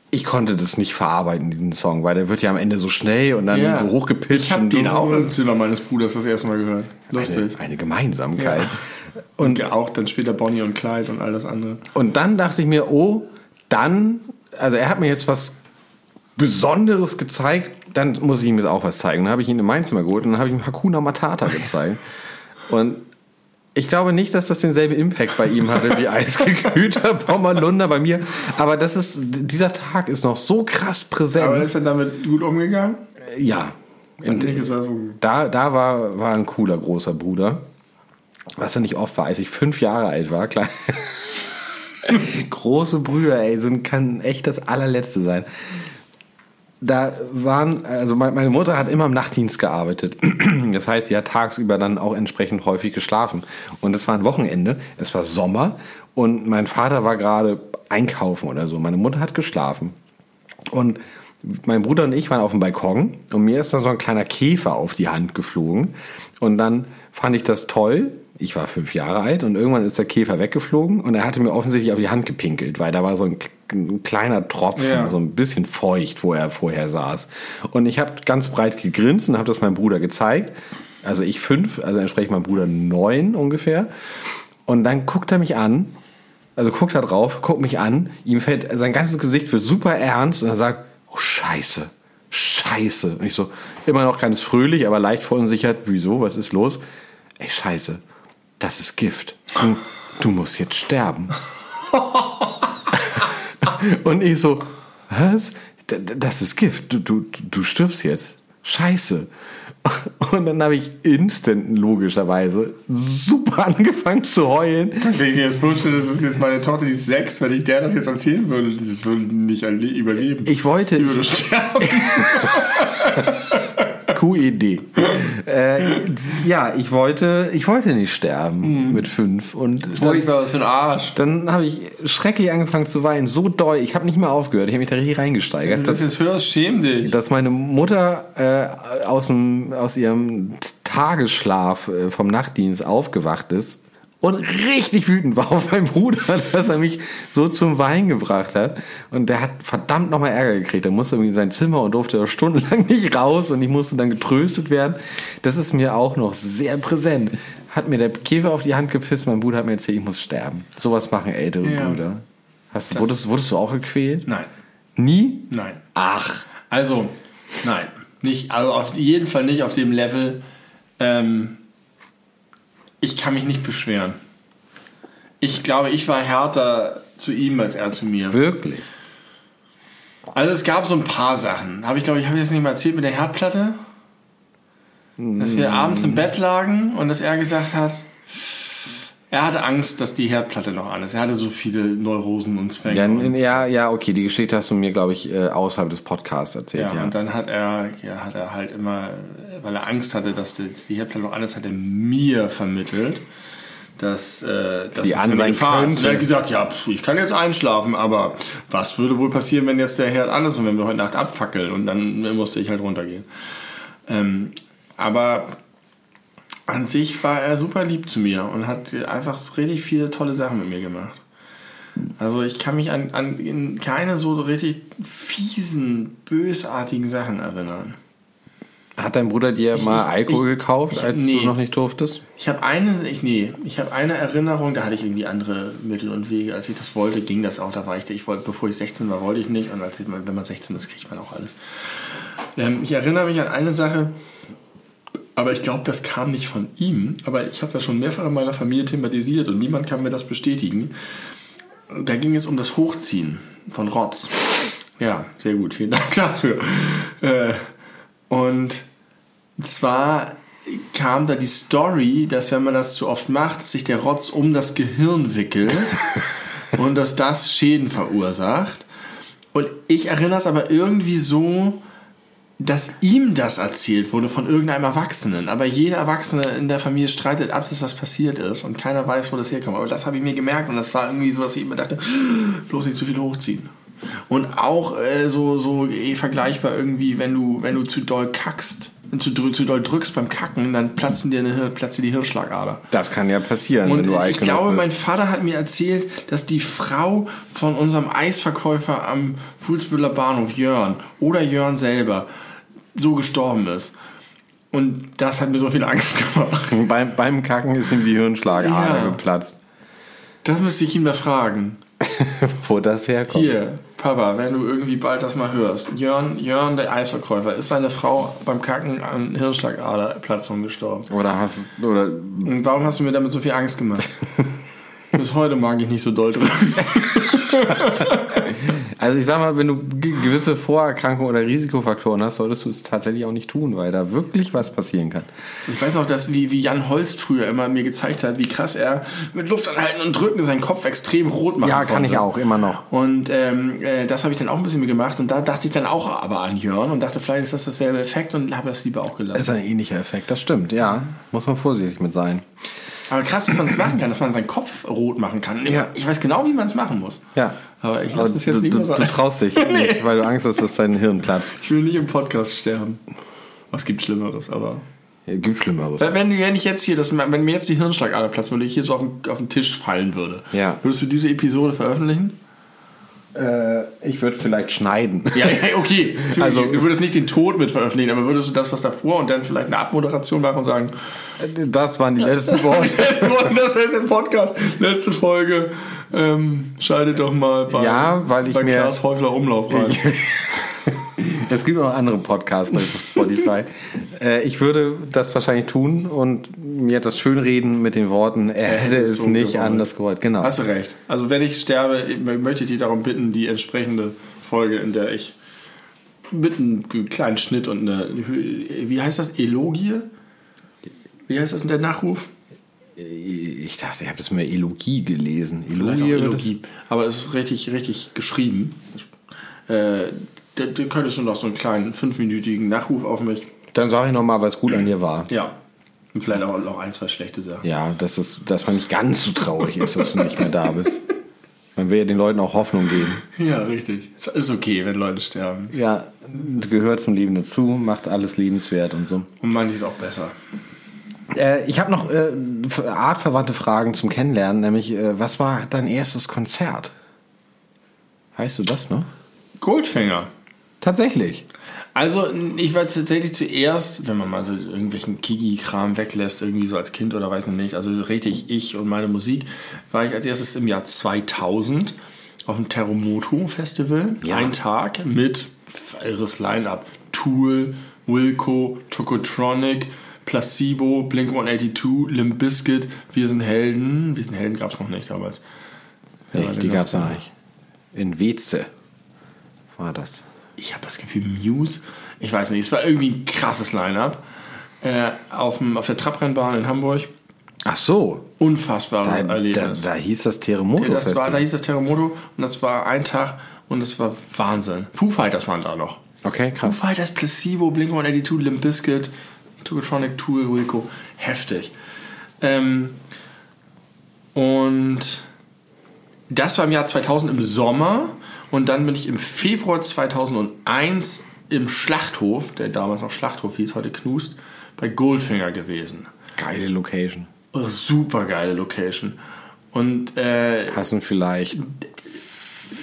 ich konnte das nicht verarbeiten, diesen Song, weil der wird ja am Ende so schnell und dann Ja. so hochgepitcht. Ich habe und den auch im Zimmer meines Bruders das erste Mal gehört. Lustig. eine, eine Gemeinsamkeit. Und auch dann später Bonnie und Clyde und all das andere. Und dann dachte ich mir, oh, dann, also er hat mir jetzt was Besonderes gezeigt, dann muss ich ihm jetzt auch was zeigen. Dann habe ich ihn in mein Zimmer geholt und dann habe ich ihm Hakuna Matata gezeigt. und ich glaube nicht, dass das denselben Impact bei ihm hatte wie eisgekühlter Bommerlunder bei mir. Aber das ist, dieser Tag ist noch so krass präsent. Aber ist er damit gut umgegangen? ja. Und er so. Da, da war, war ein cooler großer Bruder. Was er nicht oft war, als ich fünf Jahre alt war. Klar. Große Brüder, ey, sind, kann echt das allerletzte sein. Da waren, also me- meine Mutter hat immer im Nachtdienst gearbeitet. Das heißt, sie hat tagsüber dann auch entsprechend häufig geschlafen. Und es war ein Wochenende, es war Sommer und mein Vater war gerade einkaufen oder so. Meine Mutter hat geschlafen. Und mein Bruder und ich waren auf dem Balkon und mir ist dann so ein kleiner Käfer auf die Hand geflogen. Und dann fand ich das toll. Ich war fünf Jahre alt und irgendwann ist der Käfer weggeflogen und er hatte mir offensichtlich auf die Hand gepinkelt, weil da war so ein, ein kleiner Tropfen, Ja. so ein bisschen feucht, wo er vorher saß. Und ich habe ganz breit gegrinst und habe das meinem Bruder gezeigt. Also ich fünf, also entsprechend mein Bruder neun ungefähr. Und dann guckt er mich an also guckt da drauf, guckt mich an, ihm fällt, sein ganzes Gesicht wird super ernst und er sagt, oh Scheiße, Scheiße. Und ich so, immer noch ganz fröhlich, aber leicht verunsichert, wieso, was ist los? Ey, Scheiße, das ist Gift. Du, du musst jetzt sterben. und ich so, was? Das ist Gift, du, du, du stirbst jetzt. Scheiße. Und dann habe ich instant logischerweise super angefangen zu heulen. Ich mir jetzt vorstelle, das ist jetzt meine Tochter, die ist sechs, wenn ich der das jetzt erzählen würde, das würde nicht erle- überleben. Ich wollte. Die würde sterben. QED. äh, ja, ich wollte, ich wollte nicht sterben mit fünf. Und dann, Furchtbar, was für ein Arsch. dann habe ich schrecklich angefangen zu weinen. So doll. Ich habe nicht mehr aufgehört. Ich habe mich da richtig reingesteigert. Wenn du das Dass, jetzt hörst, schäm dich. dass meine Mutter äh, aus, dem, aus ihrem Tagesschlaf äh, vom Nachtdienst aufgewacht ist und richtig wütend war auf meinen Bruder, dass er mich so zum Wein gebracht hat. Und der hat verdammt nochmal Ärger gekriegt. Er musste irgendwie in sein Zimmer und durfte stundenlang nicht raus und ich musste dann getröstet werden. Das ist mir auch noch sehr präsent. Hat mir der Käfer auf die Hand gepisst, mein Bruder hat mir erzählt, ich muss sterben. Sowas machen ältere Ja. Brüder. Hast, du- wurdest, wurdest du auch gequält? Nein, Nie? nein. Ach. Also, nein. Nicht, also auf jeden Fall nicht auf dem Level. Ähm, ich kann mich nicht beschweren. Ich glaube, ich war härter zu ihm als er zu mir. Wirklich? Also es gab so ein paar Sachen. Habe ich glaube ich, habe ich das nicht mal erzählt mit der Herdplatte? Dass wir abends im Bett lagen und dass er gesagt hat, er hatte Angst, dass die Herdplatte noch an ist. Er hatte so viele Neurosen und Zwänge. Ja, und, ja, ja, okay, die Geschichte hast du mir, glaube ich, äh, außerhalb des Podcasts erzählt, ja, ja. und dann hat er, ja, hat er halt immer, weil er Angst hatte, dass die, Herdplatte noch an ist, hat er mir vermittelt, dass, äh, dass Die an sein ist. Und könnte. er hat gesagt, ja, ich kann jetzt einschlafen, aber was würde wohl passieren, wenn jetzt der Herd an ist und wenn wir heute Nacht abfackeln? Und dann musste ich halt runtergehen. Ähm, aber an sich war er super lieb zu mir und hat einfach so richtig viele tolle Sachen mit mir gemacht. Also ich kann mich an, an in keine so richtig fiesen, bösartigen Sachen erinnern. Hat dein Bruder dir Ich- mal Alkohol ich- gekauft, ich- als nee. du noch nicht durftest? Ich habe eine, ich, nee, ich habe eine Erinnerung, da hatte ich irgendwie andere Mittel und Wege. Als ich das wollte, ging das auch. Da war ich, ich wollte, bevor ich 16 war, wollte ich nicht. Und als ich, wenn man 16 ist, kriegt man auch alles. Ähm, ich erinnere mich an eine Sache, aber ich glaube, das kam nicht von ihm. Aber ich habe das schon mehrfach in meiner Familie thematisiert und niemand kann mir das bestätigen. Da ging es um das Hochziehen von Rotz. Ja, sehr gut, vielen Dank dafür. Äh, und zwar kam da die Story, dass wenn man das zu oft macht, sich der Rotz um das Gehirn wickelt und dass das Schäden verursacht. Und ich erinnere es aber irgendwie so, dass ihm das erzählt wurde von irgendeinem Erwachsenen. Aber jeder Erwachsene in der Familie streitet ab, dass das passiert ist und keiner weiß, wo das herkommt. Aber das habe ich mir gemerkt und das war irgendwie so, dass ich immer dachte, bloß nicht zu viel hochziehen. Und auch äh, so, so eh vergleichbar irgendwie, wenn du, wenn du zu doll kackst, zu, zu doll drückst beim Kacken, dann platzen dir eine, platzt dir die Hirnschlagader. Das kann ja passieren, Und wenn du ich glaube, bist. mein Vater hat mir erzählt, dass die Frau von unserem Eisverkäufer am Fuhlsbühler Bahnhof, Jörn, oder Jörn selber, so gestorben ist. Und das hat mir so viel Angst gemacht. beim, beim Kacken ist ihm die Hirnschlagader Ja. geplatzt. Das müsste ich ihn mal fragen. Wo das herkommt. Hier, Papa, wenn du irgendwie bald das mal hörst. Jörn, Jörn der Eisverkäufer, ist seine Frau beim Kacken an Hirnschlagaderplatzung gestorben. Oder hast oder Und warum hast du mir damit so viel Angst gemacht? Bis heute mag ich nicht so doll drücken. Also ich sag mal, wenn du ge- gewisse Vorerkrankungen oder Risikofaktoren hast, solltest du es tatsächlich auch nicht tun, weil da wirklich was passieren kann. Ich weiß noch, dass wie, wie Jan Holst früher immer mir gezeigt hat, wie krass er mit Luft anhalten und drücken seinen Kopf extrem rot machen Ja, konnte. kann ich auch, immer noch. Und ähm, äh, das habe ich dann auch ein bisschen gemacht und da dachte ich dann auch aber an Jörn und dachte, vielleicht ist das dasselbe Effekt und habe das lieber auch Das gelassen. ist ein ähnlicher Effekt, das stimmt, ja. Muss man vorsichtig mit sein. Aber krass, dass man das machen kann, dass man seinen Kopf rot machen kann. Ja. Ich weiß genau, wie man es machen muss. Ja. Aber ich lasse es jetzt du, nicht du, mehr du sagen. traust dich nicht, weil du Angst hast, dass dein Hirn platzt. Ich will nicht im Podcast sterben. Was gibt Schlimmeres, aber. Ja, gibt Schlimmeres. Wenn, wenn ich jetzt hier, das, wenn mir jetzt die Hirnschlagader platzt, würde ich hier so auf den, auf den Tisch fallen würde. Ja. Würdest du diese Episode veröffentlichen? Äh, ich würde vielleicht schneiden. Ja, okay. Also- Also, du würdest nicht den Tod mit veröffentlichen, aber würdest du das, was davor und dann vielleicht eine Abmoderation machen und sagen, Das waren die letzten Worte. das ist im Podcast. Letzte Folge. Ähm, schaltet doch mal bei, Ja, weil ich bei mir- Klaas Häufler Umlauf rein. Es gibt noch andere Podcasts bei Spotify. äh, ich würde das wahrscheinlich tun und mir das schönreden mit den Worten, er hätte es so nicht gewollt. anders gewollt. Genau. Hast du recht. Also wenn ich sterbe, möchte ich dich darum bitten, die entsprechende Folge, in der ich mit einem kleinen Schnitt und eine, wie heißt das, Elogie? Wie heißt das in der Nachruf? Ich dachte, ich habe das mal Elogie gelesen. Elogie, Elogie. Aber es ist richtig, richtig geschrieben. Äh, da, da könntest du noch so einen kleinen fünfminütigen Nachruf auf mich. Dann sage ich nochmal, was gut an dir war. Ja. Und vielleicht auch noch ein, zwei schlechte Sachen. Ja, dass, es, dass man nicht ganz so traurig ist, dass du nicht mehr da bist. Man will ja den Leuten auch Hoffnung geben. Ja, richtig. Es ist okay, wenn Leute sterben. Ja, gehört zum Leben dazu, macht alles liebenswert und so. Und manches auch besser. Äh, ich habe noch äh, artverwandte Fragen zum Kennenlernen, nämlich, äh, was war dein erstes Konzert? Weißt du das noch? Goldfinger. Tatsächlich. Also, ich war tatsächlich zuerst, wenn man mal so irgendwelchen Kiki-Kram weglässt, irgendwie so als Kind oder weiß ich nicht, also so richtig ich und meine Musik, war ich als erstes im Jahr 2000 auf dem Terremoto Festival. Ja. Ein Tag mit irres Line-Up. Tool, Wilco, Tokotronic, Placebo, Blink 182, Limp Bizkit, Wir sind Helden. Wir sind Helden gab es noch nicht, aber es. Nee, die gab es noch nicht. In Weze war das. Ich habe das Gefühl, Muse, ich weiß nicht, es war irgendwie ein krasses Line-Up. Äh, auf, dem- auf der Trabrennbahn in Hamburg. Ach so. Unfassbares Da, Erlebnis. da, da hieß das Terremoto das war, da hieß das Terremoto und das war ein Tag und das war Wahnsinn. Foo Fighters waren da noch. Okay, Foo krass. Fighters, Placebo, Blink-182, Limp Bizkit, Tokotronic, Tool, Wilco. Heftig. Ähm, und das war im Jahr 2000 im Sommer und dann bin ich im Februar 2001 im Schlachthof, der damals noch Schlachthof hieß, heute Knust, bei Goldfinger gewesen. Geile Location. Oh, super geile Location. Und äh, Passen vielleicht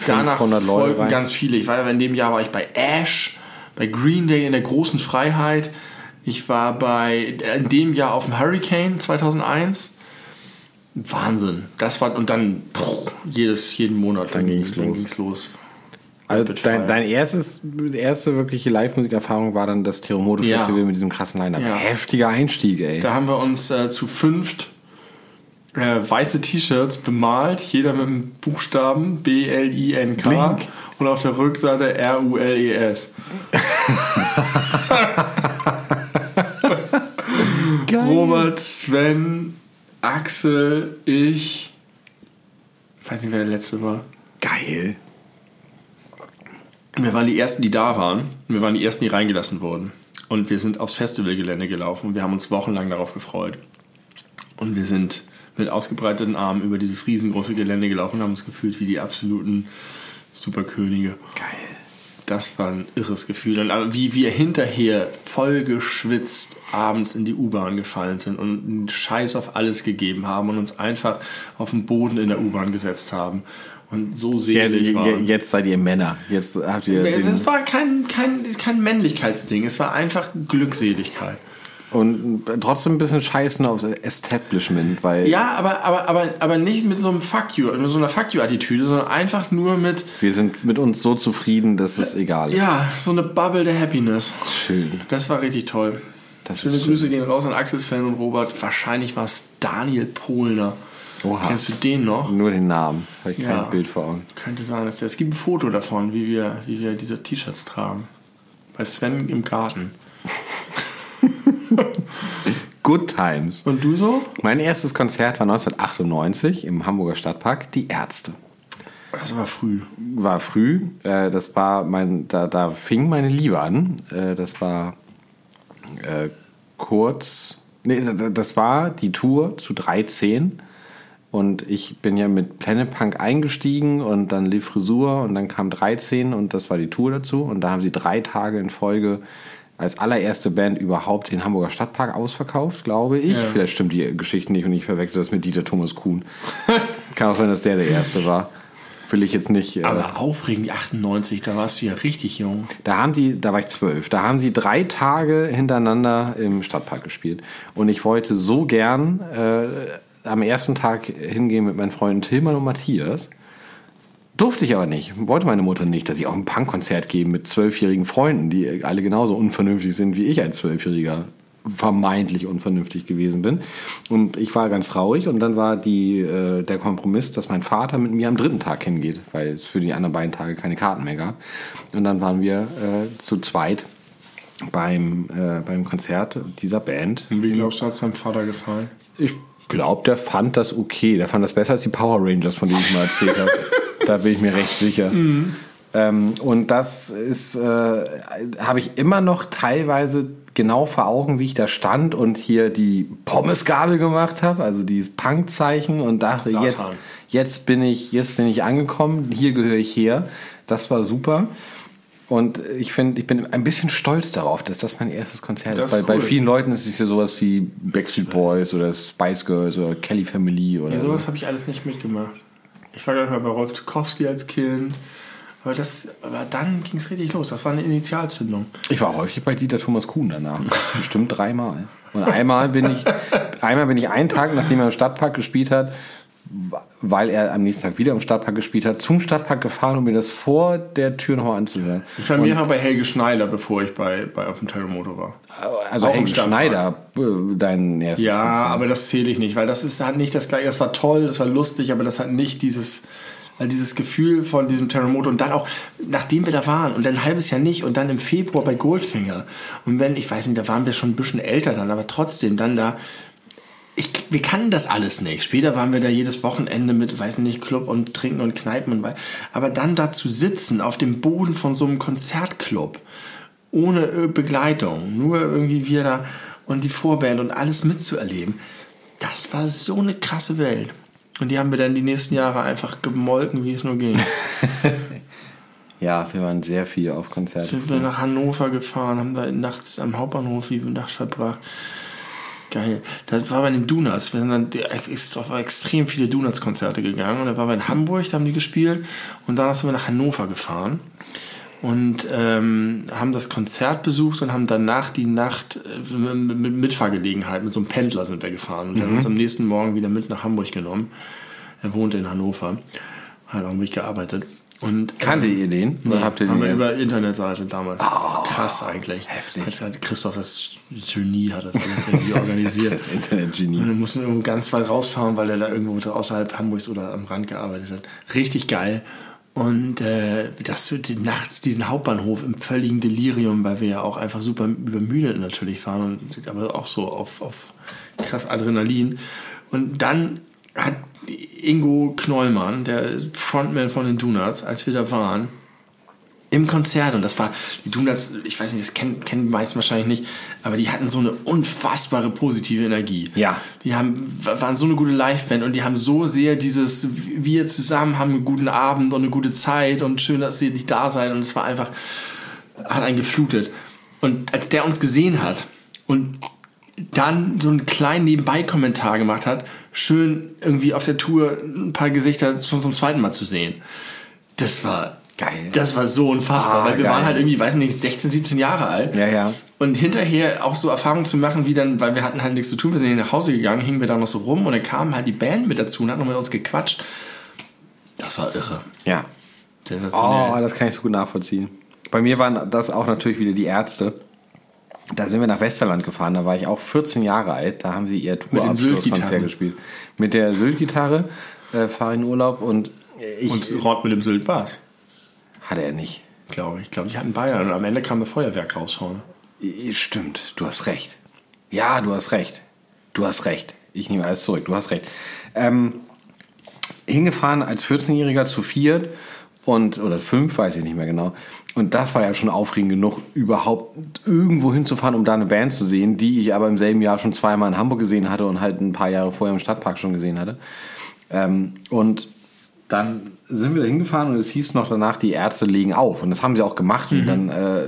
danach 500 Leute folgten rein. ganz viele. Ich war in dem Jahr war ich bei Ash, bei Green Day in der großen Freiheit. Ich war bei in dem Jahr auf dem Hurricane 2001. Wahnsinn. Das war und dann pff, jedes jeden Monat Dann ging's los. ging's los. Also dein, dein erstes, erste wirkliche Live-Musikerfahrung war dann das Ja. Festival mit diesem krassen Line-Up. Ja. Heftiger Einstieg, ey. Da haben wir uns äh, zu fünft äh, weiße T-Shirts bemalt, jeder mit einem Buchstaben B L I N K Blink. und auf der Rückseite R U L S. Geil. Robert, Sven, Axel, ich. Ich weiß nicht, wer der letzte war. Geil. Wir waren die Ersten, die da waren. Und wir waren die Ersten, die reingelassen wurden. Und wir sind aufs Festivalgelände gelaufen und wir haben uns wochenlang darauf gefreut. Und wir sind mit ausgebreiteten Armen über dieses riesengroße Gelände gelaufen und haben uns gefühlt wie die absoluten Superkönige. Geil. Das war ein irres Gefühl. Und aber wie wir hinterher voll geschwitzt abends in die U-Bahn gefallen sind und einen Scheiß auf alles gegeben haben und uns einfach auf den Boden in der U-Bahn gesetzt haben. Und so Ja, selig je- waren. jetzt seid ihr Männer. Jetzt habt ihr Es war kein, kein, kein Männlichkeitsding, es war einfach Glückseligkeit. und trotzdem ein bisschen scheißen aufs Establishment, weil Ja, aber, aber, aber, aber nicht mit so einem Fuck you, mit so einer Fuck you-Attitüde, sondern einfach nur mit, wir sind mit uns so zufrieden, dass es egal ist. ja, so eine Bubble der Happiness. Schön. Das war richtig toll. Das Schöne Grüße gehen raus an Axel Sven und Robert. Wahrscheinlich war es Daniel Pohlner. Oha. Kennst du den noch? Nur den Namen. Habe ich Ja. kein Bild vor Augen. Könnte sein, dass der. Es gibt ein Foto davon, wie wir, wie wir diese T-Shirts tragen. Bei Sven im Garten. Good Times. Und du so? Mein erstes Konzert war 1998 im Hamburger Stadtpark. Die Ärzte. Das war früh. War früh. Äh, das war mein, da, da fing meine Liebe an. Äh, das war äh, kurz. Nee, da- da- das war die Tour zu 13. Und ich bin ja mit Planet Punk eingestiegen und dann lief Frisur und dann kam 13 und das war die Tour dazu. Und da haben sie drei Tage in Folge als allererste Band überhaupt den Hamburger Stadtpark ausverkauft, glaube ich. Ja. Vielleicht stimmt die Geschichte nicht und ich verwechsel das mit Dieter Thomas Kuhn. Kann auch sein, dass der der Erste war. Will ich jetzt nicht. Äh, Aber aufregend, die 98, da warst du ja richtig jung. da haben die, da war ich zwölf, da haben sie drei Tage hintereinander im Stadtpark gespielt. Und ich wollte so gern äh, am ersten Tag hingehen mit meinen Freunden Tillmann und Matthias. Durfte ich aber nicht. Wollte meine Mutter nicht, dass ich auch ein Punkkonzert geben mit zwölfjährigen Freunden, die alle genauso unvernünftig sind wie ich als Zwölfjähriger vermeintlich unvernünftig gewesen bin. Und ich war ganz traurig und dann war die, äh, der Kompromiss, dass mein Vater mit mir am dritten Tag hingeht, weil es für die anderen beiden Tage keine Karten mehr gab. Und dann waren wir äh, zu zweit beim, äh, beim Konzert dieser Band. Wie glaubst du, hat es deinem Vater gefallen? Ich glaube, der fand das okay. Der fand das besser als die Power Rangers, von denen ich mal erzählt habe. Da bin ich mir recht sicher. Ähm, und das ist, äh, habe ich immer noch teilweise genau vor Augen, wie ich da stand und hier die Pommesgabel gemacht habe, also dieses Punkzeichen und dachte, Satan. jetzt, jetzt bin ich, jetzt bin ich angekommen, hier gehöre ich her. Das war super. Und ich finde, ich bin ein bisschen stolz darauf, dass das mein erstes Konzert Das ist. Bei, cool. bei vielen Leuten ist es ja sowas wie Backstreet Boys oder Spice Girls oder Kelly Family oder Ja, so. sowas habe ich alles nicht mitgemacht. Ich war gerade mal bei Rolf Tukowski als Kind. Aber, das, aber dann ging es richtig los. Das war eine Initialzündung. Ich war häufig bei Dieter Thomas Kuhn danach. Bestimmt dreimal. Und einmal bin ich, einmal bin ich einen Tag, nachdem er im Stadtpark gespielt hat, weil er am nächsten Tag wieder im Stadtpark gespielt hat, zum Stadtpark gefahren, um mir das vor der Tür nochmal anzuhören. Ich war mehrfach bei Helge Schneider, bevor ich bei, bei auf dem Terremoto war. Also Auch Helge. Schneider, äh, dein erstes Ja, Konzert. aber das zähle ich nicht, weil das ist, hat nicht das gleiche. Das war toll, das war lustig, aber das hat nicht dieses, weil dieses Gefühl von diesem Terremoto und dann auch, nachdem wir da waren und dann ein halbes Jahr nicht und dann im Februar bei Goldfinger und wenn, ich weiß nicht, da waren wir schon ein bisschen älter dann, aber trotzdem dann da, ich, wir kannten das alles nicht. Später waren wir da jedes Wochenende mit, weiß nicht, Club und Trinken und Kneipen und aber dann da zu sitzen auf dem Boden von so einem Konzertclub ohne äh, Begleitung, nur irgendwie wir da und die Vorband und alles mitzuerleben, das war so eine krasse Welt. Und die haben wir dann die nächsten Jahre einfach gemolken, wie es nur ging. ja, wir waren sehr viel auf Konzerten. Sind wir nach Hannover gefahren, haben da nachts am Hauptbahnhof die Nacht verbracht. Geil. Das war bei den Donuts. Wir sind dann ist auf extrem viele Donuts-Konzerte gegangen. Und dann waren wir in Hamburg, da haben die gespielt. Und danach sind wir nach Hannover gefahren und ähm, haben das Konzert besucht und haben danach die Nacht äh, mit Mitfahrgelegenheit, mit so einem Pendler sind wir gefahren und mhm. haben uns am nächsten Morgen wieder mit nach Hamburg genommen. Er wohnte in Hannover, hat auch mitgearbeitet. Und, Kannte ähm, ihr den? Oder nee, habt ihr den haben wir über Internetseite damals. Oh, Krass eigentlich. Heftig. Hat, hat Christoph, das Genie, hat das irgendwie organisiert. das Internetgenie. Und dann mussten wir irgendwo ganz weit rausfahren, weil er da irgendwo außerhalb Hamburgs oder am Rand gearbeitet hat. Richtig geil. Und äh, das nachts diesen Hauptbahnhof im völligen Delirium, weil wir ja auch einfach super übermüdet natürlich waren, und, aber auch so auf, auf krass Adrenalin. Und dann hat Ingo Knollmann, der Frontman von den Donuts, als wir da waren, im Konzert und das war, die tun das, ich weiß nicht, das kennen, kennen die meisten wahrscheinlich nicht, aber die hatten so eine unfassbare positive Energie. Ja. Die haben, waren so eine gute Live-Band und die haben so sehr dieses, wir zusammen haben einen guten Abend und eine gute Zeit und schön, dass ihr nicht da seid und es war einfach, hat einen geflutet. Und als der uns gesehen hat und dann so einen kleinen Nebenbei-Kommentar gemacht hat, schön irgendwie auf der Tour ein paar Gesichter schon zum zweiten Mal zu sehen. Das war Geil. Das war so unfassbar, ah, weil wir geil. waren halt irgendwie, weiß nicht, 16, 17 Jahre alt. Ja, ja. Und hinterher auch so Erfahrungen zu machen, wie dann, weil wir hatten halt nichts zu tun, wir sind hier nach Hause gegangen, hingen wir da noch so rum und dann kam halt die Band mit dazu und hat noch mit uns gequatscht. Das war irre. Ja. Sensationell. Oh, das kann ich so gut nachvollziehen. Bei mir waren das auch natürlich wieder die Ärzte. Da sind wir nach Westerland gefahren, da war ich auch 14 Jahre alt, da haben sie ihr Tourabschlusskonzert gespielt. Mit der Sylt-Gitarre äh, fahre in Urlaub und ich... Und Rott mit dem Sylt-Bass. Hatte er nicht. Glaube ich. Ich glaube, die hatten Bayern und am Ende kam das Feuerwerk raus vorne. Stimmt, du hast recht. Ja, du hast recht. Du hast recht. Ich nehme alles zurück, du hast recht. Ähm, hingefahren als 14-Jähriger zu viert und oder fünf, weiß ich nicht mehr genau. Und das war ja schon aufregend genug, überhaupt irgendwo hinzufahren, um da eine Band zu sehen, die ich aber im selben Jahr schon zweimal in Hamburg gesehen hatte und halt ein paar Jahre vorher im Stadtpark schon gesehen hatte. Ähm, und dann sind wir da hingefahren und es hieß noch danach, die Ärzte legen auf. Und das haben sie auch gemacht. Mhm. Und dann äh,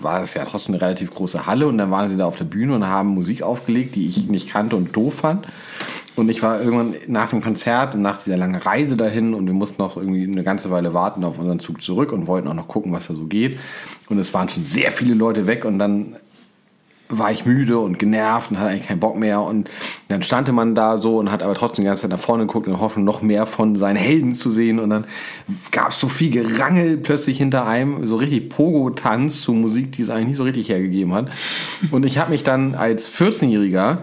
war es ja trotzdem eine relativ große Halle und dann waren sie da auf der Bühne und haben Musik aufgelegt, die ich nicht kannte und doof fand. Und ich war irgendwann nach dem Konzert und nach dieser langen Reise dahin und wir mussten noch irgendwie eine ganze Weile warten auf unseren Zug zurück und wollten auch noch gucken, was da so geht. Und es waren schon sehr viele Leute weg und dann war ich müde und genervt und hatte eigentlich keinen Bock mehr. Und dann stand man da so und hat aber trotzdem die ganze Zeit nach vorne geguckt und hoffen, noch mehr von seinen Helden zu sehen. Und dann gab es so viel Gerangel plötzlich hinter einem, so richtig Pogo-Tanz zu Musik, die es eigentlich nicht so richtig hergegeben hat. Und ich habe mich dann als 14-Jähriger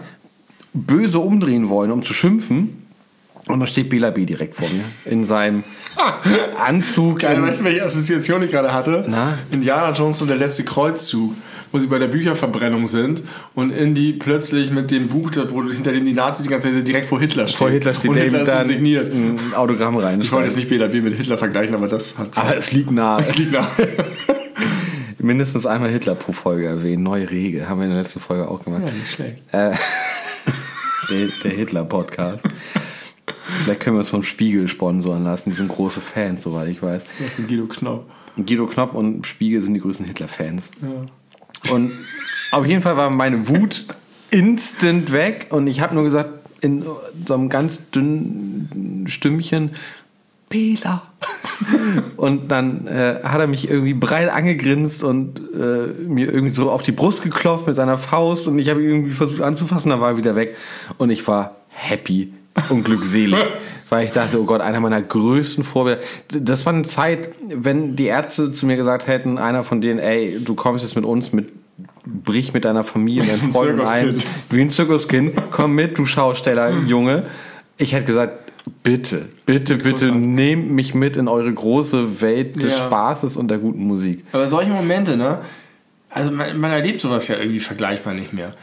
böse umdrehen wollen, um zu schimpfen. Und da steht Bela B direkt vor mir in seinem Anzug. Geil, weißt du, welche Assoziation ich gerade hatte? Na? Indiana Jones und der letzte Kreuzzug wo sie bei der Bücherverbrennung sind und Indy plötzlich mit dem Buch, wo hinter dem die Nazis die ganze Zeit direkt vor Hitler steht. Vor Hitler steht und Hitler ist signiert. ein Autogramm rein. Ich wollte jetzt nicht BLAB mit Hitler vergleichen, aber das hat. Aber es liegt nah. Es liegt nah. Mindestens einmal Hitler pro Folge erwähnen. Neue Regel. Haben wir in der letzten Folge auch gemacht. Ja, nicht schlecht. Äh, der, der Hitler-Podcast. Vielleicht können wir uns vom Spiegel sponsoren lassen. Die sind große Fans, soweit ich weiß. Ja, Guido Knopp. Guido Knopp und Spiegel sind die größten Hitler-Fans. Ja. Und auf jeden Fall war meine Wut instant weg und ich habe nur gesagt, in so einem ganz dünnen Stimmchen, Bela. und dann äh, hat er mich irgendwie breit angegrinst und äh, mir irgendwie so auf die Brust geklopft mit seiner Faust und ich habe irgendwie versucht anzufassen, dann war er wieder weg und ich war happy und glückselig, weil ich dachte, oh Gott, einer meiner größten Vorbilder. Das war eine Zeit, wenn die Ärzte zu mir gesagt hätten, einer von denen, ey, du kommst jetzt mit uns mit brich mit deiner Familie, deinen Freunden ein, wie ein Zirkuskind, komm mit, du Schausteller, Junge. Ich hätte gesagt, bitte, bitte, bitte nehmt mich mit in eure große Welt des ja. Spaßes und der guten Musik. Aber solche Momente, ne? Also man, man erlebt sowas ja irgendwie vergleichbar nicht mehr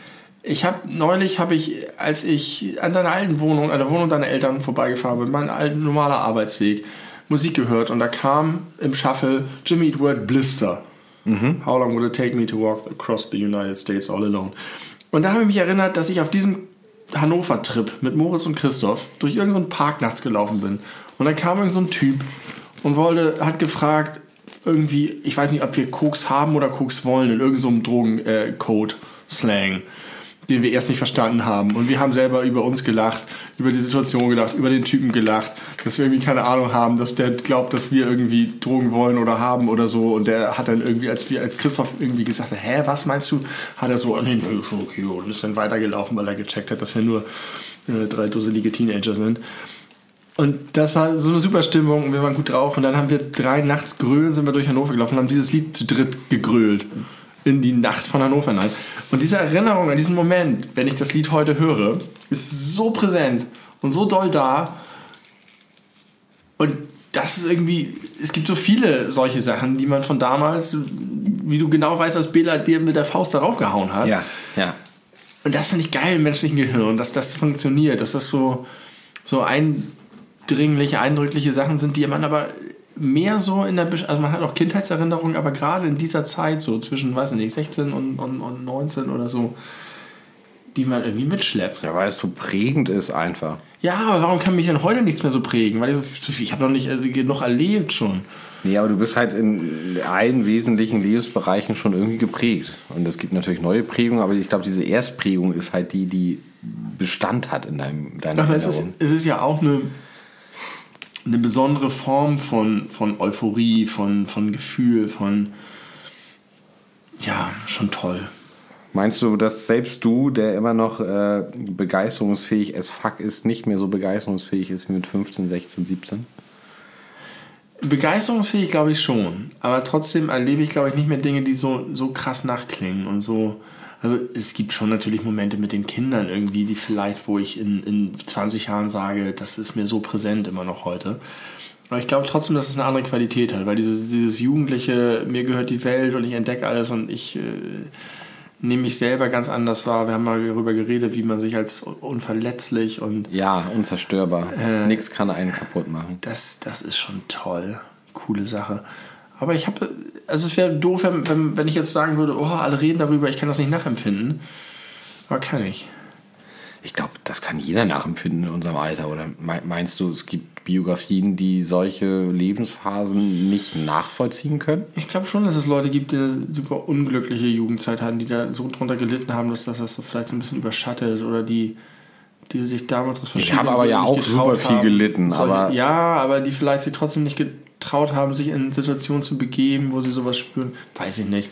Ich habe neulich habe ich, als ich an deiner alten Wohnung, an der Wohnung deiner Eltern vorbeigefahren bin, mein alten normaler Arbeitsweg, Musik gehört und da kam im Shuffle Jimmy Eat World Blister. How long would it take me to walk across the United States all alone? Und da habe ich mich erinnert, dass ich auf diesem Hannover-Trip mit Moritz und Christoph durch irgendeinen Park nachts gelaufen bin. Und dann kam irgendein Typ und wollte, hat gefragt, irgendwie, ich weiß nicht, ob wir Koks haben oder Koks wollen, in irgendeinem so Drogencode-Slang, den wir erst nicht verstanden haben. Und wir haben selber über uns gelacht, über die Situation gelacht, über den Typen gelacht, dass wir irgendwie keine Ahnung haben, dass der glaubt, dass wir irgendwie Drogen wollen oder haben oder so. Und der hat dann irgendwie, als wir, als Christoph irgendwie gesagt hat, hä, was meinst du? Hat er so, nee, nee, schon okay, und ist dann weitergelaufen, weil er gecheckt hat, dass wir nur äh, drei dusselige Teenager sind. Und das war so eine super Stimmung und wir waren gut drauf. Und dann haben wir drei nachts grölen, sind wir durch Hannover gelaufen und haben dieses Lied zu dritt gegrölt. In die Nacht von Hannover hinein. Und diese Erinnerung an diesen Moment, wenn ich das Lied heute höre, ist so präsent und so doll da. Und das ist irgendwie, es gibt so viele solche Sachen, die man von damals, wie du genau weißt, dass Bela dir mit der Faust darauf gehauen hat. Ja, ja. Und das finde ich geil im menschlichen Gehirn, dass das funktioniert, dass das so, so eindringliche, eindrückliche Sachen sind, die man aber mehr so in der, Besch also man hat auch Kindheitserinnerungen, aber gerade in dieser Zeit, so zwischen, weiß nicht, 16 und, und, und 19 oder so, die man irgendwie mitschleppt. Ja, weil es so prägend ist einfach. Ja, aber warum kann mich denn heute nichts mehr so prägen? Weil ich so, so viel, ich habe noch nicht äh, genug erlebt schon. Nee, aber du bist halt in allen wesentlichen Lebensbereichen schon irgendwie geprägt. Und es gibt natürlich neue Prägungen, aber ich glaube, diese Erstprägung ist halt die, die Bestand hat in deinem deiner Aber es ist, es ist ja auch eine, eine besondere Form von, von Euphorie, von, von Gefühl, von. Ja, schon toll. Meinst du, dass selbst du, der immer noch äh, begeisterungsfähig as fuck ist, nicht mehr so begeisterungsfähig ist wie mit 15, 16, 17? Begeisterungsfähig glaube ich schon, aber trotzdem erlebe ich glaube ich nicht mehr Dinge, die so, so krass nachklingen und so. Also es gibt schon natürlich Momente mit den Kindern irgendwie, die vielleicht, wo ich in, in 20 Jahren sage, das ist mir so präsent immer noch heute. Aber ich glaube trotzdem, dass es eine andere Qualität hat, weil dieses, dieses Jugendliche, mir gehört die Welt und ich entdecke alles und ich äh, nehme mich selber ganz anders wahr. Wir haben mal darüber geredet, wie man sich als unverletzlich und Ja, unzerstörbar. Äh, Nichts kann einen kaputt machen. das, das ist schon toll. Coole Sache. Aber ich habe, also es wäre doof, wenn, wenn, ich jetzt sagen würde, oh, alle reden darüber, ich kann das nicht nachempfinden. Aber kann ich. Ich glaube, das kann jeder nachempfinden in unserem Alter. Oder me- meinst du, es gibt Biografien, die solche Lebensphasen nicht nachvollziehen können? Ich glaube schon, dass es Leute gibt, die eine super unglückliche Jugendzeit hatten, die da so drunter gelitten haben, dass das das so vielleicht so ein bisschen überschattet oder die, die sich damals aus verschiedenen habe aber ja auch super viel gelitten, aber- ja, aber die vielleicht sich trotzdem nicht getraut haben, sich in Situationen zu begeben, wo sie sowas spüren. Weiß ich nicht.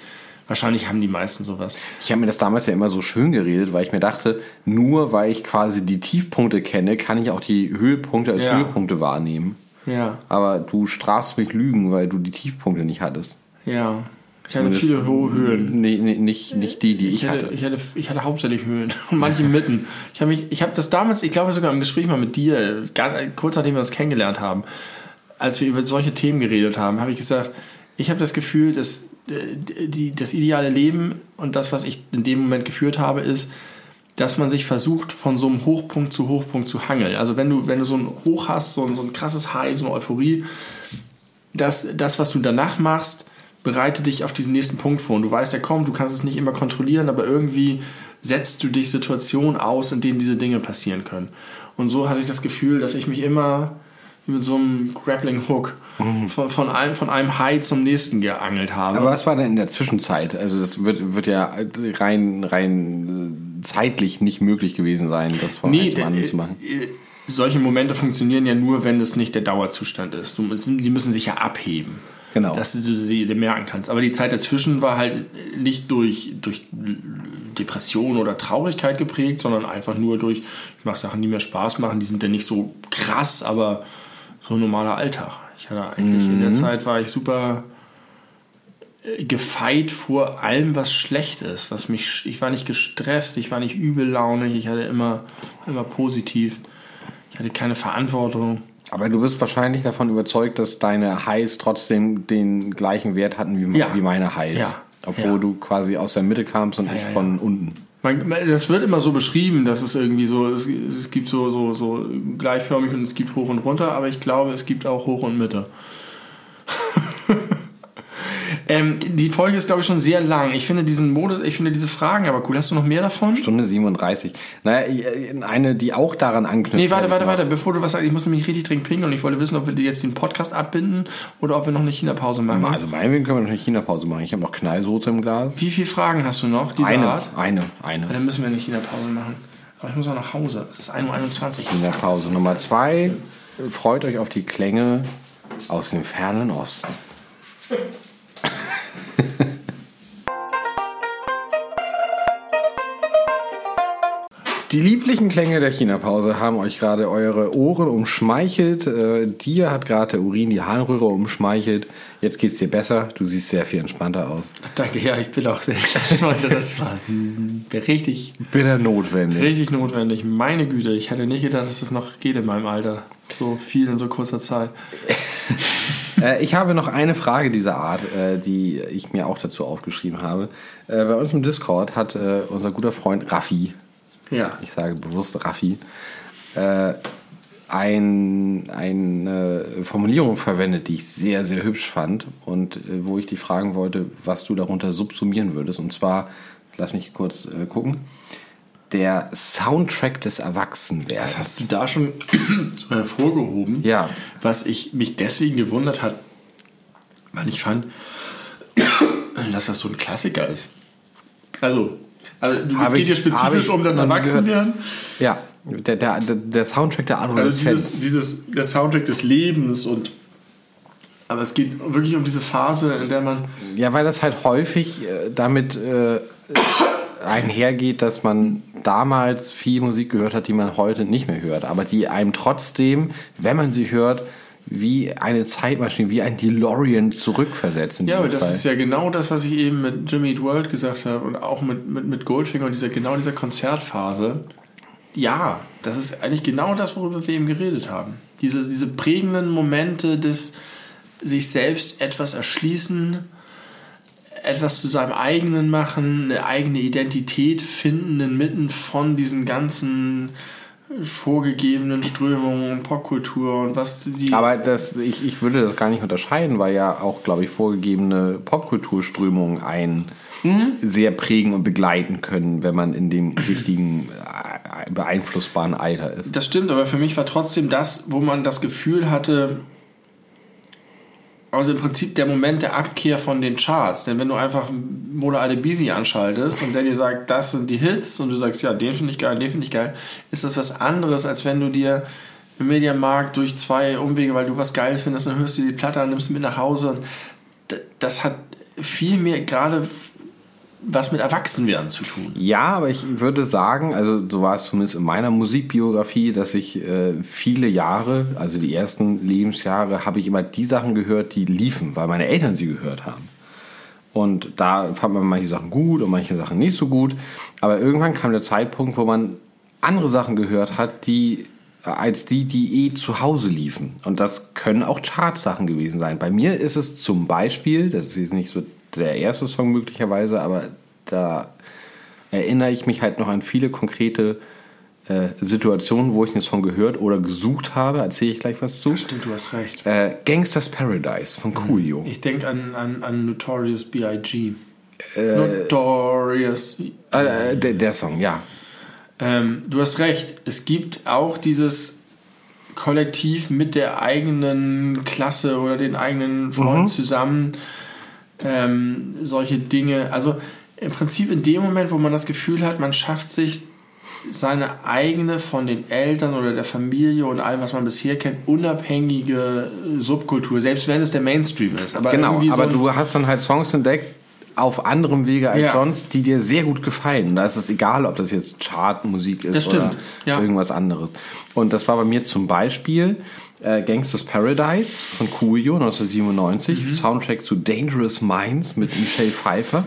Wahrscheinlich haben die meisten sowas. Ich habe mir das damals ja immer so schön geredet, weil ich mir dachte, nur weil ich quasi die Tiefpunkte kenne, kann ich auch die Höhepunkte als Ja. Höhepunkte wahrnehmen. Ja, Aber du strafst mich Lügen, weil du die Tiefpunkte nicht hattest. ja. Ich hatte viele hohe Höhen. Nee, nee, nicht, nicht die, die ich, Ich hatte, hatte. ich, hatte, ich hatte hauptsächlich Höhen und manche mitten. Ich habe habe das damals, ich glaube sogar im Gespräch mal mit dir, ganz, kurz nachdem wir uns kennengelernt haben, als wir über solche Themen geredet haben, habe ich gesagt, ich habe das Gefühl, dass äh, die, das ideale Leben und das, was ich in dem Moment geführt habe, ist, dass man sich versucht, von so einem Hochpunkt zu Hochpunkt zu hangeln. Also wenn du, wenn du so ein Hoch hast, so ein, so ein krasses High, so eine Euphorie, dass das, was du danach machst, bereite dich auf diesen nächsten Punkt vor. Und du weißt, der kommt, du kannst es nicht immer kontrollieren, aber irgendwie setzt du dich Situationen aus, in denen diese Dinge passieren können. Und so hatte ich das Gefühl, dass ich mich immer mit so einem Grappling Hook von, von, einem, von einem High zum nächsten geangelt habe. Aber was war denn in der Zwischenzeit? Also das wird, wird ja rein, rein zeitlich nicht möglich gewesen sein, das von einem zum anderen äh, zu machen. äh, solche Momente funktionieren ja nur, wenn es nicht der Dauerzustand ist. Du, die müssen sich ja abheben. Genau. Dass du sie merken kannst. Aber die Zeit dazwischen war halt nicht durch, durch Depression oder Traurigkeit geprägt, sondern einfach nur durch, ich mache Sachen, die mir Spaß machen, die sind dann nicht so krass, aber so ein normaler Alltag. Ich hatte eigentlich in Mhm. der Zeit war ich super äh, gefeit vor allem, was schlecht ist. Was mich, ich war nicht gestresst, ich war nicht übellaunig, ich hatte immer, immer positiv. Ich hatte keine Verantwortung. Aber du bist wahrscheinlich davon überzeugt, dass deine Highs trotzdem den gleichen Wert hatten wie, Ja. wie meine Highs. Ja. Obwohl Ja. du quasi aus der Mitte kamst und ich von unten. Man, das wird immer so beschrieben, dass es irgendwie so, es, es gibt so, so, so gleichförmig und es gibt hoch und runter, aber ich glaube, es gibt auch hoch und Mitte. ähm, die Folge ist, glaube ich, schon sehr lang. Ich finde diesen Modus, ich finde diese Fragen aber cool. Hast du noch mehr davon? Stunde 37. Naja, eine, die auch daran anknüpft. Nee, warte, warte, warte. Bevor du was sagst, ich muss nämlich richtig dringend pinkeln und ich wollte wissen, ob wir jetzt den Podcast abbinden oder ob wir noch eine China-Pause machen. Also meinetwegen können wir noch eine China-Pause machen. Ich habe noch Knallsoße im Glas. Wie viele Fragen hast du noch dieser Eine, Art? eine, eine. Dann müssen wir eine China-Pause machen. Aber ich muss auch nach Hause. Es ist 1.21 Uhr. China-Pause Nummer zwei. Freut euch auf die Klänge aus dem fernen Osten. Die lieblichen Klänge der China-Pause haben euch gerade eure Ohren umschmeichelt. Äh, dir hat gerade der Urin die Harnröhre umschmeichelt. Jetzt geht's dir besser. Du siehst sehr viel entspannter aus. Danke, ja, ich bin auch sehr gespannt. Das war hm, richtig, Bitter notwendig. richtig notwendig. Meine Güte, ich hätte nicht gedacht, dass das noch geht in meinem Alter. So viel in so kurzer Zeit. Äh, ich habe noch eine Frage dieser Art, äh, die ich mir auch dazu aufgeschrieben habe. Äh, bei uns im Discord hat äh, unser guter Freund Raffi, Ja. ich sage bewusst Raffi, äh, ein, eine Formulierung verwendet, die ich sehr, sehr hübsch fand und wo ich dich fragen wollte, was du darunter subsumieren würdest. Und zwar, lass mich kurz gucken, der Soundtrack des Das Erwachsenwerdens. hast du da schon hervorgehoben. Ja. Was ich mich deswegen gewundert hat, weil ich fand, dass das so ein Klassiker ist. Also, also es geht hier spezifisch ich um das Erwachsenwerden. Ja, der, der, der, Soundtrack der Also Adoleszenz. dieses, dieses, der Soundtrack des Lebens und aber es geht wirklich um diese Phase, in der man Ja, weil das halt häufig äh, damit äh, einhergeht, dass man damals viel Musik gehört hat, die man heute nicht mehr hört, aber die einem trotzdem, wenn man sie hört, wie eine Zeitmaschine, wie ein DeLorean zurückversetzen. Ja, aber das ist ja genau das, was ich eben mit Jimmy Eat World gesagt habe und auch mit, mit, mit Goldfinger und dieser, genau dieser Konzertphase. Ja, das ist eigentlich genau das, worüber wir eben geredet haben. Diese, diese prägenden Momente des sich selbst etwas erschließen, etwas zu seinem eigenen machen, eine eigene Identität finden inmitten von diesen ganzen vorgegebenen Strömungen und Popkultur und was die. aber das, ich, ich würde das gar nicht unterscheiden, weil ja auch, glaube ich, vorgegebene Popkulturströmungen einen sehr prägen und begleiten können, wenn man in dem richtigen, äh, beeinflussbaren Alter ist. Das stimmt, aber für mich war trotzdem das, wo man das Gefühl hatte, also im Prinzip der Moment der Abkehr von den Charts. Denn wenn du einfach Mola Adebisi anschaltest und der dir sagt, das sind die Hits und du sagst, ja, den finde ich geil, den finde ich geil, ist das was anderes, als wenn du dir im Mediamarkt durch zwei Umwege, weil du was geil findest, dann hörst du die Platte an, nimmst mit nach Hause. Und das hat viel mehr gerade was mit Erwachsenwerden zu tun. Ja, aber ich würde sagen, also so war es zumindest in meiner Musikbiografie, dass ich äh, viele Jahre, also die ersten Lebensjahre, habe ich immer die Sachen gehört, die liefen, weil meine Eltern sie gehört haben. Und da fand man manche Sachen gut und manche Sachen nicht so gut. Aber irgendwann kam der Zeitpunkt, wo man andere Sachen gehört hat, die als die, die eh zu Hause liefen. Und das können auch Chartsachen gewesen sein. Bei mir ist es zum Beispiel, das ist jetzt nicht so der erste Song möglicherweise, aber da erinnere ich mich halt noch an viele konkrete äh, Situationen, wo ich einen Song gehört oder gesucht habe. Erzähle ich gleich was zu. Stimmt, du hast recht. Äh, Gangsters Paradise von Coolio. Ich denke an, an, an Notorious B.I.G. Notorious. Äh, der, der Song, ja. Ähm, du hast recht. Es gibt auch dieses Kollektiv mit der eigenen Klasse oder den eigenen Freunden zusammen ähm, solche Dinge. Also im Prinzip in dem Moment, wo man das Gefühl hat, man schafft sich seine eigene von den Eltern oder der Familie und allem, was man bisher kennt, unabhängige Subkultur, selbst wenn es der Mainstream ist. Aber Genau, aber so du hast dann halt Songs entdeckt auf anderem Wege als Ja. sonst, die dir sehr gut gefallen. Und da ist es egal, ob das jetzt Chartmusik ist oder ja. irgendwas anderes. Und das war bei mir zum Beispiel äh, Gangsters Paradise von Coolio 1997, Mhm. Soundtrack zu Dangerous Minds mit Michelle Pfeiffer.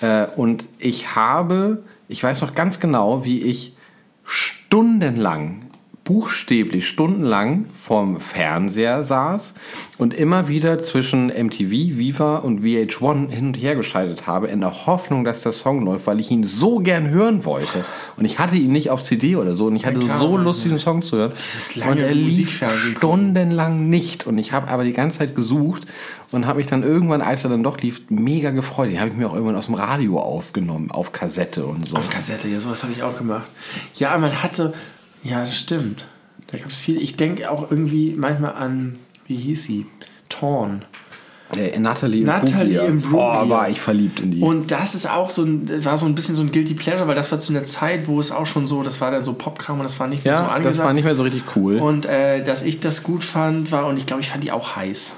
Äh, und ich habe, ich weiß noch ganz genau, wie ich stundenlang buchstäblich stundenlang vorm Fernseher saß und immer wieder zwischen MTV, Viva und VH1 hin und her geschaltet habe, in der Hoffnung, dass der Song läuft, weil ich ihn so gern hören wollte. Und ich hatte ihn nicht auf CD oder so und ich hatte klar, so Lust, diesen Song zu hören. Dieses lange und er lief stundenlang nicht. Und ich habe aber die ganze Zeit gesucht und habe mich dann irgendwann, als er dann doch lief, mega gefreut. Den habe ich mir auch irgendwann aus dem Radio aufgenommen, auf Kassette und so. Auf Kassette, ja, sowas habe ich auch gemacht. Ja, man hatte, ja, das stimmt. Da gab es viel. Ich denke auch irgendwie manchmal an, wie hieß sie? Torn. Äh, Natalie, Natalie Imbruglia. Oh, war ich verliebt in die. Und das ist auch so ein, war so ein bisschen so ein Guilty Pleasure, weil das war zu einer Zeit, wo es auch schon so, das war dann so Popkram und das war nicht mehr so ja, angesagt. das war nicht mehr so richtig cool. und äh, dass ich das gut fand, war, und ich glaube, ich fand die auch heiß.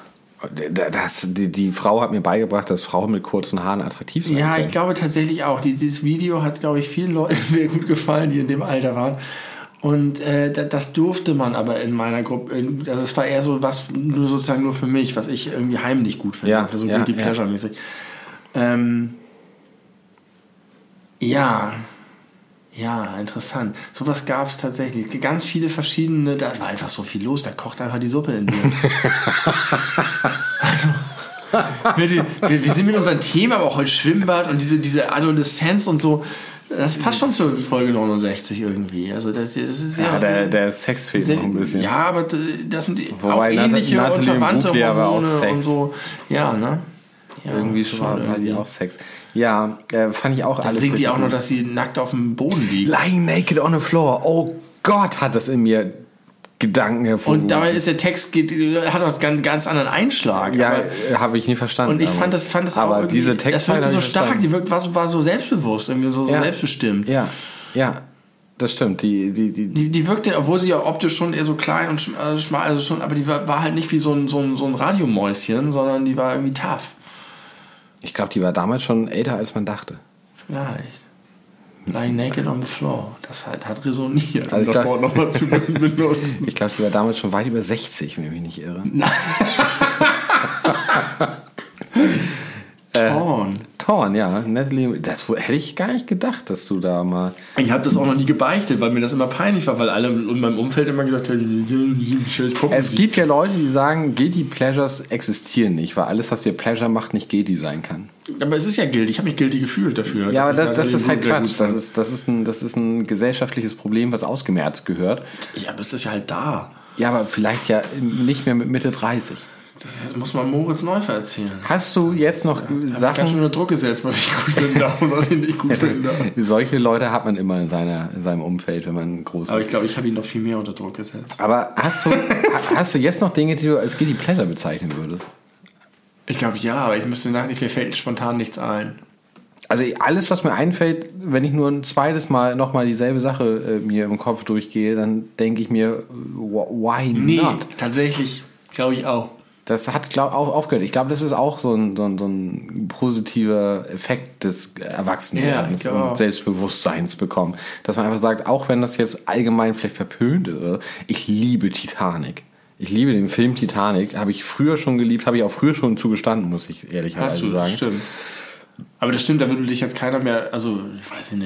Das, die, die Frau hat mir beigebracht, dass Frauen mit kurzen Haaren attraktiv sind. Ja, ich glaube tatsächlich auch. Die, dieses Video hat, glaube ich, vielen Leuten sehr gut gefallen, die in dem Alter waren. Und äh, da- das durfte man aber in meiner Gruppe, also es war eher so was, nur sozusagen nur für mich, was ich irgendwie heimlich gut finde. Ja, so ja, Guilty ja. Pleasure mäßig. Ähm, ja. Ja, interessant. Sowas gab es tatsächlich. Ganz viele verschiedene, da war einfach so viel los, da kocht einfach die Suppe in dir. wir, die- wir, wir sind mit unserem Thema, aber auch heute Schwimmbad und diese, diese Adoleszenz und so. Das passt schon zur Folge 69 irgendwie. Also das, das ist sehr, Ja, der, der Sex fehlt sehr noch ein bisschen. Ja, aber das sind Wobei auch ähnliche und Natalie verwandte Imbruglia war auch Hormone und Sex. so. Ja, ne? Ja, irgendwie schon war, war die auch Sex. Ja, äh, fand ich auch Dann alles. singt die auch noch, dass sie nackt auf dem Boden liegt. Lying naked on the floor. Oh Gott, hat das in mir Gedanken hervorgerufen. Und dabei ist der Text, geht, hat auch einen ganz anderen Einschlag. ja, habe ich nie verstanden. und ich fand das, fand das aber auch diese das Textzeile wirkte so stark, die wirkt, war, so, war so selbstbewusst, irgendwie so, so Ja. selbstbestimmt. Ja, ja, das stimmt. Die, die, die, Die, die wirkte, obwohl sie ja optisch schon eher so klein und äh, schmal, also schon, aber die war, war halt nicht wie so ein, so, ein, so ein Radiomäuschen, sondern die war irgendwie tough. ich glaube, die war damals schon älter, als man dachte. Vielleicht. Lying naked on the floor. Das hat, hat resoniert, Also um ich das Wort nochmal zu benutzen. Ich glaube, die war damals schon weit über 60, wenn ich mich nicht irre. Torn. Torn, ja. Natalie, das hätte ich gar nicht gedacht, dass du da mal. Ich habe das auch noch nie gebeichtet, weil mir das immer peinlich war, weil alle in meinem Umfeld immer gesagt haben. Es gibt ja Leute, die sagen, Guilty Pleasures existieren nicht, weil alles, was dir Pleasure macht, nicht guilty sein kann. aber es ist ja guilty. Ich habe mich guilty gefühlt dafür. Ja, aber das, ich das ist halt Quatsch. Das ist, das, ist ein, das ist ein gesellschaftliches Problem, was ausgemerzt gehört. Ja, aber es ist ja halt da. Ja, aber vielleicht ja nicht mehr mit Mitte 30. Das muss man Moritz Neufer erzählen. Hast du jetzt noch Ich habe ganz Sachen? schön unter Druck gesetzt, was ich gut finde und was ich nicht gut finde. Solche Leute hat man immer in, seiner, in seinem Umfeld, wenn man groß Aber wird. ich glaube, ich habe ihn noch viel mehr unter Druck gesetzt. Aber hast du, ha- hast du jetzt noch Dinge, die du als Guilty Pleasure bezeichnen würdest? Ich glaube ja, aber ich müsste nach, mir fällt spontan nichts ein. Also alles, was mir einfällt, wenn ich nur ein zweites Mal nochmal dieselbe Sache äh, mir im Kopf durchgehe, dann denke ich mir, wh- why Nee, not? tatsächlich glaube ich auch. Das hat glaub, auch aufgehört. Ich glaube, das ist auch so ein, so, ein, so ein positiver Effekt des Erwachsenwerdens Ja, und. Selbstbewusstseins bekommen. Dass man einfach sagt, auch wenn das jetzt allgemein vielleicht verpönt ist, ich liebe Titanic. Ich liebe den Film Titanic. Habe ich früher schon geliebt, habe ich auch früher schon zugestanden, muss ich ehrlicherweise Hast du, sagen. das stimmt. Aber das stimmt, da würde dich jetzt keiner mehr, also ich weiß ich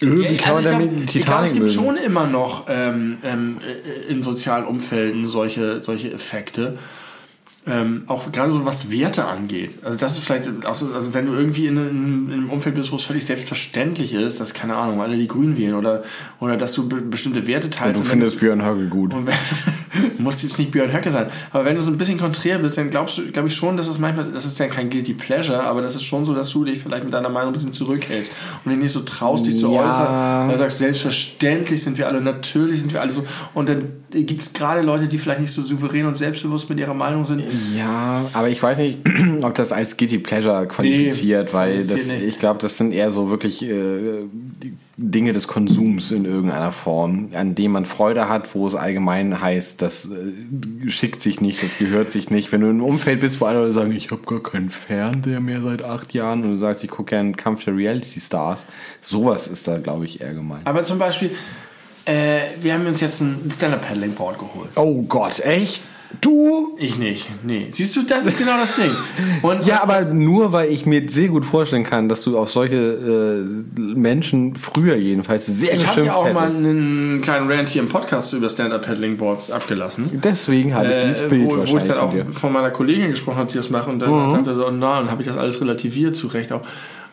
nicht. Wie kann man Also denn ich mit glaub, ich glaube, es Titanic gibt mögen? schon immer noch ähm, ähm, äh, in sozialen Umfelden solche, solche Effekte. Ähm, auch gerade so was Werte angeht. Also das ist vielleicht, also, also wenn du irgendwie in, einem- in einem Umfeld bist, wo es völlig selbstverständlich ist, dass, keine Ahnung, alle die Grün wählen oder, oder dass du be bestimmte Werte teilst. Du und wenn findest Björn Höcke gut. und wenn, muss jetzt nicht Björn Höcke sein. Aber wenn du so ein bisschen konträr bist, dann glaubst du, glaube ich schon, dass es manchmal, das ist ja kein Guilty Pleasure, aber das ist schon so, dass du dich vielleicht mit deiner Meinung ein bisschen zurückhältst und dich nicht so traust, dich zu Ja. äußern. Weil du sagst, selbstverständlich sind wir alle, natürlich sind wir alle so. Und dann gibt es gerade Leute, die vielleicht nicht so souverän und selbstbewusst mit ihrer Meinung sind. Ja, aber ich weiß nicht, ob das als Guilty Pleasure qualifiziert, Nee, weil das, ich glaube, das sind eher so wirklich äh, Dinge des Konsums in irgendeiner Form, an dem man Freude hat, wo es allgemein heißt, das äh, schickt sich nicht, das gehört sich nicht. Wenn du in einem Umfeld bist, wo alle Leute sagen, ich habe gar keinen Fernseher mehr seit acht Jahren und du sagst, ich gucke gern Kampf der Reality Stars, sowas ist da, glaube ich, eher gemeint. Aber zum Beispiel, äh, wir haben uns jetzt ein Stand-Up-Paddling-Board geholt. Oh Gott, echt? Du? Ich nicht. Nee. Siehst du, das ist genau das Ding. Und, Ja, aber nur weil ich mir sehr gut vorstellen kann, dass du auf solche äh, Menschen früher jedenfalls sehr ich habe geschimpft ja auch mal hättest. einen kleinen Rant hier im Podcast über Stand-Up-Paddling-Boards abgelassen. Deswegen habe ich dieses Äh, Bild wo, wo ich dann auch von von meiner Kollegin gesprochen habe, die das macht und dann Mhm. dachte so, oh nein, dann habe ich das alles relativiert, zu Recht auch.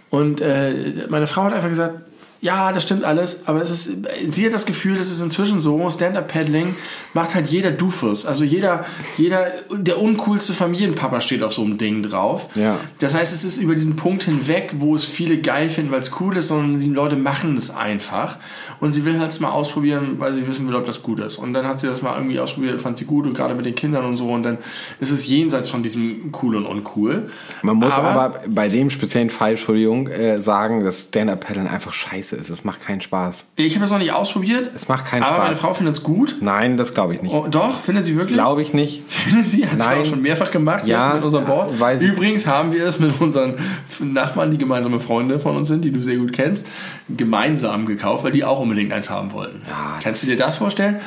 Und äh, meine Frau hat einfach gesagt, ja, das stimmt alles, aber es ist, sie hat das Gefühl, es ist inzwischen so, Stand-Up-Paddling macht halt jeder Doofus. Also jeder, jeder, der uncoolste Familienpapa steht auf so einem Ding drauf. Ja. Das heißt, es ist über diesen Punkt hinweg, wo es viele geil finden, weil es cool ist, sondern die Leute machen es einfach. Und sie will halt es mal ausprobieren, weil sie wissen will, ob das gut ist. Und dann hat sie das mal irgendwie ausprobiert, fand sie gut und gerade mit den Kindern und so. Und dann ist es jenseits von diesem cool und uncool. Man muss aber, bei dem speziellen Fall, Entschuldigung, äh, sagen, dass Stand-Up-Paddeln einfach scheiße ist. Es macht keinen Spaß. Ich habe es noch nicht ausprobiert. Es macht keinen aber Spaß. meine Frau findet es gut. Nein, das glaube ich nicht. Oh, doch, findet sie wirklich? Glaube ich nicht. Findet sie? Hat sie Nein. auch schon mehrfach gemacht Ja, mit unserem Board. Übrigens haben wir es mit unseren Nachbarn, die gemeinsame Freunde von uns sind, die du sehr gut kennst, gemeinsam gekauft, weil die auch unbedingt eins haben wollten. Ja, Kannst du dir das vorstellen?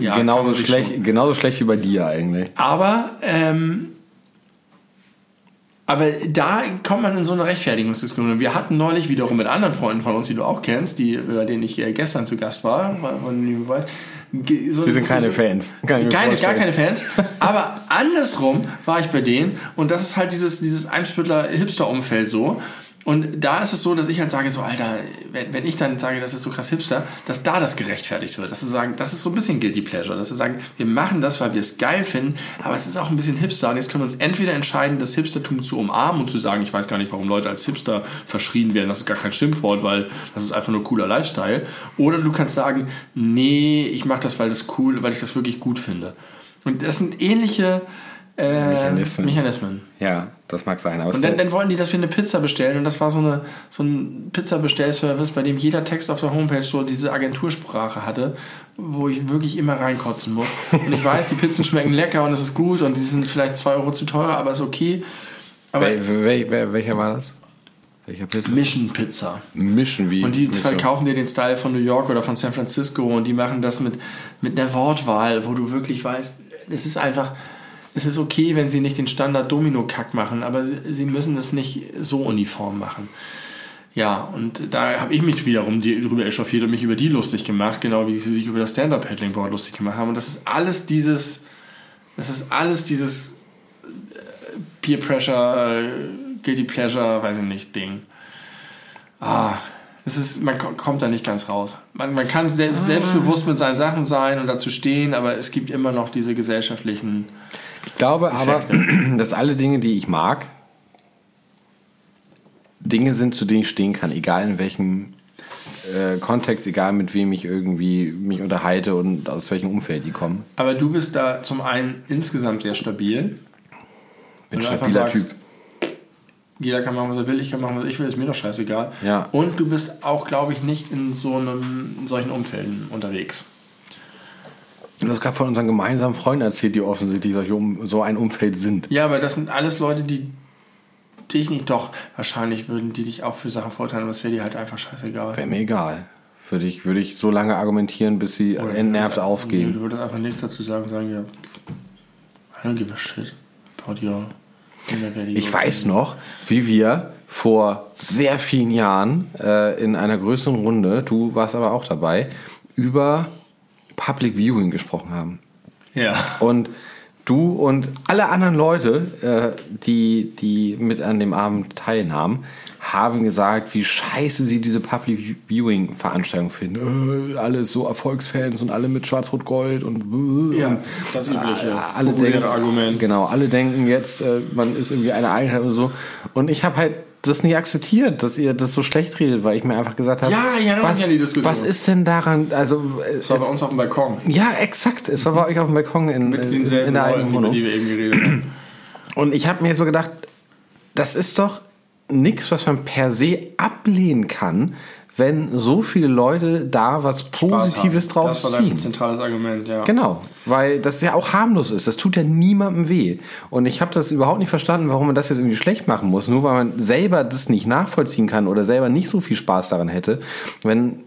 Ja, genauso, schlecht, schon- genauso schlecht wie bei dir eigentlich. Aber, ähm, aber da kommt man in so eine Rechtfertigungsdiskussion. Wir hatten neulich wiederum mit anderen Freunden von uns, die du auch kennst, die, bei denen ich äh, gestern zu Gast war, von weißt. ge- So Wir sind keine Fans. Keine, gar keine Fans. Aber andersrum war ich bei denen und das ist halt dieses, dieses Eimsbüttler Hipster-Umfeld so. Und da ist es so, dass ich halt sage, so, Alter, wenn, wenn ich dann sage, das ist so krass Hipster, dass da das gerechtfertigt wird. Dass sie sagen, das ist so ein bisschen Guilty Pleasure. Dass sie sagen, wir machen das, weil wir es geil finden, aber es ist auch ein bisschen Hipster. Und jetzt können wir uns entweder entscheiden, das Hipstertum zu umarmen und zu sagen, ich weiß gar nicht, warum Leute als Hipster verschrien werden. Das ist gar kein Schimpfwort, weil das ist einfach nur cooler Lifestyle. Oder du kannst sagen, nee, ich mache das, weil das cool, weil ich das wirklich gut finde. Und das sind ähnliche äh, Mechanismen. Mechanismen. Ja, das mag sein. Aber Und dann, dann wollten die, dass wir eine Pizza bestellen und das war so, eine, so ein Pizza-Bestellservice, bei dem jeder Text auf der Homepage so diese Agentursprache hatte, wo ich wirklich immer reinkotzen muss. Und ich weiß, die Pizzen schmecken lecker und es ist gut und die sind vielleicht 2 Euro zu teuer, aber ist okay. Aber Wel, wel, wel, welcher war das? Welcher Pizza? Mission Pizza. Mischen wie. Und die Mission. verkaufen dir den Style von New York oder von San Francisco und die machen das mit, mit einer Wortwahl, wo du wirklich weißt, es ist einfach, es ist okay, wenn sie nicht den Standard Domino-Kack machen, aber sie müssen es nicht so uniform machen. Ja, und da habe ich mich wiederum die, drüber echauffiert und mich über die lustig gemacht, genau wie sie sich über das Stand-Up-Paddling-Board lustig gemacht haben. Und das ist alles dieses, das ist alles dieses äh, Peer Pressure, äh, Guilty Pleasure, weiß ich nicht, Ding. Ah, es ist, man ko- kommt da nicht ganz raus. Man, man kann selbst, selbstbewusst mit seinen Sachen sein und dazu stehen, aber es gibt immer noch diese gesellschaftlichen. Ich glaube aber, dass alle Dinge, die ich mag, Dinge sind, zu denen ich stehen kann, egal in welchem äh, Kontext, egal mit wem ich irgendwie mich unterhalte und aus welchem Umfeld die kommen. Aber du bist da zum einen insgesamt sehr stabil. Bin ein stabiler sagst, Typ. Jeder kann machen, was er will, ich kann machen, was ich will, ist mir doch scheißegal. Ja. Und du bist auch, glaube ich, nicht in so einem in solchen Umfelden unterwegs. Du hast gerade von unseren gemeinsamen Freunden erzählt, die offensichtlich so ein Umfeld sind. Ja, aber das sind alles Leute, die dich nicht doch, wahrscheinlich würden die dich auch für Sachen verurteilen, aber es wäre dir halt einfach scheißegal. Wäre mir egal. Würde ich, würde ich so lange argumentieren, bis sie entnervt Nee, aufgeben. Du würdest einfach nichts dazu sagen, sagen ja, I don't give a shit about your. Ich weiß noch, wie wir vor sehr vielen Jahren äh, in einer größeren Runde, du warst aber auch dabei, über Public Viewing gesprochen haben. Ja. Und du und alle anderen Leute, äh, die, die mit an dem Abend teilnahmen, haben gesagt, wie scheiße sie diese Public Viewing Veranstaltung finden. Äh, alle so Erfolgsfans und alle mit Schwarz-Rot-Gold und, äh, Ja, und das übliche, alle populäre denken, Argument. Genau, alle denken jetzt, äh, man ist irgendwie eine Einheit oder so. Und ich habe halt das nicht akzeptiert, dass ihr das so schlecht redet, weil ich mir einfach gesagt habe, Ja, erinnere was, an die Diskussion. was ist denn daran, also Das war es, bei uns auf dem Balkon. ja, exakt, es war bei euch auf dem Balkon in, Mit in, in der eigenen über Wohnung. die wir eben geredet haben. Und ich habe mir so gedacht, das ist doch nichts, was man per se ablehnen kann, wenn so viele Leute da was Positives Das draus war dein ziehen. zentrales Argument, ja. Genau, weil das ja auch harmlos ist. Das tut ja niemandem weh. Und ich habe das überhaupt nicht verstanden, warum man das jetzt irgendwie schlecht machen muss, nur weil man selber das nicht nachvollziehen kann oder selber nicht so viel Spaß daran hätte. Wenn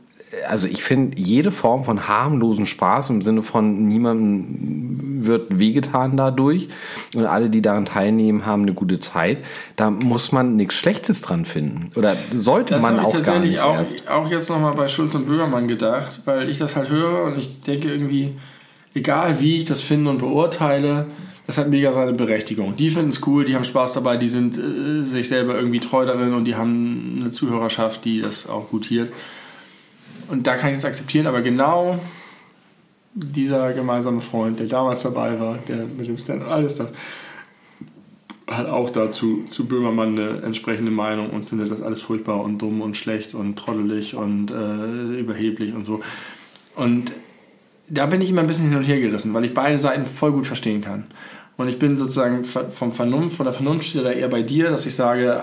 also ich finde jede Form von harmlosen Spaß im Sinne von niemandem wird wehgetan dadurch und alle, die daran teilnehmen, haben eine gute Zeit. Da muss man nichts Schlechtes dran finden. Oder sollte Das man auch gar nicht tatsächlich auch, erst. auch jetzt nochmal bei Schulz und Böhmermann gedacht, weil ich das halt höre und ich denke irgendwie, egal wie ich das finde und beurteile, das hat mega seine Berechtigung. Die finden es cool, die haben Spaß dabei, die sind äh, sich selber irgendwie treu darin und die haben eine Zuhörerschaft, die das auch gutiert. Und da kann ich es akzeptieren, aber genau dieser gemeinsame Freund, der damals dabei war, der mit dem Stand, alles das, hat auch dazu zu Böhmermann eine entsprechende Meinung und findet das alles furchtbar und dumm und schlecht und trottelig und äh, überheblich und so. Und da bin ich immer ein bisschen hin und her gerissen, weil ich beide Seiten voll gut verstehen kann. Und ich bin sozusagen vom Vernunft, von der Vernunft da eher bei dir, dass ich sage,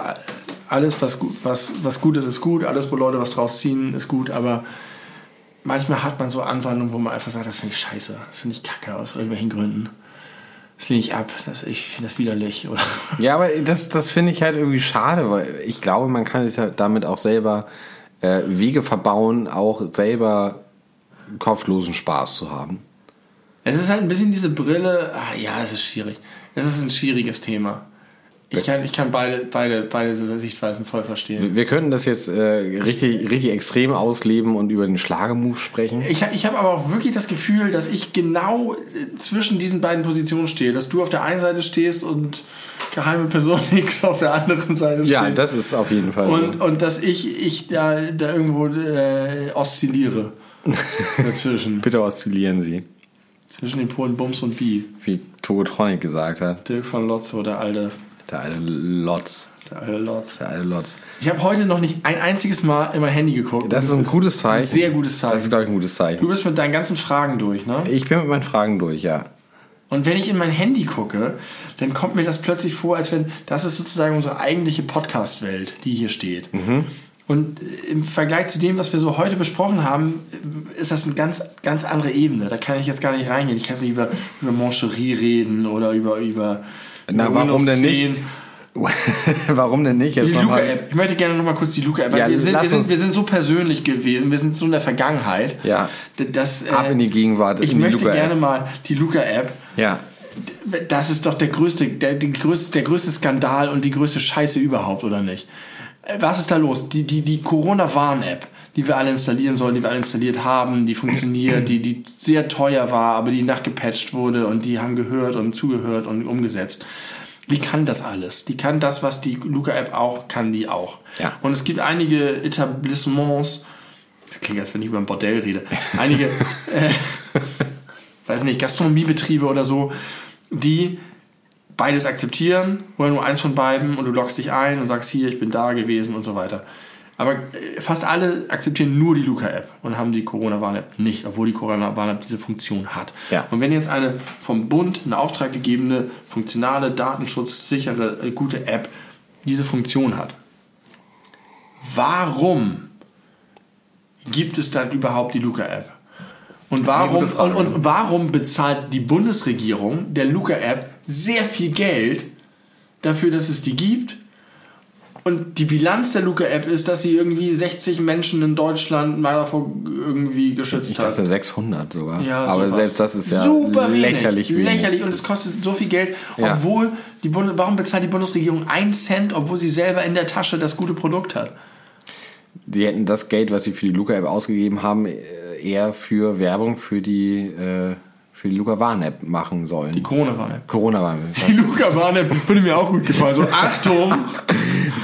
alles, was gut, was, was gut ist, ist gut, alles, wo Leute was draus ziehen, ist gut, aber manchmal hat man so Anwandlungen, wo man einfach sagt, das finde ich scheiße, das finde ich kacke aus irgendwelchen Gründen. Das lehne ich ab, das, ich finde das widerlich. Oder Ja, aber das, das finde ich halt irgendwie schade, weil ich glaube, man kann sich halt damit auch selber äh, Wege verbauen, auch selber kopflosen Spaß zu haben. Es ist halt ein bisschen diese Brille. Ah, ja, es ist schwierig. Es ist ein schwieriges Thema. Ich kann, ich kann beide, beide, beide Sichtweisen voll verstehen. Wir- könnten das jetzt äh, richtig, richtig extrem ausleben und über den Schlagemove sprechen. Ich, ich habe aber auch wirklich das Gefühl, dass ich genau äh, zwischen diesen beiden Positionen stehe. Dass du auf der einen Seite stehst und geheime Person X auf der anderen Seite Ja, steht. das ist auf jeden Fall und, so. und dass ich, ich da, da irgendwo äh, oszilliere. Dazwischen. Bitte oszillieren Sie, Zwischen den Polen Bums und Bi. wie Togotronic gesagt hat. Dirk von Lotzo, der alte, Der alte Lotz. der alte Lotz. Der alte Lotz. Ich habe heute noch nicht ein einziges Mal in mein Handy geguckt. Das Und ist ein gutes Zeichen. Ein sehr gutes Zeichen. Das ist, glaube ich, ein gutes du Zeichen. bist mit deinen ganzen Fragen durch, ne? Ich bin mit meinen Fragen durch, ja. Und wenn ich in mein Handy gucke, dann kommt mir das plötzlich vor, als wenn das ist sozusagen unsere eigentliche Podcast-Welt, die hier steht. Und im Vergleich zu dem, was wir so heute besprochen haben, ist das eine ganz, ganz andere Ebene. Da kann ich jetzt gar nicht reingehen. Ich kann nicht über, über Moncherie reden oder über, über, Na, warum denn nicht? 10. Warum denn nicht? Jetzt Die noch mal- Luca-App. Ich möchte gerne noch mal kurz die Luca-App. weil Ja, wir, sind, wir, sind, wir sind so persönlich gewesen, wir sind so in der Vergangenheit. Ja. d- Das, Ab in die Gegenwart, Ich möchte gerne mal die Luca-App. Ja. Das ist doch der größte, der, die größte, der größte Skandal und die größte Scheiße überhaupt, oder nicht? Äh, Was ist da los? Die, die, die Corona-Warn-App, die wir alle installieren sollen, die wir alle installiert haben, die funktioniert, die, die sehr teuer war, aber die nachgepatcht wurde und die haben gehört und zugehört und umgesetzt. Die kann das alles. Die kann das, was die Luca-App auch, kann die auch. Ja. Und es gibt einige Etablissements, das klingt, als wenn ich über ein Bordell rede, einige, äh, weiß nicht, Gastronomiebetriebe oder so, die beides akzeptieren oder nur eins von beiden und du loggst dich ein und sagst hier, ich bin da gewesen und so weiter. Aber äh, fast alle akzeptieren nur die Luca-App und haben die Corona-Warn-App nicht, obwohl die Corona-Warn-App diese Funktion hat. Ja. Und wenn jetzt eine vom Bund in Auftrag gegebene, funktionale, datenschutzsichere, äh, gute App diese Funktion hat, warum gibt es dann überhaupt die Luca-App? Und warum, und, und warum bezahlt die Bundesregierung der Luca-App sehr viel Geld dafür, dass es die gibt? Und die Bilanz der Luca-App ist, dass sie irgendwie 60 Menschen in Deutschland mal davor irgendwie geschützt Ich hat. dachte 600 sogar. Ja, Aber sowas. selbst das ist ja Super lächerlich wenig. Lächerlich und es kostet so viel Geld, Ja. obwohl die Bund warum bezahlt die Bundesregierung einen Cent, obwohl sie selber in der Tasche das gute Produkt hat? Die hätten das Geld, was sie für die Luca-App ausgegeben haben, äh, eher für Werbung für die, äh, für die Luca-Warn-App machen sollen. Die Corona-Warn-App. Corona-Warn-App. Die Luca-Warn-App würde mir auch gut gefallen. So, Achtung!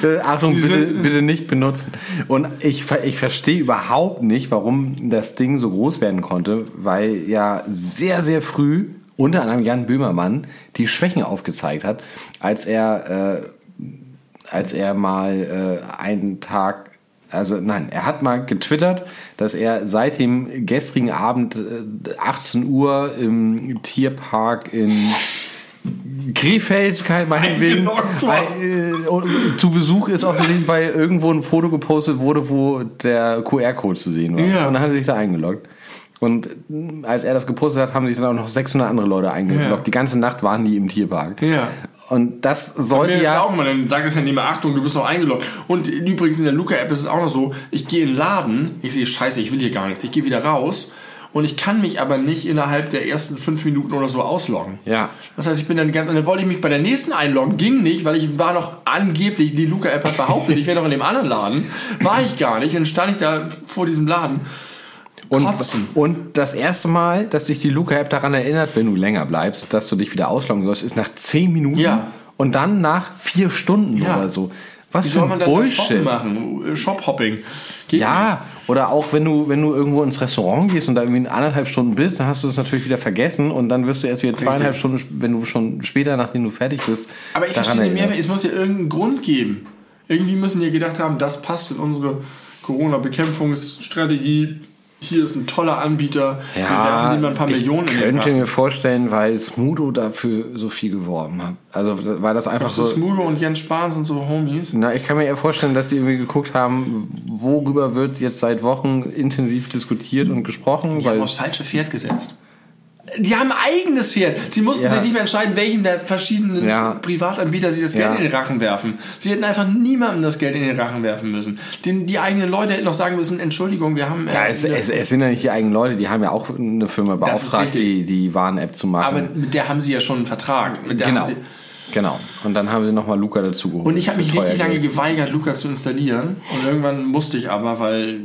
Äh, Achtung, bitte, bitte nicht benutzen. Und ich, ich verstehe überhaupt nicht, warum das Ding so groß werden konnte, weil ja sehr, sehr früh unter anderem Jan Böhmermann die Schwächen aufgezeigt hat, als er, äh, als er mal äh, einen Tag, also nein, er hat mal getwittert, dass er seit dem gestrigen Abend äh, 18 Uhr im Tierpark in Krefeld, kein meinetwegen, äh, zu Besuch ist offensichtlich, weil irgendwo ein Foto gepostet wurde, wo der QR-Code zu sehen war. Ja. Und dann hat er sich da eingeloggt. Und mh, als er das gepostet hat, haben sich dann auch noch 600 andere Leute eingeloggt. Ja. Die ganze Nacht waren die im Tierpark. Ja. Und das sollte ja... auch mal, dann sagt es ja nicht mehr, Achtung, du bist noch eingeloggt. Und übrigens in der Luca-App ist es auch noch so, ich gehe in den Laden, ich sehe, scheiße, ich will hier gar nichts, ich gehe wieder raus und ich kann mich aber nicht innerhalb der ersten fünf Minuten oder so ausloggen. Ja. Das heißt, ich bin dann ganz, und dann wollte ich mich bei der nächsten einloggen, ging nicht, weil ich war noch angeblich, die Luca-App hat behauptet, ich wäre noch in dem anderen Laden. War ich gar nicht. Dann stand ich da vor diesem Laden. Und, Kotzen. und das erste Mal, dass dich die Luca-App daran erinnert, wenn du länger bleibst, dass du dich wieder ausloggen sollst, ist nach 10 Minuten Ja. und dann nach vier Stunden Ja. oder so. Was Wie soll man Shoppen Bullshit. machen? Äh, Shop-Hopping. Ja, oder auch wenn du, wenn du irgendwo ins Restaurant gehst und da irgendwie anderthalb Stunden bist, dann hast du es natürlich wieder vergessen und dann wirst du erst wieder zweieinhalb Stunden, wenn du schon später, nachdem du fertig bist, Aber ich verstehe nicht mehr, erinnerst. es muss ja irgendeinen Grund geben. Irgendwie müssen die gedacht haben, das passt in unsere Corona-Bekämpfungsstrategie. Hier ist ein toller Anbieter. Wir werfen ihm ein paar Millionen ich in den könnte mir vorstellen, weil Smudo dafür so viel geworben hat. Also weil das einfach Ach so, so. Smudo und Jens Spahn sind so Homies. Na, ich kann mir eher vorstellen, dass sie irgendwie geguckt haben, worüber wird jetzt seit Wochen intensiv diskutiert und gesprochen. Die weil haben aufs falsche Pferd gesetzt. Die haben ein eigenes Pferd. Sie mussten Ja. sich nicht mehr entscheiden, welchen der verschiedenen Ja. Privatanbieter sie das Geld Ja. in den Rachen werfen. Sie hätten einfach niemandem das Geld in den Rachen werfen müssen. Den, die eigenen Leute hätten noch sagen müssen, Entschuldigung, wir haben... äh, ja, es, es, es sind ja nicht die eigenen Leute, die haben ja auch eine Firma beauftragt, die, die Warn-App zu machen. aber mit der haben sie ja schon einen Vertrag. Genau. Genau. Und dann haben sie nochmal Luca dazu geholt. Und ich habe mich richtig lange geweigert, Luca zu installieren. Und irgendwann musste ich aber, weil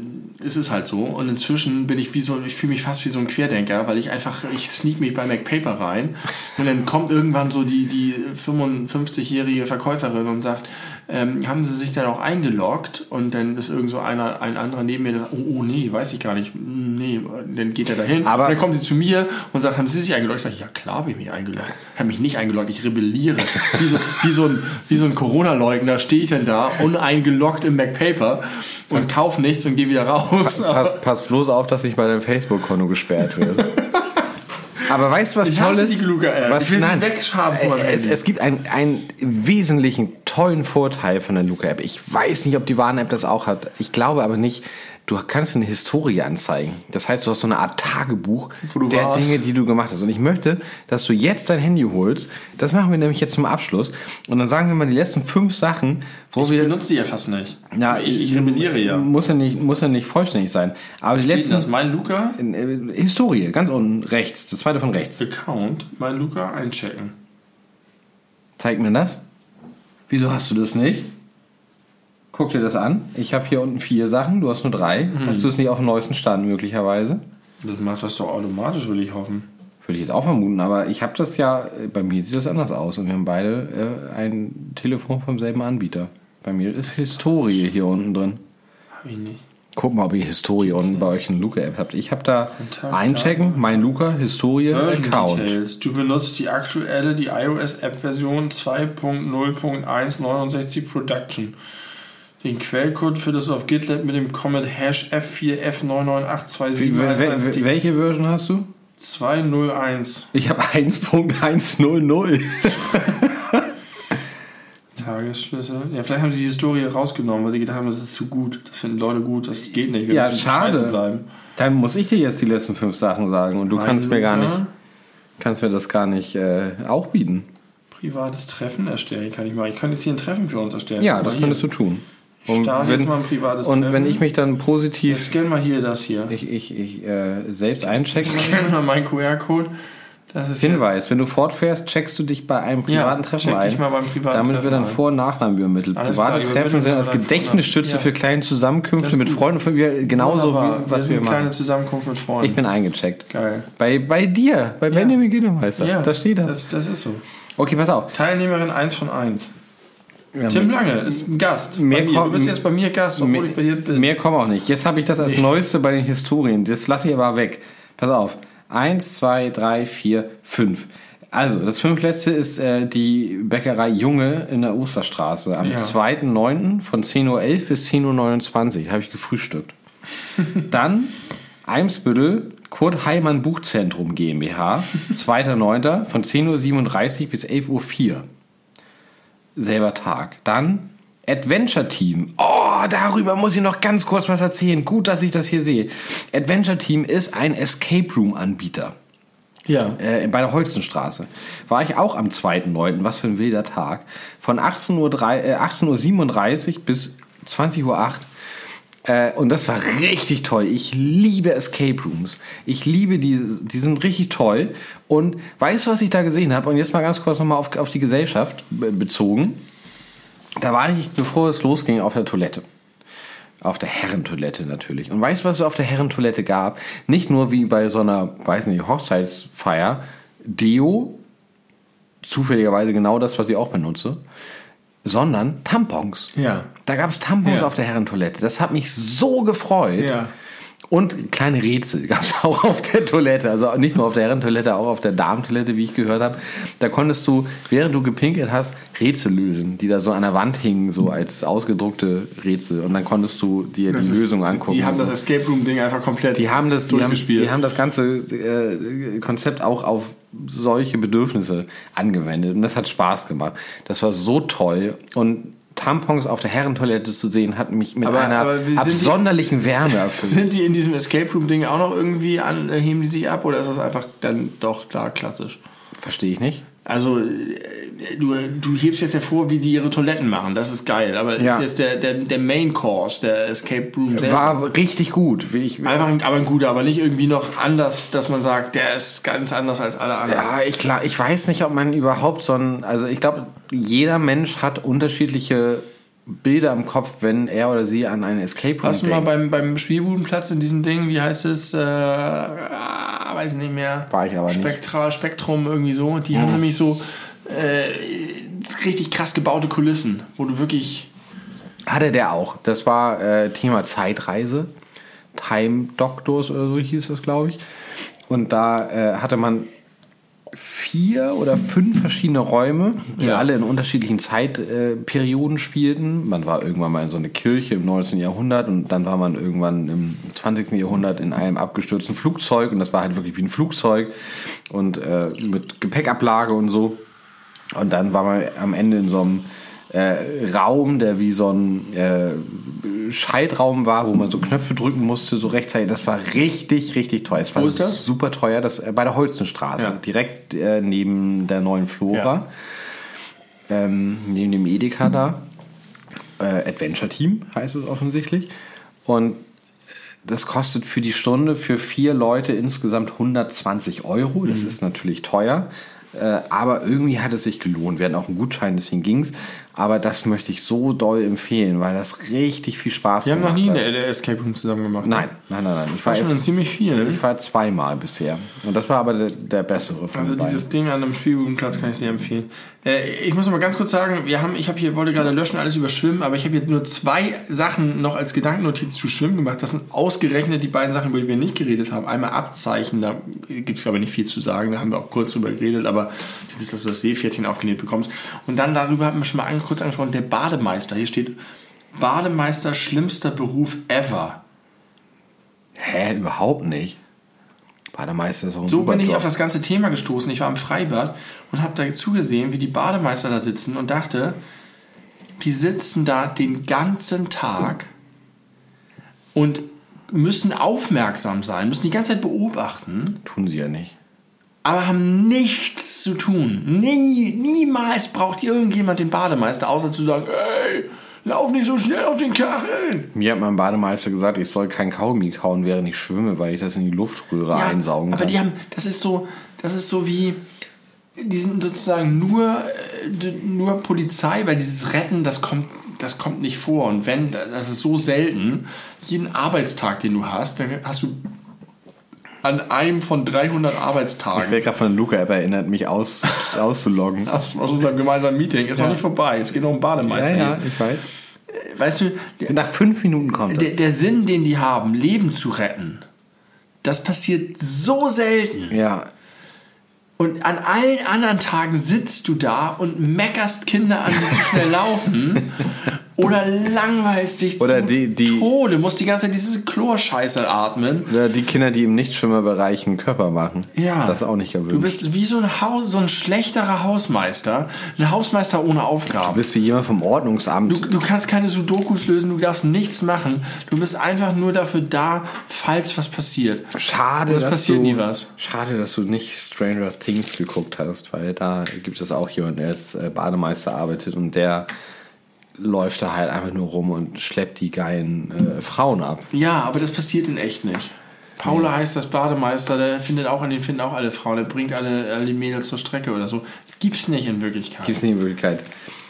es ist halt so. Und inzwischen bin ich wie so, ich fühle mich fast wie so ein Querdenker, weil ich einfach, ich sneak mich bei MacPaper rein. Und dann kommt irgendwann so die, die 55-jährige Verkäuferin und sagt, ähm, haben Sie sich dann auch eingeloggt? Und dann ist irgend so einer, ein anderer neben mir, der sagt, oh, oh nee, weiß ich gar nicht. Hm, Nee, dann geht er dahin. Aber- und dann kommt sie zu mir und sagt, haben Sie sich eingeloggt? Ich sage, ja klar habe ich mich eingeloggt. Ich habe mich nicht eingeloggt, ich rebelliere. Wie so, wie so ein, wie so ein Corona-Leugner stehe ich dann da, uneingeloggt im MacPaper und kauf nichts und gehe wieder raus. Pass, pass bloß auf, dass nicht bei deinem Facebook-Konto gesperrt wird. Aber weißt du, was Ich toll ist? die Luca-App. Was, Ich will sie nein, weghaben von meinem es, es gibt einen, einen wesentlichen, tollen Vorteil von der Luca-App. Ich weiß nicht, ob die Warn-App das auch hat. Ich glaube aber nicht. Du kannst eine Historie anzeigen. Das heißt, du hast so eine Art Tagebuch der warst. Dinge, die du gemacht hast. Und ich möchte, dass du jetzt dein Handy holst. Das machen wir nämlich jetzt zum Abschluss. Und dann sagen wir mal die letzten fünf Sachen, wo Ich wir benutze die ja fast nicht. ja, ich, ich rebelliere ja. Muss ja nicht, muss ja nicht vollständig sein. Aber die letzten das mein Luca? äh, Historie, ganz unten rechts, das zweite von rechts. Account, mein Luca einchecken. Zeig mir das. Wieso hast du das nicht? Guck dir das an. Ich habe hier unten vier Sachen, du hast nur drei. Mhm. Hast du es nicht auf dem neuesten Stand möglicherweise? Das macht das doch automatisch, will ich hoffen. Würde ich jetzt auch vermuten, aber ich habe das ja, äh, bei mir sieht das anders aus und wir haben beide äh, ein Telefon vom selben Anbieter. Bei mir ist Historie hier unten drin. Hab ich nicht. Guck mal, ob ihr Historie unten bei euch eine Luca-App habt. Ich habe da Kontakt, einchecken, mein Luca, Historie, Version Account. Details. Du benutzt die aktuelle, die iOS-App-Version 2.0.169 Production. Den Quellcode findest du auf GitLab mit dem Comment Hash Wie, wel- wel- F4F9982711. welche Version hast du? 201 Ich habe 1.100. Tagesschlüssel. Ja, vielleicht haben sie die Historie rausgenommen, weil sie gedacht haben, das ist zu gut. Das finden Leute gut, das geht nicht. Wir Ja, schade. bleiben. Dann muss ich dir jetzt die letzten fünf Sachen sagen und du Mein kannst mir gar nicht, kannst mir das gar nicht äh, auch bieten. Privates Treffen erstellen kann ich mal. Ich kann jetzt hier ein Treffen für uns erstellen. Ja, das könntest du tun. Ich starte jetzt mal ein privates und Treffen. wenn ich mich dann Ich positiv scanne mal hier das hier. ich, ich, ich äh, selbst einchecken Scanne mal meinen QR-Code. Ist Hinweis, wenn du fortfährst, checkst du dich bei einem privaten Ja, Treffen check ein. dich mal beim privaten Damit Treffen wird dann. Vor- und Nachnamen übermittelt. Alles Private klar, Treffen sind als wir Gedächtnisstütze Vornamen. für Ja. kleine Zusammenkünfte ist mit. Freunden, von mir, genauso Wunderbar. wie was sind wir eine kleine machen. Zusammenkunft mit Freunden. Ich bin eingecheckt. Geil. Bei, bei dir, bei Benjamin Gillemeister. Ja, da steht das. das. Das ist so. Okay, pass auf. Teilnehmerin 1 von 1. Tim Lange ist ein Gast. Mehr kommt- Du bist jetzt bei mir Gast, obwohl mehr- ich bei dir bin. Mehr kommen auch nicht. Jetzt habe ich das als Neueste bei den Historien. Das lasse ich aber weg. Pass auf. Eins, zwei, drei, vier, fünf. Also, das fünfletzte ist äh, die Bäckerei Junge in der Osterstraße. Am Ja. 2.9. von 10.11 Uhr bis 10.29 Uhr habe ich gefrühstückt. Dann Eimsbüttel Kurt Heimann Buchzentrum GmbH. 2.9. von 10.37 Uhr bis 11.04 Uhr selber Tag. Dann Adventure Team. Oh, darüber muss ich noch ganz kurz was erzählen. Gut, dass ich das hier sehe. Adventure Team ist ein Escape Room Anbieter. Ja. Äh, bei der Holzenstraße. War ich auch am 2.9., was für ein wilder Tag. Von 18.03 Uhr, äh, 18.37 Uhr bis 20.08 Uhr Äh, und das war richtig toll. Ich liebe Escape Rooms. Ich liebe die, die sind richtig toll. Und weißt du, was ich da gesehen habe? Und jetzt mal ganz kurz nochmal auf, auf die Gesellschaft bezogen. Da war ich, bevor es losging, auf der Toilette. Auf der Herrentoilette natürlich. Und weißt du, was es auf der Herrentoilette gab? Nicht nur wie bei so einer, weiß nicht, Hochzeitsfeier, Deo, zufälligerweise genau das, was ich auch benutze, sondern Tampons. Ja. Da gab es Tampons Ja. auf der Herrentoilette. Das hat mich so gefreut. Ja. Und kleine Rätsel gab es auch auf der Toilette. Also nicht nur auf der Herrentoilette, auch auf der Damentoilette, wie ich gehört habe. Da konntest du, während du gepinkelt hast, Rätsel lösen, die da so an der Wand hingen, so als ausgedruckte Rätsel. Und dann konntest du dir die Das ist- Lösung angucken. Die haben das. Escape Room-Ding einfach komplett Die haben das, die haben, durchgespielt. die haben das ganze äh, Konzept auch auf solche Bedürfnisse angewendet und das hat Spaß gemacht. Das war so toll und Tampons auf der Herrentoilette zu sehen, hat mich mit Aber- einer aber sind die- absonderlichen Wärme erfüllt. Sind die in diesem Escape Room-Ding auch noch irgendwie an, äh, heben die sich ab oder ist das einfach dann doch da klassisch? Verstehe ich nicht. Also, äh, du, du hebst jetzt hervor, wie die ihre Toiletten machen. Das ist geil. Aber Ja. ist jetzt der, der, der Main Course, der Escape Room selber. War richtig gut. Wie ich, Einfach ein, aber ein guter, aber nicht irgendwie noch anders, dass man sagt, der ist ganz anders als alle anderen. ja, ich, klar, ich weiß nicht, ob man überhaupt so ein. Also, ich glaube, jeder Mensch hat unterschiedliche Bilder im Kopf, wenn er oder sie an einen Escape Room Warst du mal beim, beim Spielbudenplatz in diesem Ding, wie heißt es? Äh, ah, weiß ich nicht mehr. War ich aber nicht. Spektral, Spektrum, irgendwie so. Die haben nämlich so äh, richtig krass gebaute Kulissen, wo du wirklich. Hatte der auch. Das war äh, Thema Zeitreise. Time Doctors oder so hieß das, glaube ich. Und da äh, hatte man vier oder fünf verschiedene Räume, die Ja. alle in unterschiedlichen Zeitperioden äh, spielten. Man war irgendwann mal in so eine Kirche im 19. Jahrhundert und dann war man irgendwann im 20. Jahrhundert in einem abgestürzten Flugzeug und das war halt wirklich wie ein Flugzeug und äh, mit Gepäckablage und so. Und dann war man am Ende in so einem äh, Raum, der wie so ein äh, Schaltraum war, wo man so Knöpfe drücken musste, so rechtzeitig. Das war richtig, richtig teuer. Es war Wo ist das? super teuer. Das äh, bei der Holzenstraße, Ja. direkt äh, neben der neuen Flora, ähm, neben dem Edeka da. Äh, Adventure Team heißt es offensichtlich. Und das kostet für die Stunde für vier Leute insgesamt 120 Euro. Mhm. Das ist natürlich teuer. Äh, aber irgendwie hat es sich gelohnt. Wir hatten auch einen Gutschein, deswegen ging's. Aber das möchte ich so doll empfehlen, weil das richtig viel Spaß Wir haben noch gemacht nie hat. eine Escape Room zusammen gemacht. Nein, nein, nein, nein. Ich war, War schon jetzt, ziemlich viel. Ne? ich war zweimal bisher. Und das war aber der, der bessere von Also dieses Ding an einem Spielbudenplatz kann ich sehr empfehlen. Äh, ich muss noch mal ganz kurz sagen, wir haben, ich habe hier wollte gerade löschen alles über Schwimmen, aber ich habe jetzt nur zwei Sachen noch als Gedankennotiz zu Schwimmen gemacht. Das sind ausgerechnet die beiden Sachen, über die wir nicht geredet haben. Einmal Abzeichen, da gibt es glaube ich nicht viel zu sagen, da haben wir auch kurz drüber geredet, aber dieses, dass du das Seepferdchen aufgenäht bekommst. Und dann darüber haben wir schon mal an- kurz angesprochen, der Bademeister. Hier steht Bademeister schlimmster Beruf ever. Hä, überhaupt nicht. Bademeister ist auch ein So bin ich Job. auf das ganze Thema gestoßen. Ich war im Freibad und habe da zugesehen, wie die Bademeister da sitzen und dachte, die sitzen da den ganzen Tag und müssen aufmerksam sein, müssen die ganze Zeit beobachten, Tun sie ja nicht. Aber haben nichts zu tun. Nie, niemals braucht irgendjemand den Bademeister, außer zu sagen, ey, lauf nicht so schnell auf den Kacheln. Mir hat mein Bademeister gesagt, ich soll kein Kaugummi kauen, während ich schwimme, weil ich das in die Luftröhre einsaugen aber kann. die haben, das ist so, das ist so wie, die sind sozusagen nur, äh, nur Polizei, weil dieses Retten, das kommt, das kommt nicht vor. Und wenn, das ist so selten, jeden Arbeitstag, den du hast, dann hast du an einem von 300 ich Arbeitstagen werde gerade von der Luca-App erinnert, mich aus, auszuloggen. aus, aus unserem gemeinsamen Meeting, ist noch nicht vorbei. Es geht noch um Bademeister. ich weiß. hier. Weißt du, der, Nach fünf Minuten kommt der, das. der Sinn, den die haben, Leben zu retten, das passiert so selten. Ja, Und an allen anderen Tagen sitzt du da und meckerst Kinder an, die zu schnell laufen. Oder langweilst dich Oder die- die- Tode, musst die ganze Zeit diese Chlorscheiße atmen. Oder die Kinder, die im Nichtschwimmerbereich einen Körper machen. Ja. Das ist auch nicht erwünscht. Du bist wie so ein, Haus, so ein schlechterer Hausmeister. Ein Hausmeister ohne Du Aufgaben. bist wie jemand vom Ordnungsamt. Du, du kannst keine Sudokus lösen, du darfst nichts machen. Du bist einfach nur dafür da, falls was passiert. Schade, dass passiert du, nie was. Schade, dass du nicht Stranger Things geguckt hast, weil da gibt es auch jemanden, der als äh, Bademeister arbeitet und der läuft da halt einfach nur rum und schleppt die geilen äh, Frauen ab. Ja, aber das passiert in echt nicht. Paula heißt das Bademeister, der findet auch an den finden auch alle Frauen, der bringt alle, alle Mädels zur Strecke oder so. Gibt's nicht in Wirklichkeit. Gibt's nicht in Wirklichkeit.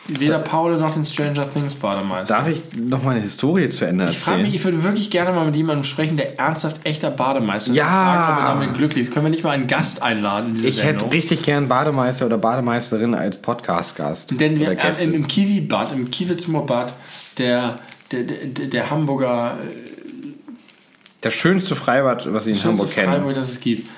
Weder Paula noch den Stranger Things Bademeister. Darf ich noch meine Historie zu Ende Ich frage erzählen? mich, ich würde wirklich gerne mal mit jemandem sprechen, der ernsthaft echter Bademeister ist. Ja. Fragen, ob er damit glücklich ist. Können wir nicht mal einen Gast einladen ich hätte Sendung? richtig gern Bademeister oder Bademeisterin als Podcast-Gast. Denn wir äh, im, im Kiwi-Bad, im Kiwitzmo-Bad, der, der, der, der Hamburger Das schönste Freibad, was ich in Hamburg kenne. Freiburg, das es gibt.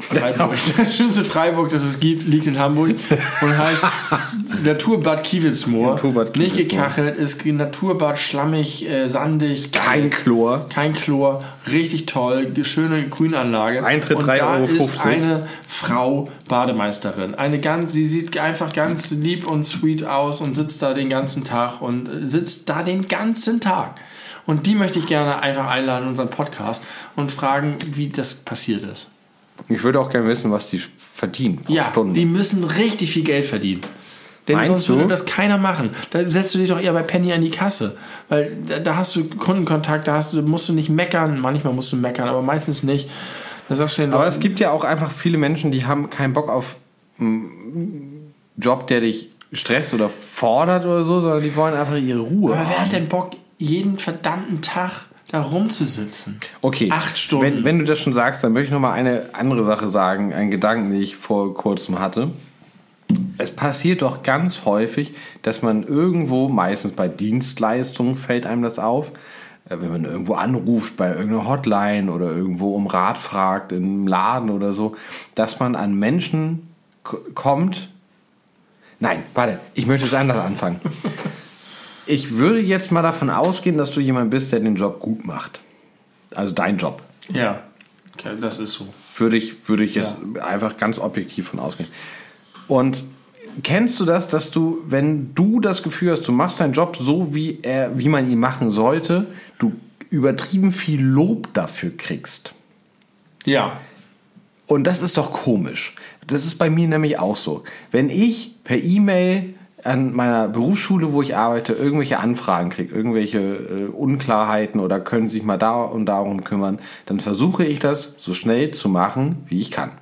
Freiburg. Das schönste Freiburg, das es gibt, liegt in Hamburg und heißt Naturbad Kiewitzmoor. Naturbad Nicht Kiewitzmoor. gekachelt, ist Naturbad schlammig, äh, sandig. Kein Chlor. Kein Chlor, richtig toll, die schöne Grünanlage. Eintritt und 3,50 da Euro. ist eine Frau Bademeisterin. Eine ganz, sie sieht einfach ganz lieb und sweet aus und sitzt da den ganzen Tag und äh, sitzt da den ganzen Tag. Und die möchte ich gerne einfach einladen in unseren Podcast und fragen, wie das passiert ist. Ich würde auch gerne wissen, was die verdient. pro Ja, Stunde. die müssen richtig viel Geld verdienen. Denn Meinst sonst würde du? das keiner machen. Da setzt du dich doch eher bei Penny an die Kasse. Weil da, da hast du Kundenkontakt, da hast du, musst du nicht meckern. Manchmal musst du meckern, aber meistens nicht. Da sagst du den Aber Leuten, es gibt ja auch einfach viele Menschen, die haben keinen Bock auf einen Job, der dich stresst oder fordert oder so, sondern die wollen einfach ihre Ruhe. aber wer haben. hat denn Bock, jeden verdammten Tag da rumzusitzen? Okay, Acht Stunden. Wenn, wenn du das schon sagst, dann möchte ich noch mal eine andere Sache sagen, einen Gedanken, den ich vor kurzem hatte. Es passiert doch ganz häufig, dass man irgendwo, meistens bei Dienstleistungen fällt einem das auf, äh, wenn man irgendwo anruft bei irgendeiner Hotline oder irgendwo um Rat fragt, im Laden oder so, dass man an Menschen kommt. Nein, warte, ich möchte es anders anfangen. Ich würde jetzt mal davon ausgehen, dass du jemand bist, der den Job gut macht. Also dein Job. Ja, okay, das ist so. Würde ich, würde ich jetzt einfach ganz objektiv von ausgehen. Und kennst du das, dass du, wenn du das Gefühl hast, du machst deinen Job so, wie, er, wie man ihn machen sollte, du übertrieben viel Lob dafür kriegst? Ja, Und das ist doch komisch. Das ist bei mir nämlich auch so. Wenn ich per E-Mail an meiner Berufsschule, wo ich arbeite, irgendwelche Anfragen kriege, irgendwelche äh, Unklarheiten oder können Sie sich mal da und darum kümmern, dann versuche ich das so schnell zu machen, wie ich kann.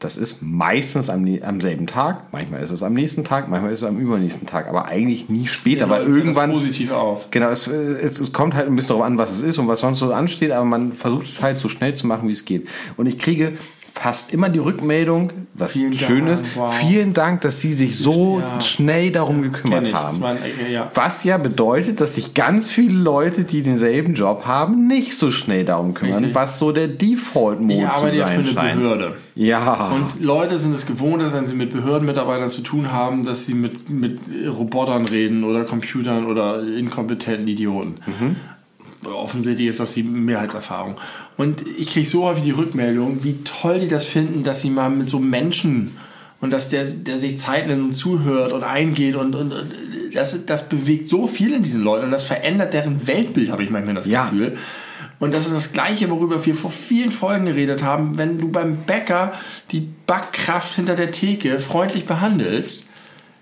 Das ist meistens am, am selben Tag, manchmal ist es am nächsten Tag, manchmal ist es am übernächsten Tag, aber eigentlich nie später, weil fällt das irgendwann positiv auf. Genau, es, es, es kommt halt ein bisschen darauf an, was es ist und was sonst so ansteht, aber man versucht es halt so schnell zu machen, wie es geht. Und ich kriege fast immer die Rückmeldung, was Vielen schön Dank, ist, wow. vielen Dank, dass Sie sich so Ja. schnell darum gekümmert haben. Das war ein, äh, ja. Was ja bedeutet, dass sich ganz viele Leute, die denselben Job haben, nicht so schnell darum kümmern, Richtig. was so der Default-Mode zu arbeite ja für sein eine scheint. Behörde. Ja. Und Leute sind es gewohnt, dass wenn sie mit Behördenmitarbeitern zu tun haben, dass sie mit, mit Robotern reden oder Computern oder inkompetenten Idioten. Offensichtlich ist das die Mehrheitserfahrung. Und ich kriege so häufig die Rückmeldung, wie toll die das finden, dass sie mal mit so Menschen und dass der, der sich Zeit nimmt und zuhört und eingeht und, und, und das, das bewegt so viel in diesen Leuten und das verändert deren Weltbild, habe ich manchmal das Ja. Gefühl. Und das ist das Gleiche, worüber wir vor vielen Folgen geredet haben. Wenn du beim Bäcker die Backkraft hinter der Theke freundlich behandelst,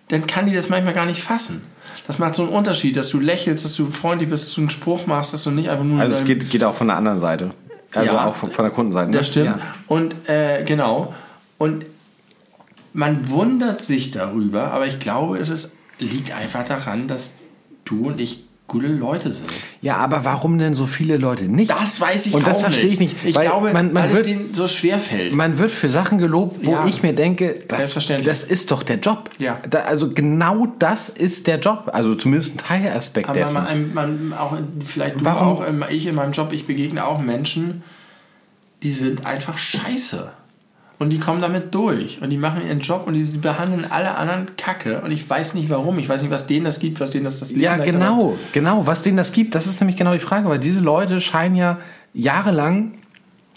dann kann die das manchmal gar nicht fassen. Das macht so einen Unterschied, dass du lächelst, dass du freundlich bist, dass du einen Spruch machst, dass du nicht einfach nur. Also es geht, geht auch von der anderen Seite. Also Ja. auch von, von der Kundenseite. ne? Das stimmt. Ja. Und äh, genau. Und man wundert sich darüber, aber ich glaube, es ist, liegt einfach daran, dass du und ich gute Leute sind. ja, aber warum denn so viele Leute nicht? Das weiß ich Und auch das verstehe ich nicht, Ich glaube, man- man weil es wird- denen so schwer fällt. Man wird für Sachen gelobt, wo Ja. ich mir denke, das, das ist doch der Job. Ja. Da, also genau das ist der Job. Also zumindest ein Teilaspekt Aber dessen. man, man, man auch, vielleicht du Warum? auch, ähm, ich in meinem Job, ich begegne auch Menschen, die sind einfach scheiße. Und die kommen damit durch. Und die machen ihren Job und die behandeln alle anderen Kacke. Und ich weiß nicht warum. Ich weiß nicht, was denen das gibt, was denen das das Leben ja, genau, genau. Was denen das gibt, das ist nämlich genau die Frage, weil diese Leute scheinen ja jahrelang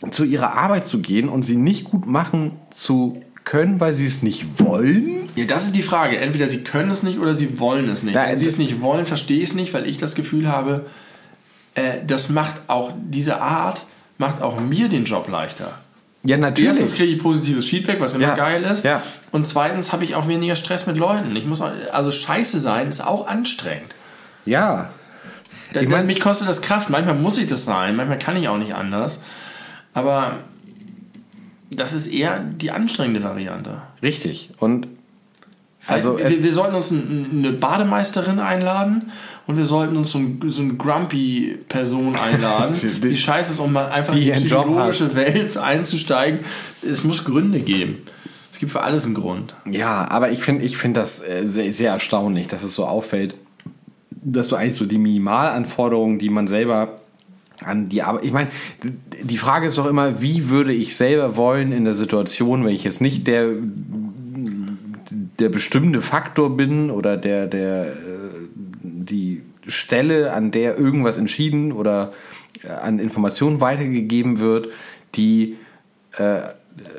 zu ihrer Arbeit zu gehen und sie nicht gut machen zu können, weil sie es nicht wollen. Ja, das ist die Frage. Entweder sie können es nicht oder sie wollen es nicht. Ja, Wenn sie also- es nicht wollen, verstehe ich es nicht, weil ich das Gefühl habe, äh, das macht auch, diese Art macht auch mir den Job leichter. Ja, natürlich. Erstens kriege ich positives Feedback, was immer Ja. geil ist. Ja. Und zweitens habe ich auch weniger Stress mit Leuten. Ich muss auch, also scheiße sein ist auch anstrengend. Ja. Da, Ich mein- mich kostet das Kraft. Manchmal muss ich das sein, manchmal kann ich auch nicht anders. Aber das ist eher die anstrengende Variante. Richtig. Und also wir, wir sollten uns ein, eine Bademeisterin einladen und wir sollten uns so, ein, so eine Grumpy-Person einladen, Die- die, scheiße ist, um mal einfach die in die psychologische Welt einzusteigen. Es muss Gründe geben. Es gibt für alles einen Grund. ja, aber ich finde ich find das äh, sehr, sehr erstaunlich, dass es so auffällt, dass du eigentlich so die Minimalanforderungen, die man selber an die Arbeit. Ich meine, die Frage ist doch immer, wie würde ich selber wollen in der Situation, wenn ich jetzt nicht der der bestimmende Faktor bin oder der der äh, Stelle, an der irgendwas entschieden oder äh, an Informationen weitergegeben wird, die äh,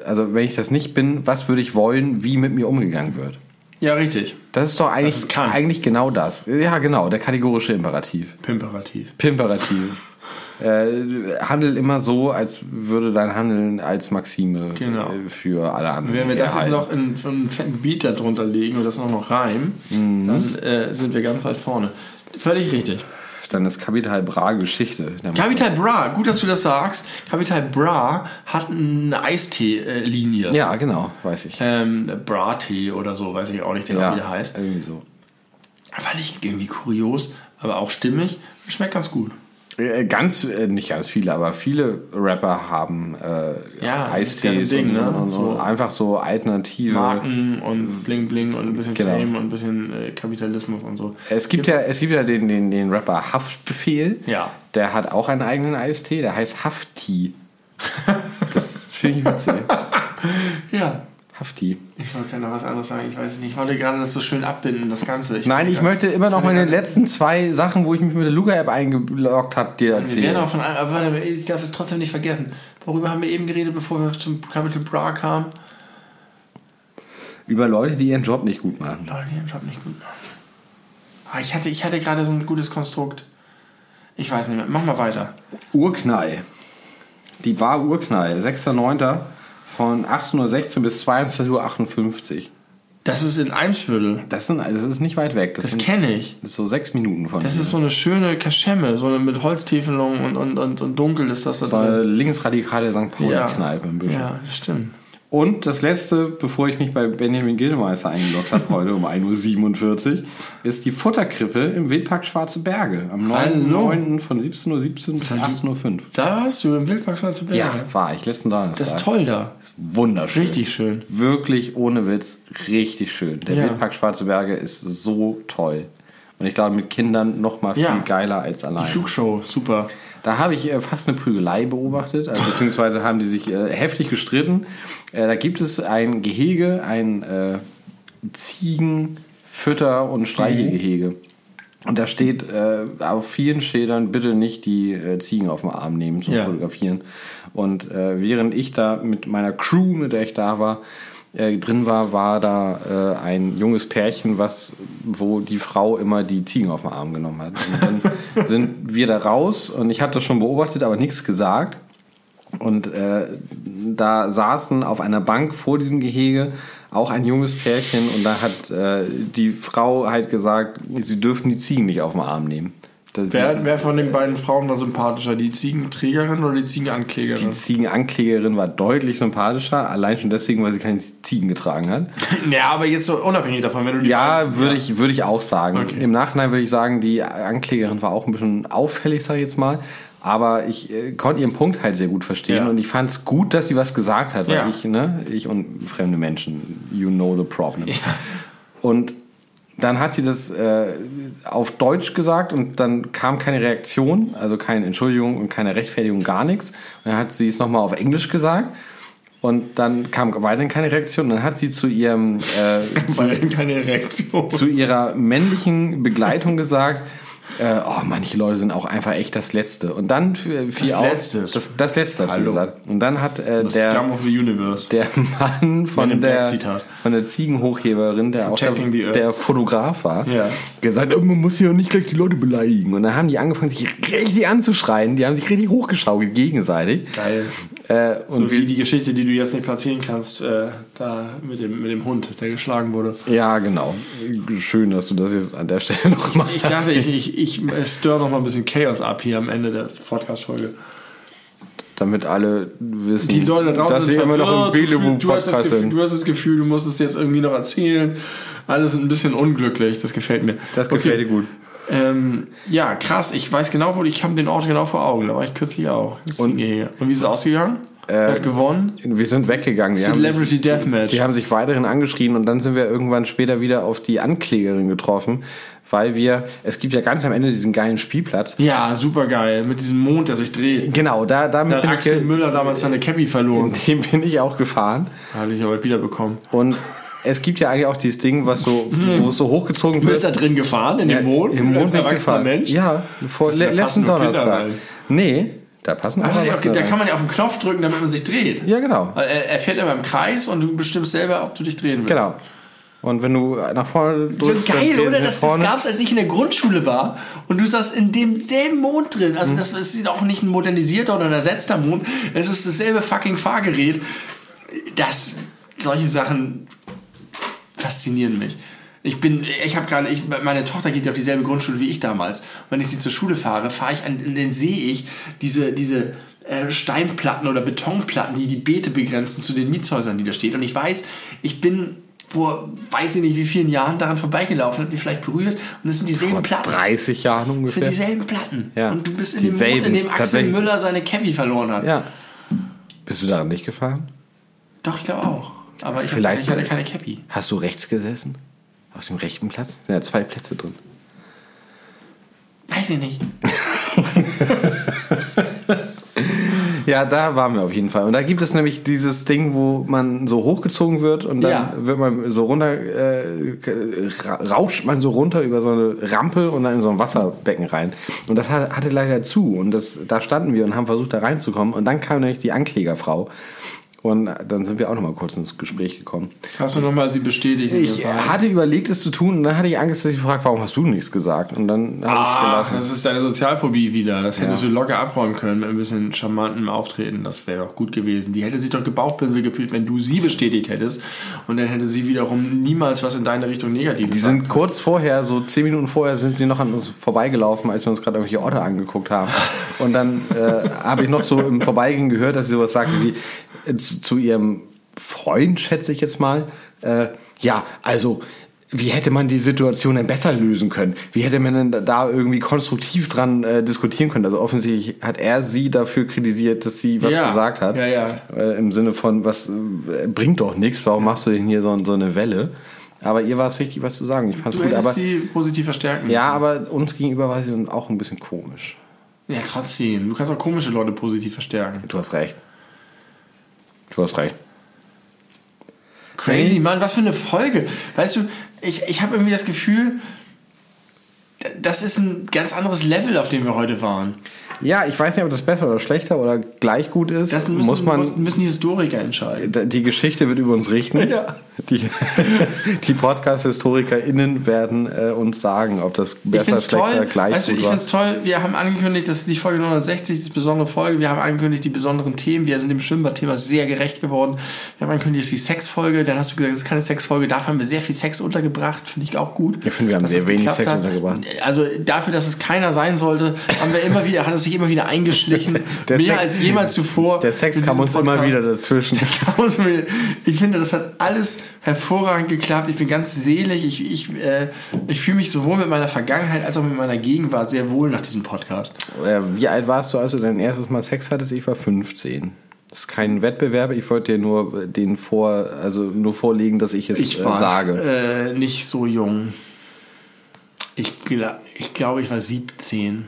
also wenn ich das nicht bin, was würde ich wollen, wie mit mir umgegangen wird? Ja, richtig. Das ist doch eigentlich, Das ist eigentlich genau das. Ja, genau, der kategorische Imperativ. Pimperativ. Pimperativ. äh, handel immer so, als würde dein Handeln als Maxime Genau. äh, für alle anderen. Wenn wir das jetzt noch in so einen fetten Beat da drunter legen und das noch noch reimen, Mhm. dann äh, sind wir ganz weit vorne. Völlig richtig. Dann ist Kapital Bra Geschichte. Capital Bra, gut, dass du das sagst. Capital Bra hat eine Eistee-Linie. Ja, genau, weiß ich. Ähm, Bra-Tee oder so, weiß ich auch nicht genau, wie der heißt. irgendwie so. Fand ich irgendwie kurios, aber auch stimmig. Schmeckt ganz gut. Äh, Ganz, äh, nicht ganz viele, aber viele Rapper haben äh, Ja, ist ja Eistees Ding, und, ne? und so. So einfach so alternative. Marken und Bling Bling und ein bisschen Genau. Fame und ein bisschen äh, Kapitalismus und so. Es gibt ja, es gibt ja den, den, den Rapper Haftbefehl. Ja. Der hat auch einen eigenen Eistee, der heißt Hafti. Das finde ich witzig. Ja. Hafti. Ich wollte gerade noch was anderes sagen, ich weiß es nicht. Ich wollte gerade das so schön abbinden, das Ganze. Nein, ich möchte immer noch meine letzten zwei Sachen, wo ich mich mit der Luga-App eingeloggt habe, dir Wir werden erzählen. auch von einem, aber warte, ich darf es trotzdem nicht vergessen. Worüber haben wir eben geredet, bevor wir zum Capital Bra kamen? Über Leute, die ihren Job nicht gut machen. Leute, die ihren Job nicht gut machen. Ah, ich, hatte, ich hatte gerade so ein gutes Konstrukt. Ich weiß nicht mehr. Mach mal weiter. Urknall. Die Bar Urknall, 6.9. von 18.16 Uhr bis 22.58 Uhr. Das ist in Eimsviertel. Das, sind, das ist nicht weit weg. Das, Das kenne ich. das ist so sechs Minuten von Das hier. ist so eine schöne Kaschemme, so eine mit Holztäfelung und, und, und, und dunkel ist das da so eine drin. linksradikale St. Pauli-Kneipe im Büschel. ja, stimmt. Und das letzte, bevor ich mich bei Benjamin Gildemeister eingeloggt habe, heute um 1.47 Uhr, ist die Futterkrippe im Wildpark Schwarze Berge. Am Hallo. 9.9. von 17.17 Uhr bis 18.05 Uhr. Da warst du im Wildpark Schwarze Berge. Ja, war ich letzten Donnerstag. Das ist toll da. Wunderschön. Richtig schön. Wirklich ohne Witz, richtig schön. Der Ja. Wildpark Schwarze Berge ist so toll. Und ich glaube, mit Kindern noch mal viel Ja. geiler als allein. Die Flugshow, super. Da habe ich äh, fast eine Prügelei beobachtet, also, beziehungsweise haben die sich äh, heftig gestritten. Äh, da gibt es ein Gehege, ein äh, Ziegen-, Fütter- und Streichegehege. Und da steht äh, auf vielen Schildern, bitte nicht die äh, Ziegen auf den Arm nehmen zum Ja. Fotografieren. Und äh, während ich da mit meiner Crew, mit der ich da war, äh, drin war, war da äh, ein junges Pärchen, was, wo die Frau immer die Ziegen auf den Arm genommen hat. Und dann sind wir da raus und ich hatte das schon beobachtet, aber nichts gesagt. Und äh, da saßen auf einer Bank vor diesem Gehege auch ein junges Pärchen und da hat äh, die Frau halt gesagt, sie dürfen die Ziegen nicht auf den Arm nehmen. Wer, wer von den beiden Frauen war sympathischer? Die Ziegenträgerin oder die Ziegenanklägerin? Die Ziegenanklägerin war deutlich sympathischer, allein schon deswegen, weil sie keine Ziegen getragen hat. ja, aber jetzt so unabhängig davon, wenn du die Ja, würde ich, würde ich auch sagen. Okay. Im Nachhinein würde ich sagen, die Anklägerin war auch ein bisschen auffällig, sag ich jetzt mal. Aber ich äh, konnte ihren Punkt halt sehr gut verstehen Ja. und ich fand es gut, dass sie was gesagt hat, weil Ja. ich, ne, ich und fremde Menschen, you know the problem. Und dann hat sie das äh, auf Deutsch gesagt und dann kam keine Reaktion, also keine Entschuldigung und keine Rechtfertigung, gar nichts. Und dann hat sie es nochmal auf Englisch gesagt und dann kam weiterhin keine Reaktion. Dann hat sie zu ihrem äh, zu, zu ihrer männlichen Begleitung gesagt, äh, oh, manche Leute sind auch einfach echt das Letzte. Und dann fiel Das auf, Letzte. Das, das Letzte hat sie gesagt. Und dann hat äh, der, der Mann von der, von der Ziegenhochheberin, der auch der, der Fotograf war, Ja. gesagt, oh, man muss ja nicht gleich die Leute beleidigen. Und dann haben die angefangen, sich richtig anzuschreien. Die haben sich richtig hochgeschaukelt gegenseitig. Geil. Äh, und so wie die Geschichte, die du jetzt nicht platzieren kannst, äh, da mit dem, mit dem Hund, der geschlagen wurde. Ja, genau. Schön, dass du das jetzt an der Stelle noch machst. Ich dachte, ich, ich, ich störe noch mal ein bisschen Chaos ab hier am Ende der Podcast-Folge. Damit alle wissen, die Leute da draußen dass sie immer noch im Belebu du, hast das Gefühl, du hast das Gefühl, du musst es jetzt irgendwie noch erzählen. Alles ein bisschen unglücklich. Das gefällt mir. Das gefällt okay. dir gut. Ähm, ja, krass. Ich weiß genau, wo ich habe den Ort genau vor Augen. Da war ich kürzlich auch. Und, und wie ist es ausgegangen? Äh, er hat gewonnen. Wir sind weggegangen. Die Celebrity haben, Deathmatch. Die haben sich weiterhin angeschrien und dann sind wir irgendwann später wieder auf die Anklägerin getroffen, weil wir, es gibt ja ganz am Ende diesen geilen Spielplatz. Ja, super geil, mit diesem Mond, der sich dreht. Genau, da, damit da hat Axel Müller damals seine Cappy verloren. In dem bin ich auch gefahren. Hatte ich aber wiederbekommen. Und es gibt ja eigentlich auch dieses Ding, was so, hm. wo es so hochgezogen wird. Du bist da drin gefahren, in ja, dem Mond? Im Mond als gefahren. Mensch? Ja, vor le letzten Donnerstag. Nee, da passen also, okay, Da kann man ja auf den Knopf drücken, damit man sich dreht. Ja, genau. Er, er fährt immer im Kreis und du bestimmst selber, ob du dich drehen willst. Genau. Und wenn du nach vorne drückst. So geil, oder? Das, das gab es, als ich in der Grundschule war und du saßt in demselben Mond drin. Also, mhm. das, das ist auch nicht ein modernisierter oder ein ersetzter Mond. Es ist dasselbe fucking Fahrgerät. Das, solche Sachen faszinieren mich. Ich bin, ich habe gerade, meine Tochter geht auf dieselbe Grundschule wie ich damals. wenn ich sie zur Schule fahre, fahre ich an, dann sehe ich diese, diese äh, Steinplatten oder Betonplatten, die die Beete begrenzen zu den Mietshäusern, die da steht. Und ich weiß, ich bin vor weiß ich nicht wie vielen Jahren daran vorbeigelaufen, hat die vielleicht berührt und es sind dieselben vor Platten. 30 Jahren ungefähr. Es sind dieselben Platten. Ja. Und du bist in dem, Mond, in dem Axel Müller seine Cappy verloren hat. Ja. Bist du daran nicht gefahren? Doch, ich glaube auch. Aber ich, Vielleicht hab, ich hatte keine Cappy. Hast du rechts gesessen? Auf dem rechten Platz? Sind ja zwei Plätze drin. Weiß ich nicht. ja, da waren wir auf jeden Fall. Und da gibt es nämlich dieses Ding, wo man so hochgezogen wird und dann ja. wird man so runter, äh, rauscht man so runter über so eine Rampe und dann in so ein Wasserbecken rein. Und das hatte leider zu. Und das, da standen wir und haben versucht, da reinzukommen. Und dann kam nämlich die Anklägerfrau und dann sind wir auch noch mal kurz ins Gespräch gekommen. Hast du noch mal sie bestätigt? Ich hatte überlegt, es zu tun, und dann hatte ich Angst, dass ich frage, warum hast du nichts gesagt? Und dann habe ich es gelassen. Das ist deine Sozialphobie wieder. Das hättest ja. du locker abräumen können mit ein bisschen charmantem Auftreten. Das wäre doch gut gewesen. Die hätte sich doch gebauchpinsel gefühlt, wenn du sie bestätigt hättest. Und dann hätte sie wiederum niemals was in deine Richtung negativ Die sind kurz vorher, so zehn Minuten vorher, sind die noch an uns vorbeigelaufen, als wir uns gerade irgendwelche Orte angeguckt haben. Und dann äh, habe ich noch so im Vorbeigehen gehört, dass sie sowas sagte wie, zu ihrem Freund, schätze ich jetzt mal. Äh, ja, also wie hätte man die Situation denn besser lösen können? Wie hätte man denn da irgendwie konstruktiv dran äh, diskutieren können? Also offensichtlich hat er sie dafür kritisiert, dass sie was ja, gesagt hat. Ja, ja. Äh, Im Sinne von, was äh, bringt doch nichts, warum machst du denn hier so, so eine Welle? Aber ihr war es wichtig, was zu sagen. Ich fand's du gut. Aber sie positiv verstärken. Ja, aber uns gegenüber war sie dann auch ein bisschen komisch. Ja, trotzdem. Du kannst auch komische Leute positiv verstärken. Du hast recht. Du hast recht. Crazy, Mann, was für eine Folge. Weißt du, ich, ich habe irgendwie das Gefühl, das ist ein ganz anderes Level, auf dem wir heute waren. Ja, ich weiß nicht, ob das besser oder schlechter oder gleich gut ist. Das müssen, muss man, müssen die Historiker entscheiden. Die Geschichte wird über uns richten. Ja. Die, die Podcast-HistorikerInnen werden äh, uns sagen, ob das besser, schlechter, toll. gleich weißt gut du, Ich finde es toll, wir haben angekündigt, das ist die Folge 960, das ist besondere Folge. Wir haben angekündigt, die besonderen Themen. Wir sind dem Schwimmbad-Thema sehr gerecht geworden. Wir haben angekündigt, das ist die Sexfolge. Dann hast du gesagt, das ist keine Sexfolge. Dafür haben wir sehr viel Sex untergebracht. Finde ich auch gut. Ich finde, wir haben sehr wenig Sex hat. untergebracht. Also dafür, dass es keiner sein sollte, haben wir immer wieder, hat es sich immer wieder eingeschlichen. Der mehr Sex, als jemals zuvor. Der Sex kam uns Podcast. immer wieder dazwischen. ich finde, das hat alles hervorragend geklappt. Ich bin ganz selig. Ich, ich, äh, ich fühle mich sowohl mit meiner Vergangenheit als auch mit meiner Gegenwart sehr wohl nach diesem Podcast. Äh, wie alt warst du, als du dein erstes Mal Sex hattest? Ich war 15. Das ist kein Wettbewerb, ich wollte dir nur den vor, also nur vorlegen, dass ich es ich war, äh, sage. Äh, nicht so jung. Ich, ich glaube, ich war 17.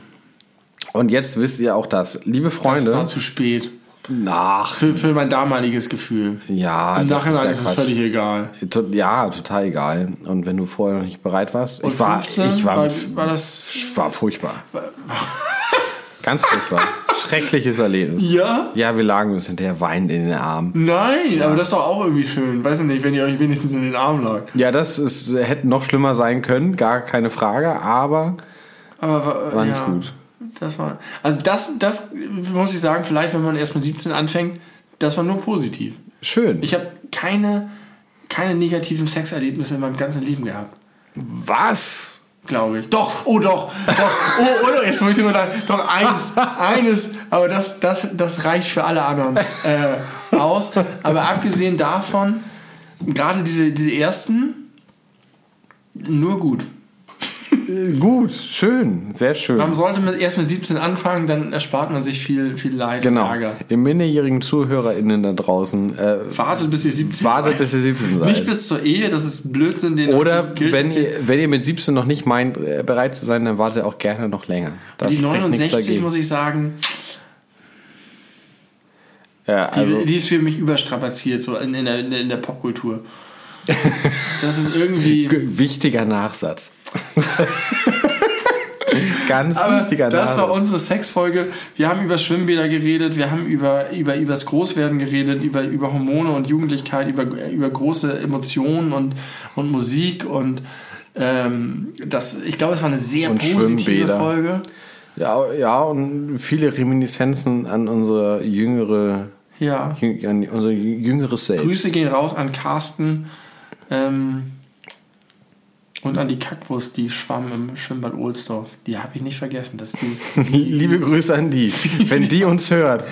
Und jetzt wisst ihr auch das. Liebe Freunde. Das war zu spät. Nach. Für, für mein damaliges Gefühl. Ja, Im Nachhinein ist, ja ist es völlig egal. Ja, total egal. Und wenn du vorher noch nicht bereit warst. Und ich war, 15, ich war, war, war das. war furchtbar. Ganz furchtbar. Schreckliches Erlebnis. Ja? Ja, wir lagen uns hinterher weinend in den Armen. Nein, ja. aber das ist doch auch irgendwie schön. Weiß ich nicht, wenn ihr euch wenigstens in den Armen lag. Ja, das ist, hätte noch schlimmer sein können, gar keine Frage, aber, aber war nicht gut. Das war. Also das, das muss ich sagen, vielleicht, wenn man erst mit 17 anfängt, das war nur positiv. Schön. Ich habe keine, keine negativen Sexerlebnisse in meinem ganzen Leben gehabt. Was? Glaube ich. Doch, oh doch, doch. Oh, oder jetzt möchte ich nur sagen, doch eins, eines, aber das, das, das reicht für alle anderen äh, aus. Aber abgesehen davon, gerade diese, diese ersten, nur gut. Gut, schön, sehr schön. Man sollte mit, erst mit 17 anfangen, dann erspart man sich viel, viel Leid Genau. und Ärger. Ihr minderjährigen ZuhörerInnen da draußen, äh, Wartet bis ihr 17 wartet seid. bis ihr 17 seid. Nicht bis zur Ehe, das ist Blödsinn, den Oder die wenn ihr, wenn ihr mit 17 noch nicht meint, äh, bereit zu sein, dann wartet auch gerne noch länger. Da Die spricht nichts 69, dagegen. muss ich sagen, ja, die, also, die ist für mich überstrapaziert, so in, in der- in der Popkultur. Das ist irgendwie. wichtiger Nachsatz. Ganz Aber wichtiger das Nachsatz. war unsere Sexfolge. Wir haben über Schwimmbäder geredet, wir haben über, über, über das Großwerden geredet, über, über Hormone und Jugendlichkeit, über, über große Emotionen und, und Musik und ähm, das, ich glaube, es war eine sehr Und positive. Folge. ja, ja, und viele Reminiszenzen an unsere jüngere, Ja. jüng- an unser jüngeres Selbst. Grüße gehen raus an Carsten ähm, und an die Kackwurst, die schwamm im Schwimmbad Ohlsdorf. Die habe ich nicht vergessen. Das, dieses, Liebe Grüße an die. Wenn die uns hört,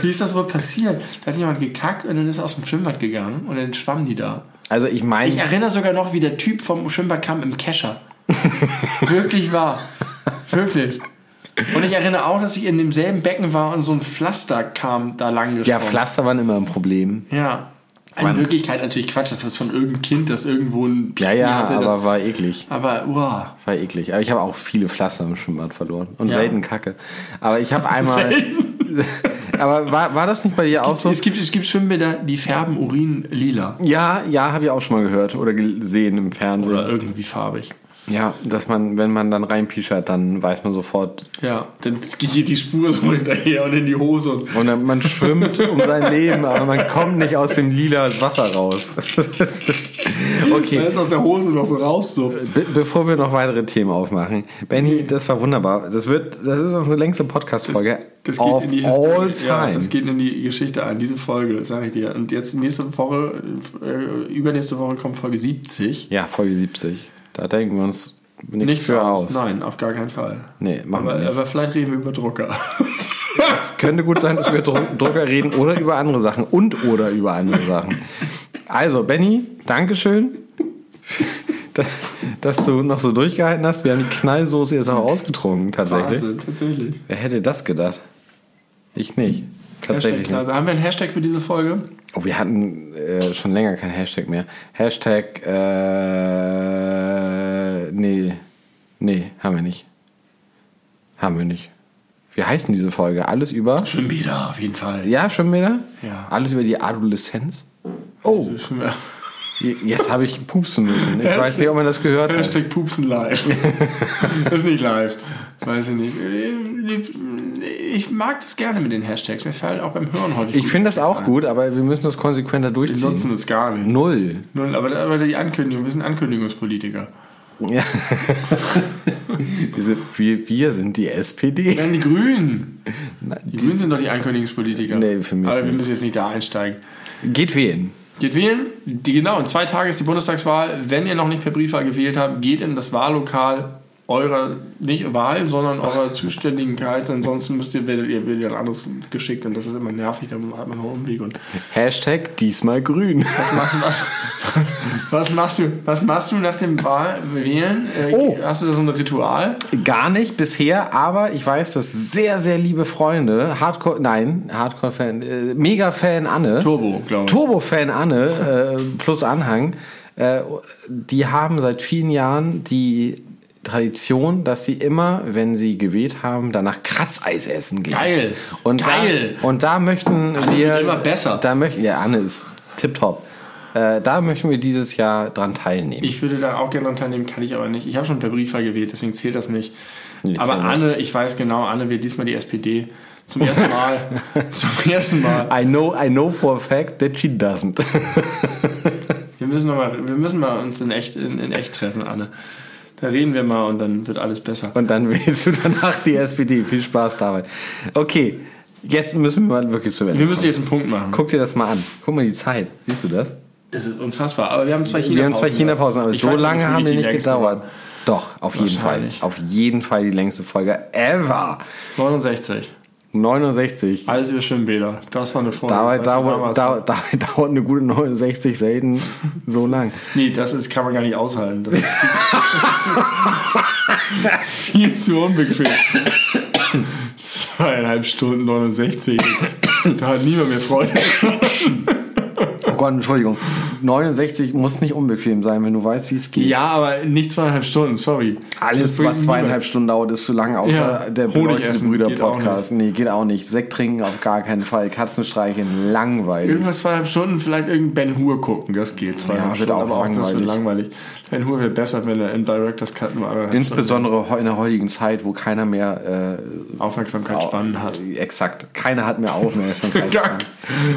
wie ist das wohl passiert? Da hat jemand gekackt und dann ist er aus dem Schwimmbad gegangen und dann schwamm die da. Also ich meine, Ich erinnere sogar noch, wie der Typ vom Schwimmbad kam im Kescher. Wirklich wahr. Wirklich. Und ich erinnere auch, dass ich in demselben Becken war und so ein Pflaster kam da lang geschwommen. ja, Pflaster waren immer ein Problem. Ja. In Mann. Wirklichkeit natürlich Quatsch, das ist von irgendeinem Kind, das irgendwo ein Ja, Pizzi ja, hatte. aber das, war eklig. aber uah. War eklig. Aber ich habe auch viele Pflaster im Schwimmbad verloren. Und Ja. selten Kacke. Aber ich habe einmal. aber war, war das nicht bei dir auch so? Es gibt, es gibt Schwimmbäder, die färben Urin lila. Ja, ja, habe ich auch schon mal gehört oder gesehen im Fernsehen. Oder irgendwie farbig. Ja, dass man, wenn man dann reinpischert, dann weiß man sofort. Ja, dann geht die Spur so hinterher und in die Hose. Und Und dann, man schwimmt um sein Leben, aber man kommt nicht aus dem lila Wasser raus. okay, ist aus der Hose noch so raus so. be bevor wir noch weitere Themen aufmachen. Benny, das war wunderbar. Das wird, das ist unsere längste Podcast-Folge Das geht of in die all Historie. Ja, time. das geht in die Geschichte ein, diese Folge, sage ich dir. Und jetzt nächste Woche, äh, übernächste Woche kommt Folge 70. ja, Folge 70. Da denken wir uns nichts Nichts für aus. aus. Nein, auf gar keinen Fall. Nee, machen Aber, wir nicht. aber vielleicht reden wir über Drucker. Es könnte gut sein, dass wir über Dru- Drucker reden oder über andere Sachen und oder über andere Sachen. Also, Benny, Dankeschön, dass- dass du noch so durchgehalten hast. Wir haben die Knallsoße jetzt auch ausgetrunken, tatsächlich. Wahnsinn, tatsächlich. Wer hätte das gedacht? Ich nicht. Hashtag Tatsächlich. Nicht. Knall. Haben wir einen Hashtag für diese Folge? Oh, wir hatten äh, schon länger kein Hashtag mehr. Hashtag, äh, nee, nee, haben wir nicht. Haben wir nicht. Wie heißen diese Folge? Alles über? Schwimmbäder, auf jeden Fall. Ja, schon wieder? Ja. Alles über die Adoleszenz? Oh, Schwimmbäder. jetzt habe ich pupsen müssen. Ich weiß nicht, ob man das gehört hat. Hashtag Pupsen live. das ist nicht live. Weiß ich nicht. Ich mag das gerne mit den Hashtags. Mir fallen auch beim Hören heute Ich finde das auch ein. gut, aber wir müssen das konsequenter Wir durchziehen. nutzen es gar nicht. Null. Null, aber, aber die Ankündigung, wir sind Ankündigungspolitiker. Ja. Wir, wir sind die SPD. Nein, die Grünen. Na, Die Grünen sind doch die Ankündigungspolitiker. Nee, für mich Aber wir müssen jetzt nicht da einsteigen. Geht wählen. Geht wählen. Die, genau, in zwei Tagen ist die Bundestagswahl. Wenn ihr noch nicht per Briefwahl gewählt habt, geht in das Wahllokal eurer, nicht Wahl, sondern eurer Zuständigkeit. Ansonsten müsst ihr, werdet ihr, werdet ihr ein anderes geschickt und das ist immer nervig, dann hat man noch einen Umweg. Und Hashtag diesmal grün. was machst du, was, was machst du, was machst du nach dem Wahl wählen? Äh, Oh. Hast du da so ein Ritual? Gar nicht bisher, aber ich weiß, dass sehr, sehr liebe Freunde, Hardcore, nein, Hardcore-Fan, äh, Mega-Fan Anne, Turbo, glaube ich. Turbo-Fan Anne äh, plus Anhang, äh, die haben seit vielen Jahren die Tradition, dass sie immer, wenn sie gewählt haben, danach Kratzeis essen gehen. Geil. Und Geil. Da, und da möchten Anne wir immer besser. Da möchten ja Anne ist tipptopp. Äh, da möchten wir dieses Jahr dran teilnehmen. Ich würde da auch gerne dran teilnehmen, kann ich aber nicht. Ich habe schon per Briefwahl gewählt, deswegen zählt das nicht. Nee, aber nicht. Anne, ich weiß genau, Anne wird diesmal die SPD zum ersten Mal. zum ersten Mal. I know, I know for a fact that she doesn't. Wir müssen, noch mal, wir müssen mal uns in echt, in, in echt treffen, Anne. Da reden wir mal und dann wird alles besser. Und dann wählst du danach die SPD. Viel Spaß dabei. Okay, jetzt müssen wir mal wirklich zu Ende Wir müssen kommen. jetzt einen Punkt machen. Guck dir das mal an. Guck mal die Zeit. Siehst du das? Das ist unfassbar. Aber wir haben zwei China Wir haben zwei China-Pausen, aber Ich so lange haben die wirklich nicht gedauert. Doch, auf jeden Fall. Auf jeden Fall die längste Folge ever. 69. 69. Alles über Schwimmbäder. Das war eine Folge. Dabei dauert, dauert, dabei dauert eine gute 69 selten so lang. Nee, das ist, kann man gar nicht aushalten. Das ist viel, viel zu unbequem. Zweieinhalb Stunden 69. Da hat niemand mehr Freude. Gott, Entschuldigung. 69 muss nicht unbequem sein, wenn du weißt, wie es geht. Ja, aber nicht zweieinhalb Stunden, sorry. Alles, was zweieinhalb. Stunden dauert, ist zu lang, außer Ja, der Honig beleuchtete essen Brüder geht auch Podcast. Nee, geht auch nicht. Sekt trinken auf gar keinen Fall. Katzen streicheln, langweilig. Irgendwas zweieinhalb Stunden, vielleicht irgendein Ben Hur gucken, das geht. Zweieinhalb Ja, Stunden, auch aber auch das wird langweilig. Ben Hur wäre besser, wenn er im Director's Cut nur anderthalb Insbesondere in der heutigen Zeit, wo keiner mehr Stunden Aufmerksamkeitsspannen hat. Äh, Exakt. Keiner hat mehr Aufmerksamkeit.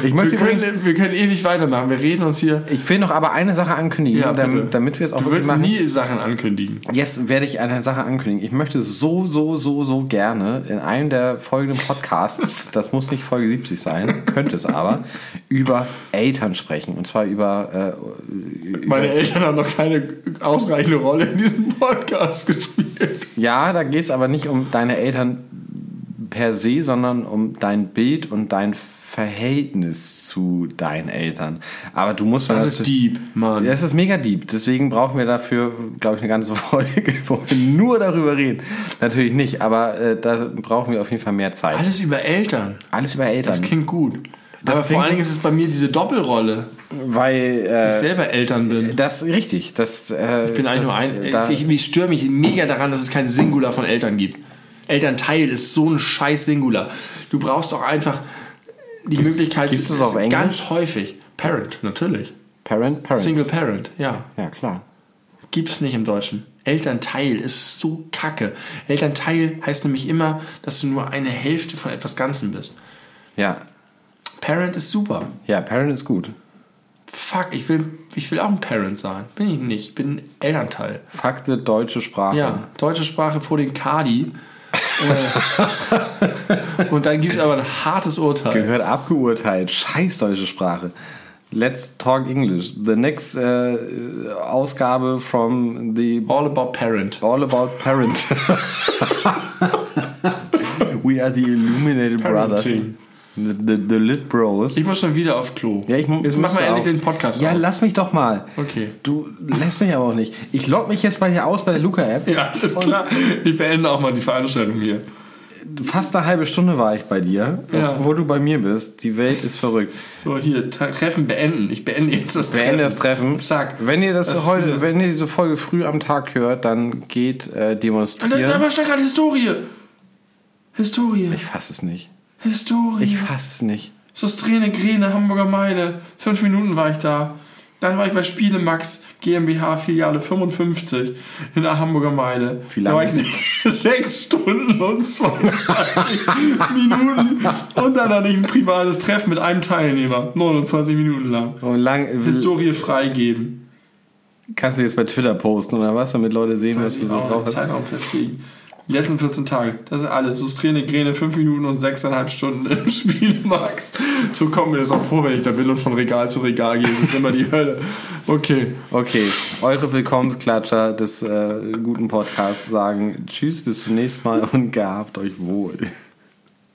Ich Wir möchte übrigens, können, wir können ewig weitermachen. Wir reden uns hier. ich will noch aber eine Sache ankündigen, Ja, damit, damit wir es auch Du willst machen. nie Sachen ankündigen. Jetzt werde ich eine Sache ankündigen. Ich möchte so, so, so, so gerne in einem der folgenden Podcasts, das muss nicht Folge 70 sein, könnte es aber, über Eltern sprechen. Und zwar über. Äh, Meine über Eltern haben noch keine ausreichende Rolle in diesem Podcast gespielt. ja, da geht es aber nicht um deine Eltern per se, sondern um dein Bild und dein Verhältnis zu deinen Eltern. Aber du musst Das ist deep, Mann. Das ist mega deep. Deswegen brauchen wir dafür, glaube ich, eine ganze Folge, wo wir nur darüber reden. Natürlich nicht, aber äh, da brauchen wir auf jeden Fall mehr Zeit. Alles über Eltern. Alles über Eltern. Das klingt gut. Das Aber vor allen Dingen ist es bei mir diese Doppelrolle. weil Ich äh, selber Eltern bin. das richtig. Das, äh, Ich bin eigentlich das, nur ein. Da, ich, ich störe mich mega daran, dass es kein Singular von Eltern gibt. Elternteil ist so ein scheiß Singular. Du brauchst doch einfach die Möglichkeit. gibt's das auf Englisch? Ganz häufig. Parent, natürlich. Parent, Parents. Single Parent, ja. Ja, klar. Gibt's nicht im Deutschen. Elternteil ist so kacke. Elternteil heißt nämlich immer, dass du nur eine Hälfte von etwas Ganzen bist. Ja. Parent ist super. Ja, Parent ist gut. Fuck, ich will, ich will auch ein Parent sein. Bin ich nicht. Ich bin ein Elternteil. Fakte deutsche Sprache. Ja, deutsche Sprache vor den Kadi. Äh, Und dann gibt es aber ein hartes Urteil. Gehört abgeurteilt. Scheiß deutsche Sprache. Let's talk English. The next äh, Ausgabe from the All about Parent. All About Parent. We are the Illuminated Brothers. The, the, the Lit Bros. Ich muss schon wieder auf Klo. Ja, ich Jetzt wir musste endlich den Podcast Ja, aus. lass mich doch mal. Okay. Du lässt mich aber auch nicht. Ich log mich jetzt bei dir aus bei der Luca-App. Ja, alles klar. Ich beende auch mal die Veranstaltung hier. Fast eine halbe Stunde war ich bei dir, Ja. wo du bei mir bist. Die Welt ist verrückt. So, hier, Tre- Treffen beenden. Ich beende jetzt das Treffen. Beende das Treffen. Zack. Wenn ihr das, Das heute, wenn ihr diese Folge früh am Tag hört, dann geht äh, Und da, demonstrieren. da war schon gerade Historie. Historie. ich fasse es nicht. Historie. Ich fasse es nicht. So Strähne, Gräne, Hamburger Meile. Fünf Minuten war ich da. Dann war ich bei Spiele Max GmbH Filiale 55 in der Hamburger Meile. Wie Da lange? war ich sechs Stunden und 22 Minuten. Und dann hatte ich ein privates Treffen mit einem Teilnehmer. 29 Minuten lang. Und lang, Historie freigeben. kannst du jetzt bei Twitter posten oder was, damit Leute sehen, was du so drauf einen hast? Zeitraum festlegen. Die letzten 14 Tage. Das ist alles. So Strähne, Gräne, 5 Minuten und 6,5 Stunden im Spiel, Max. So kommt mir das auch vor, wenn ich da bin und von Regal zu Regal gehe. Das ist immer die Hölle. Okay. Okay, eure Willkommensklatscher des äh, guten Podcasts sagen Tschüss, bis zum nächsten Mal und gehabt euch wohl.